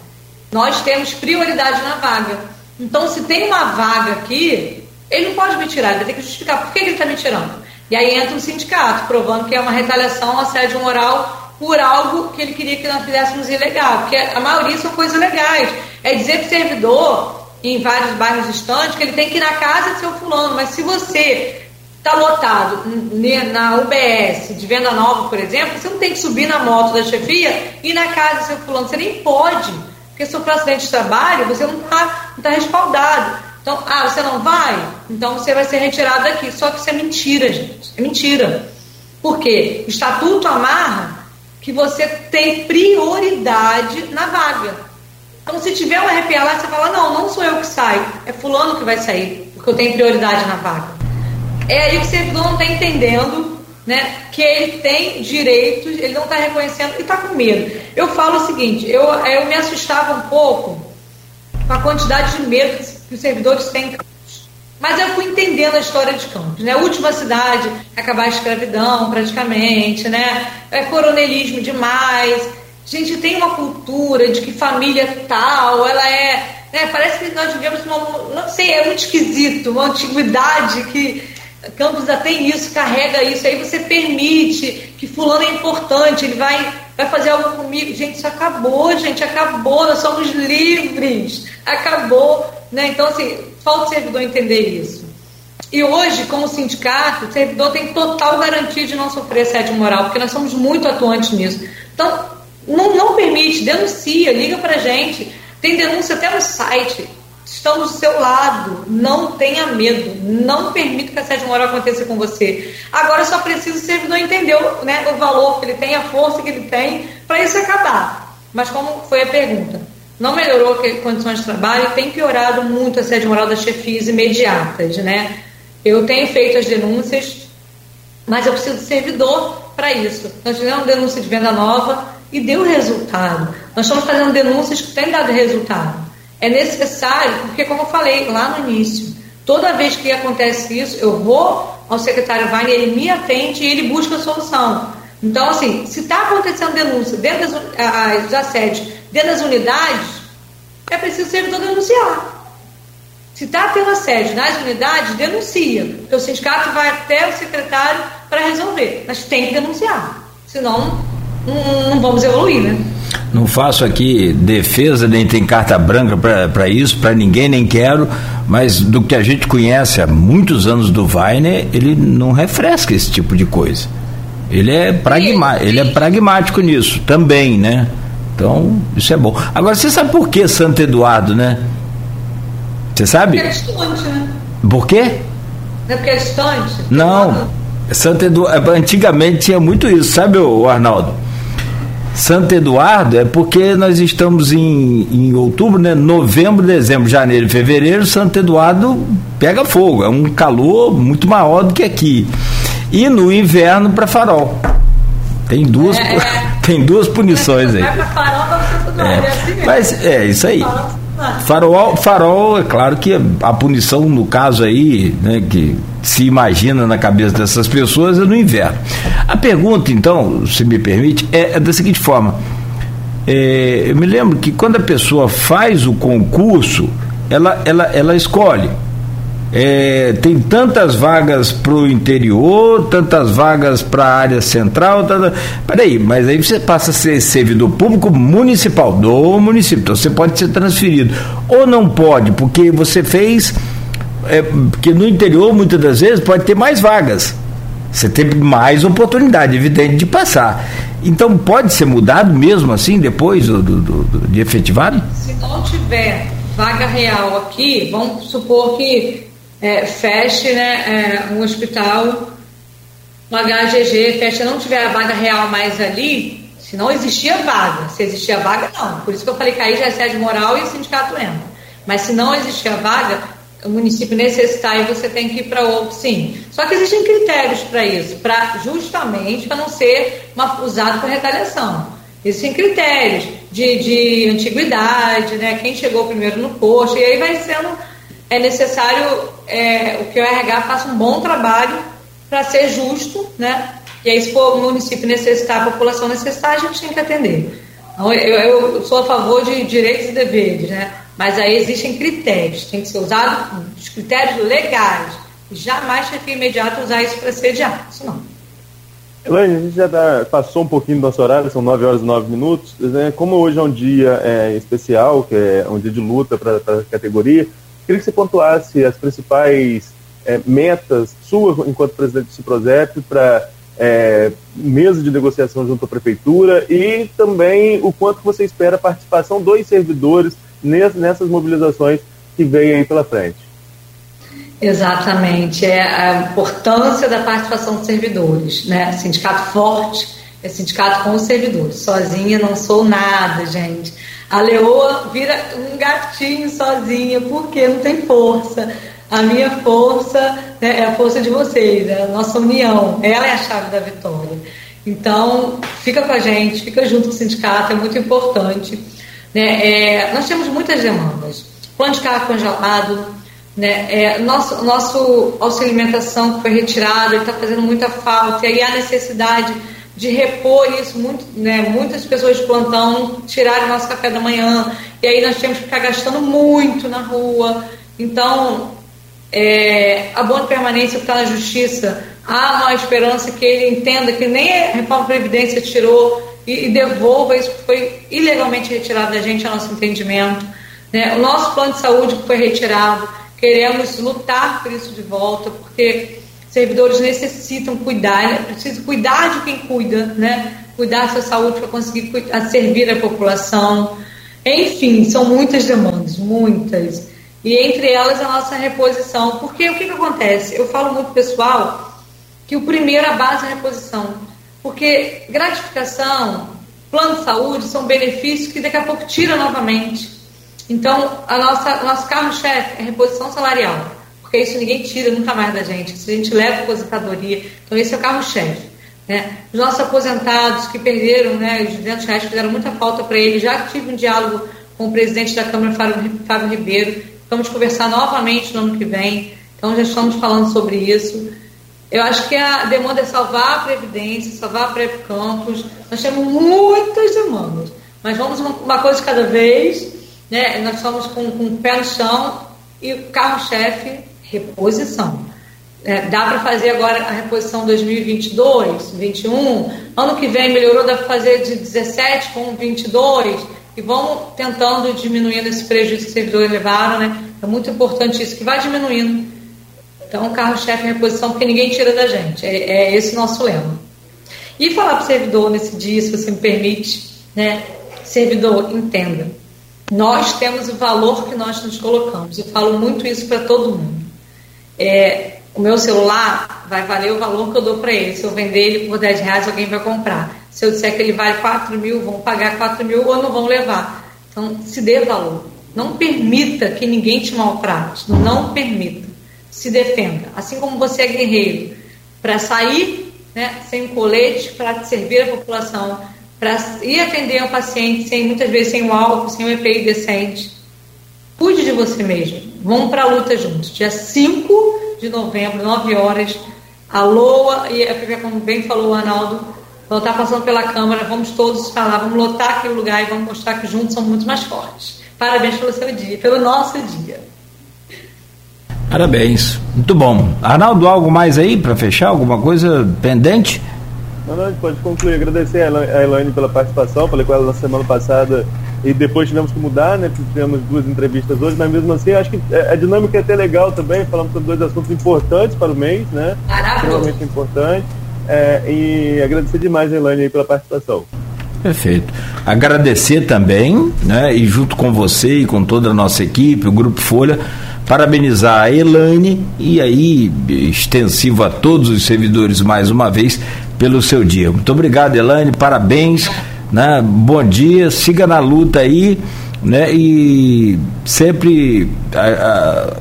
Nós temos prioridade na vaga. Então, se tem uma vaga aqui, ele não pode me tirar, ele vai ter que justificar por que ele está me tirando. E aí entra o sindicato, provando que é uma retaliação, assédio moral por algo que ele queria que nós fizéssemos ilegal. Porque a maioria são coisas legais. É dizer para o servidor, em vários bairros distantes, que ele tem que ir na casa de seu fulano. Mas se você está lotado na UBS de Venda Nova, por exemplo, você não tem que subir na moto da chefia e na casa do seu fulano. Você nem pode, porque se for acidente de trabalho, você não está tá respaldado. Então, ah, você não vai? Então você vai ser retirado daqui. Só que isso é mentira, gente. É mentira. Por quê? O estatuto amarra que você tem prioridade na vaga. Então, se tiver um RPA lá, você fala, não, não sou eu que saio, é fulano que vai sair, porque eu tenho prioridade na vaga. É aí que o servidor não está entendendo né, que ele tem direitos, ele não está reconhecendo e está com medo. Eu falo o seguinte, eu, eu me assustava um pouco com a quantidade de medo que os servidores têm mas eu fui entendendo a história de Campos, né? Última cidade acabar a escravidão, praticamente, né? É coronelismo demais. A gente tem uma cultura de que família tal, ela é, né? Parece que nós vivemos uma, não sei, é muito esquisito, uma antiguidade que Campos já tem isso, carrega isso, aí você permite que fulano é importante, ele vai, vai fazer algo comigo. Gente, isso acabou, gente, acabou, nós somos livres, acabou. Né? Então, assim, falta o servidor entender isso. E hoje, como sindicato, o servidor tem total garantia de não sofrer assédio moral, porque nós somos muito atuantes nisso. Então, não, não permite, denuncia, liga pra gente. Tem denúncia até no site estamos do seu lado. Não tenha medo. Não permita que a assédio moral aconteça com você. Agora só precisa o servidor entender né, o valor que ele tem, a força que ele tem, para isso acabar. Mas como foi a pergunta? Não melhorou as condições de trabalho, tem piorado muito a assédio moral das chefias imediatas, né? Eu tenho feito as denúncias, mas eu preciso de servidor para isso. Nós fizemos denúncia de venda nova e deu resultado. Nós estamos fazendo denúncias que têm dado resultado é necessário, porque como eu falei lá no início, toda vez que acontece isso, eu vou ao secretário Wagner, ele me atende e ele busca a solução. Então, assim, se está acontecendo denúncia dentro das as assédios, dentro das unidades, é preciso o servidor denunciar. Se está tendo assédio nas unidades, denuncia. Porque o sindicato vai até o secretário para resolver. Mas tem que denunciar. Senão, não, não vamos evoluir, né? Não faço aqui defesa, nem tem carta branca para isso, para ninguém, nem quero, mas do que a gente conhece há muitos anos do Weiner, ele não refresca esse tipo de coisa. Ele é, pragma, ele é pragmático nisso também, né? Então, isso é bom. Agora, você sabe por que Santo Eduardo, né? Você sabe? Porque é distante, né? Por quê? Não é porque é distante? Não. Santo Eduardo, antigamente tinha muito isso, sabe, o Arnaldo? Santo Eduardo é porque nós estamos em, em outubro, né? Novembro, dezembro, janeiro e fevereiro, Santo Eduardo pega fogo. É um calor muito maior do que aqui. E no inverno para farol. Tem duas, é, é. tem duas punições aí. É, é assim mas é isso aí. Farol, farol, é claro que a punição, no caso aí, né, que se imagina na cabeça dessas pessoas é no inverno. A pergunta, então, se me permite, é, é da seguinte forma. É, eu me lembro que quando a pessoa faz o concurso, ela, ela, ela escolhe. É, tem tantas vagas para o interior, tantas vagas para a área central. Tanta... Peraí, mas aí você passa a ser servidor público municipal do município. Então você pode ser transferido. Ou não pode, porque você fez é, porque no interior, muitas das vezes, pode ter mais vagas. Você tem mais oportunidade, evidente, de passar. Então, pode ser mudado mesmo assim, depois do, do, do, de efetivado? Se não tiver vaga real aqui, vamos supor que é, feche né, é, um hospital, um HGG, feche, não tiver a vaga real mais ali, se não existia vaga. Se existia vaga, não. Por isso que eu falei que aí já é sede moral e o sindicato entra. Mas se não existia vaga, o município necessitar e você tem que ir para outro, sim. Só que existem critérios para isso, para justamente para não ser uma, usado para retaliação. Existem critérios de, de antiguidade, né? Quem chegou primeiro no posto, e aí vai sendo é necessário é, o que o RH faça um bom trabalho para ser justo, né? E aí, se o município necessitar, a população necessitar, a gente tem que atender. Então, eu, eu sou a favor de direitos e deveres, né? Mas aí existem critérios, tem que ser usado os critérios legais. Jamais chefe imediato usar isso para sediar. Isso não. Elaine, a gente já tá, passou um pouquinho do nosso horário, são 9 horas e 9 minutos. Né? Como hoje é um dia é, especial, que é um dia de luta para a categoria, queria que você pontuasse as principais é, metas suas enquanto presidente do Ciprozep para é, mesa de negociação junto à prefeitura e também o quanto você espera a participação dos servidores nessas mobilizações que vêm aí pela frente. Exatamente, é a importância da participação dos servidores, né? Sindicato forte é sindicato com os servidores. Sozinha não sou nada, gente. A leoa vira um gatinho sozinha, porque não tem força. A minha força né, é a força de vocês, é a nossa união. Ela é a chave da vitória. Então, fica com a gente, fica junto com o sindicato, é muito importante. Né? É, nós temos muitas demandas. Plano de carro congelado, né? É, nosso, nosso auxílio alimentação que foi retirado, está fazendo muita falta, e aí há necessidade de repor isso, muito, né? muitas pessoas de plantão tiraram nosso café da manhã, e aí nós temos que ficar gastando muito na rua. Então, é, a boa permanência está na justiça, há uma esperança que ele entenda que nem a reforma Previdência tirou e, e devolva isso que foi ilegalmente retirado da gente, a nosso entendimento. Né? O nosso plano de saúde que foi retirado, queremos lutar por isso de volta, porque servidores necessitam cuidar, né? precisam cuidar de quem cuida, né? cuidar da sua saúde para conseguir cuidar, servir a população. Enfim, são muitas demandas, muitas. E entre elas a nossa reposição. Porque o que, que acontece? Eu falo muito pessoal que o primeiro, a base é a reposição. Porque gratificação, plano de saúde são benefícios que daqui a pouco tira novamente. Então, a nossa, nosso carro-chefe é reposição salarial, porque isso ninguém tira nunca mais da gente. Isso a gente leva a aposentadoria. Então, esse é o carro-chefe. Né? Os nossos aposentados que perderam né, os 200 reais, fizeram muita falta para eles. Já tive um diálogo com o presidente da Câmara, Fábio Ribeiro. Vamos conversar novamente no ano que vem. Então, já estamos falando sobre isso. Eu acho que a demanda é salvar a Previdência, salvar a Prep Campos. Nós temos muitas demandas, mas vamos uma, uma coisa de cada vez. Né? Nós estamos com, com o pé no chão e o carro-chefe, reposição. É, dá para fazer agora a reposição 2022, 21. Ano que vem melhorou, dá para fazer de 17 com 22. E vamos tentando diminuindo esse prejuízo que os servidores levaram, né? É muito importante isso, que vai diminuindo. Então, carro-chefe em reposição, porque ninguém tira da gente. É, é esse o nosso lema. E falar para o servidor nesse dia, se você me permite, né? Servidor, entenda. Nós temos o valor que nós nos colocamos. Eu falo muito isso para todo mundo. É, o meu celular vai valer o valor que eu dou para ele. Se eu vender ele por 10 reais, alguém vai comprar. Se eu disser que ele vale 4 mil, vão pagar 4 mil ou não vão levar. Então, se dê valor. Não permita que ninguém te maltrate. Não permita. Se defenda. Assim como você é guerreiro para sair né, sem colete, para servir a população, para ir atender um paciente sem muitas vezes sem o álcool, sem o EPI decente. Cuide de você mesmo. Vamos para a luta juntos. Dia 5 de novembro, 9 horas. A LOA, e é como bem falou o Arnaldo, vão estar passando pela Câmara, vamos todos falar, vamos lotar aquele lugar e vamos mostrar que juntos somos muito mais fortes. Parabéns pelo seu dia, pelo nosso dia. Parabéns, muito bom. Arnaldo, algo mais aí para fechar? Alguma coisa pendente? Não, não, a gente pode concluir. Agradecer a Elaine pela participação. Falei com ela na semana passada e depois tivemos que mudar, né? Tivemos duas entrevistas hoje, mas mesmo assim acho que a dinâmica é até legal também. Falamos sobre dois assuntos importantes para o mês, né? Extremamente importante. É, e agradecer demais a Elaine pela participação. Perfeito. Agradecer também, né? E junto com você e com toda a nossa equipe, o Grupo Folha parabenizar a Elane e aí extensivo a todos os servidores mais uma vez pelo seu dia. Muito obrigado, Elane, parabéns, né? Bom dia, siga na luta aí, né? E sempre a, a,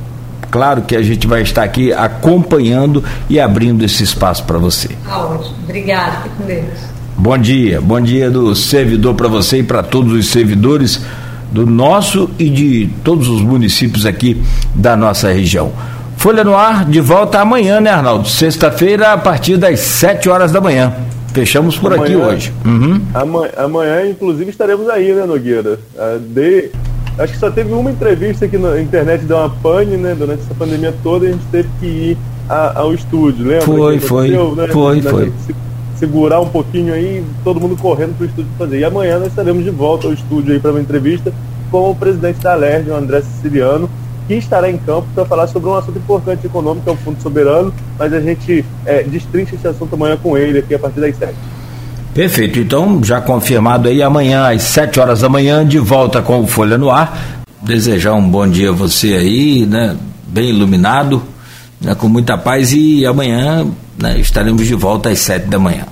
claro que a gente vai estar aqui acompanhando e abrindo esse espaço para você. Ótimo. Obrigado, fique com Deus. Bom dia, bom dia do servidor para você e para todos os servidores do nosso e de todos os municípios aqui da nossa região. Folha no ar, de volta amanhã, né, Arnaldo? Sexta-feira, a partir das 7 horas da manhã. Fechamos por amanhã, aqui hoje. Uhum. Amanhã, amanhã, inclusive, estaremos aí, né, Nogueira? Uh, de, acho que só teve uma entrevista aqui na internet, deu uma pane, né? Durante essa pandemia toda, a gente teve que ir a, ao estúdio, lembra? Foi, foi. Né? Foi, foi. segurar um pouquinho aí, todo mundo correndo para o estúdio fazer. E amanhã nós estaremos de volta ao estúdio aí para uma entrevista com o presidente da LERJ, o André Siciliano, que estará em campo para falar sobre um assunto importante econômico, que é o Fundo Soberano, mas a gente é, destrincha esse assunto amanhã com ele aqui a partir das 7. Perfeito, então já confirmado aí amanhã às 7 horas da manhã, de volta com o Folha no Ar. Desejar um bom dia a você aí, né? Bem iluminado, né? com muita paz e amanhã né, estaremos de volta às 7 da manhã.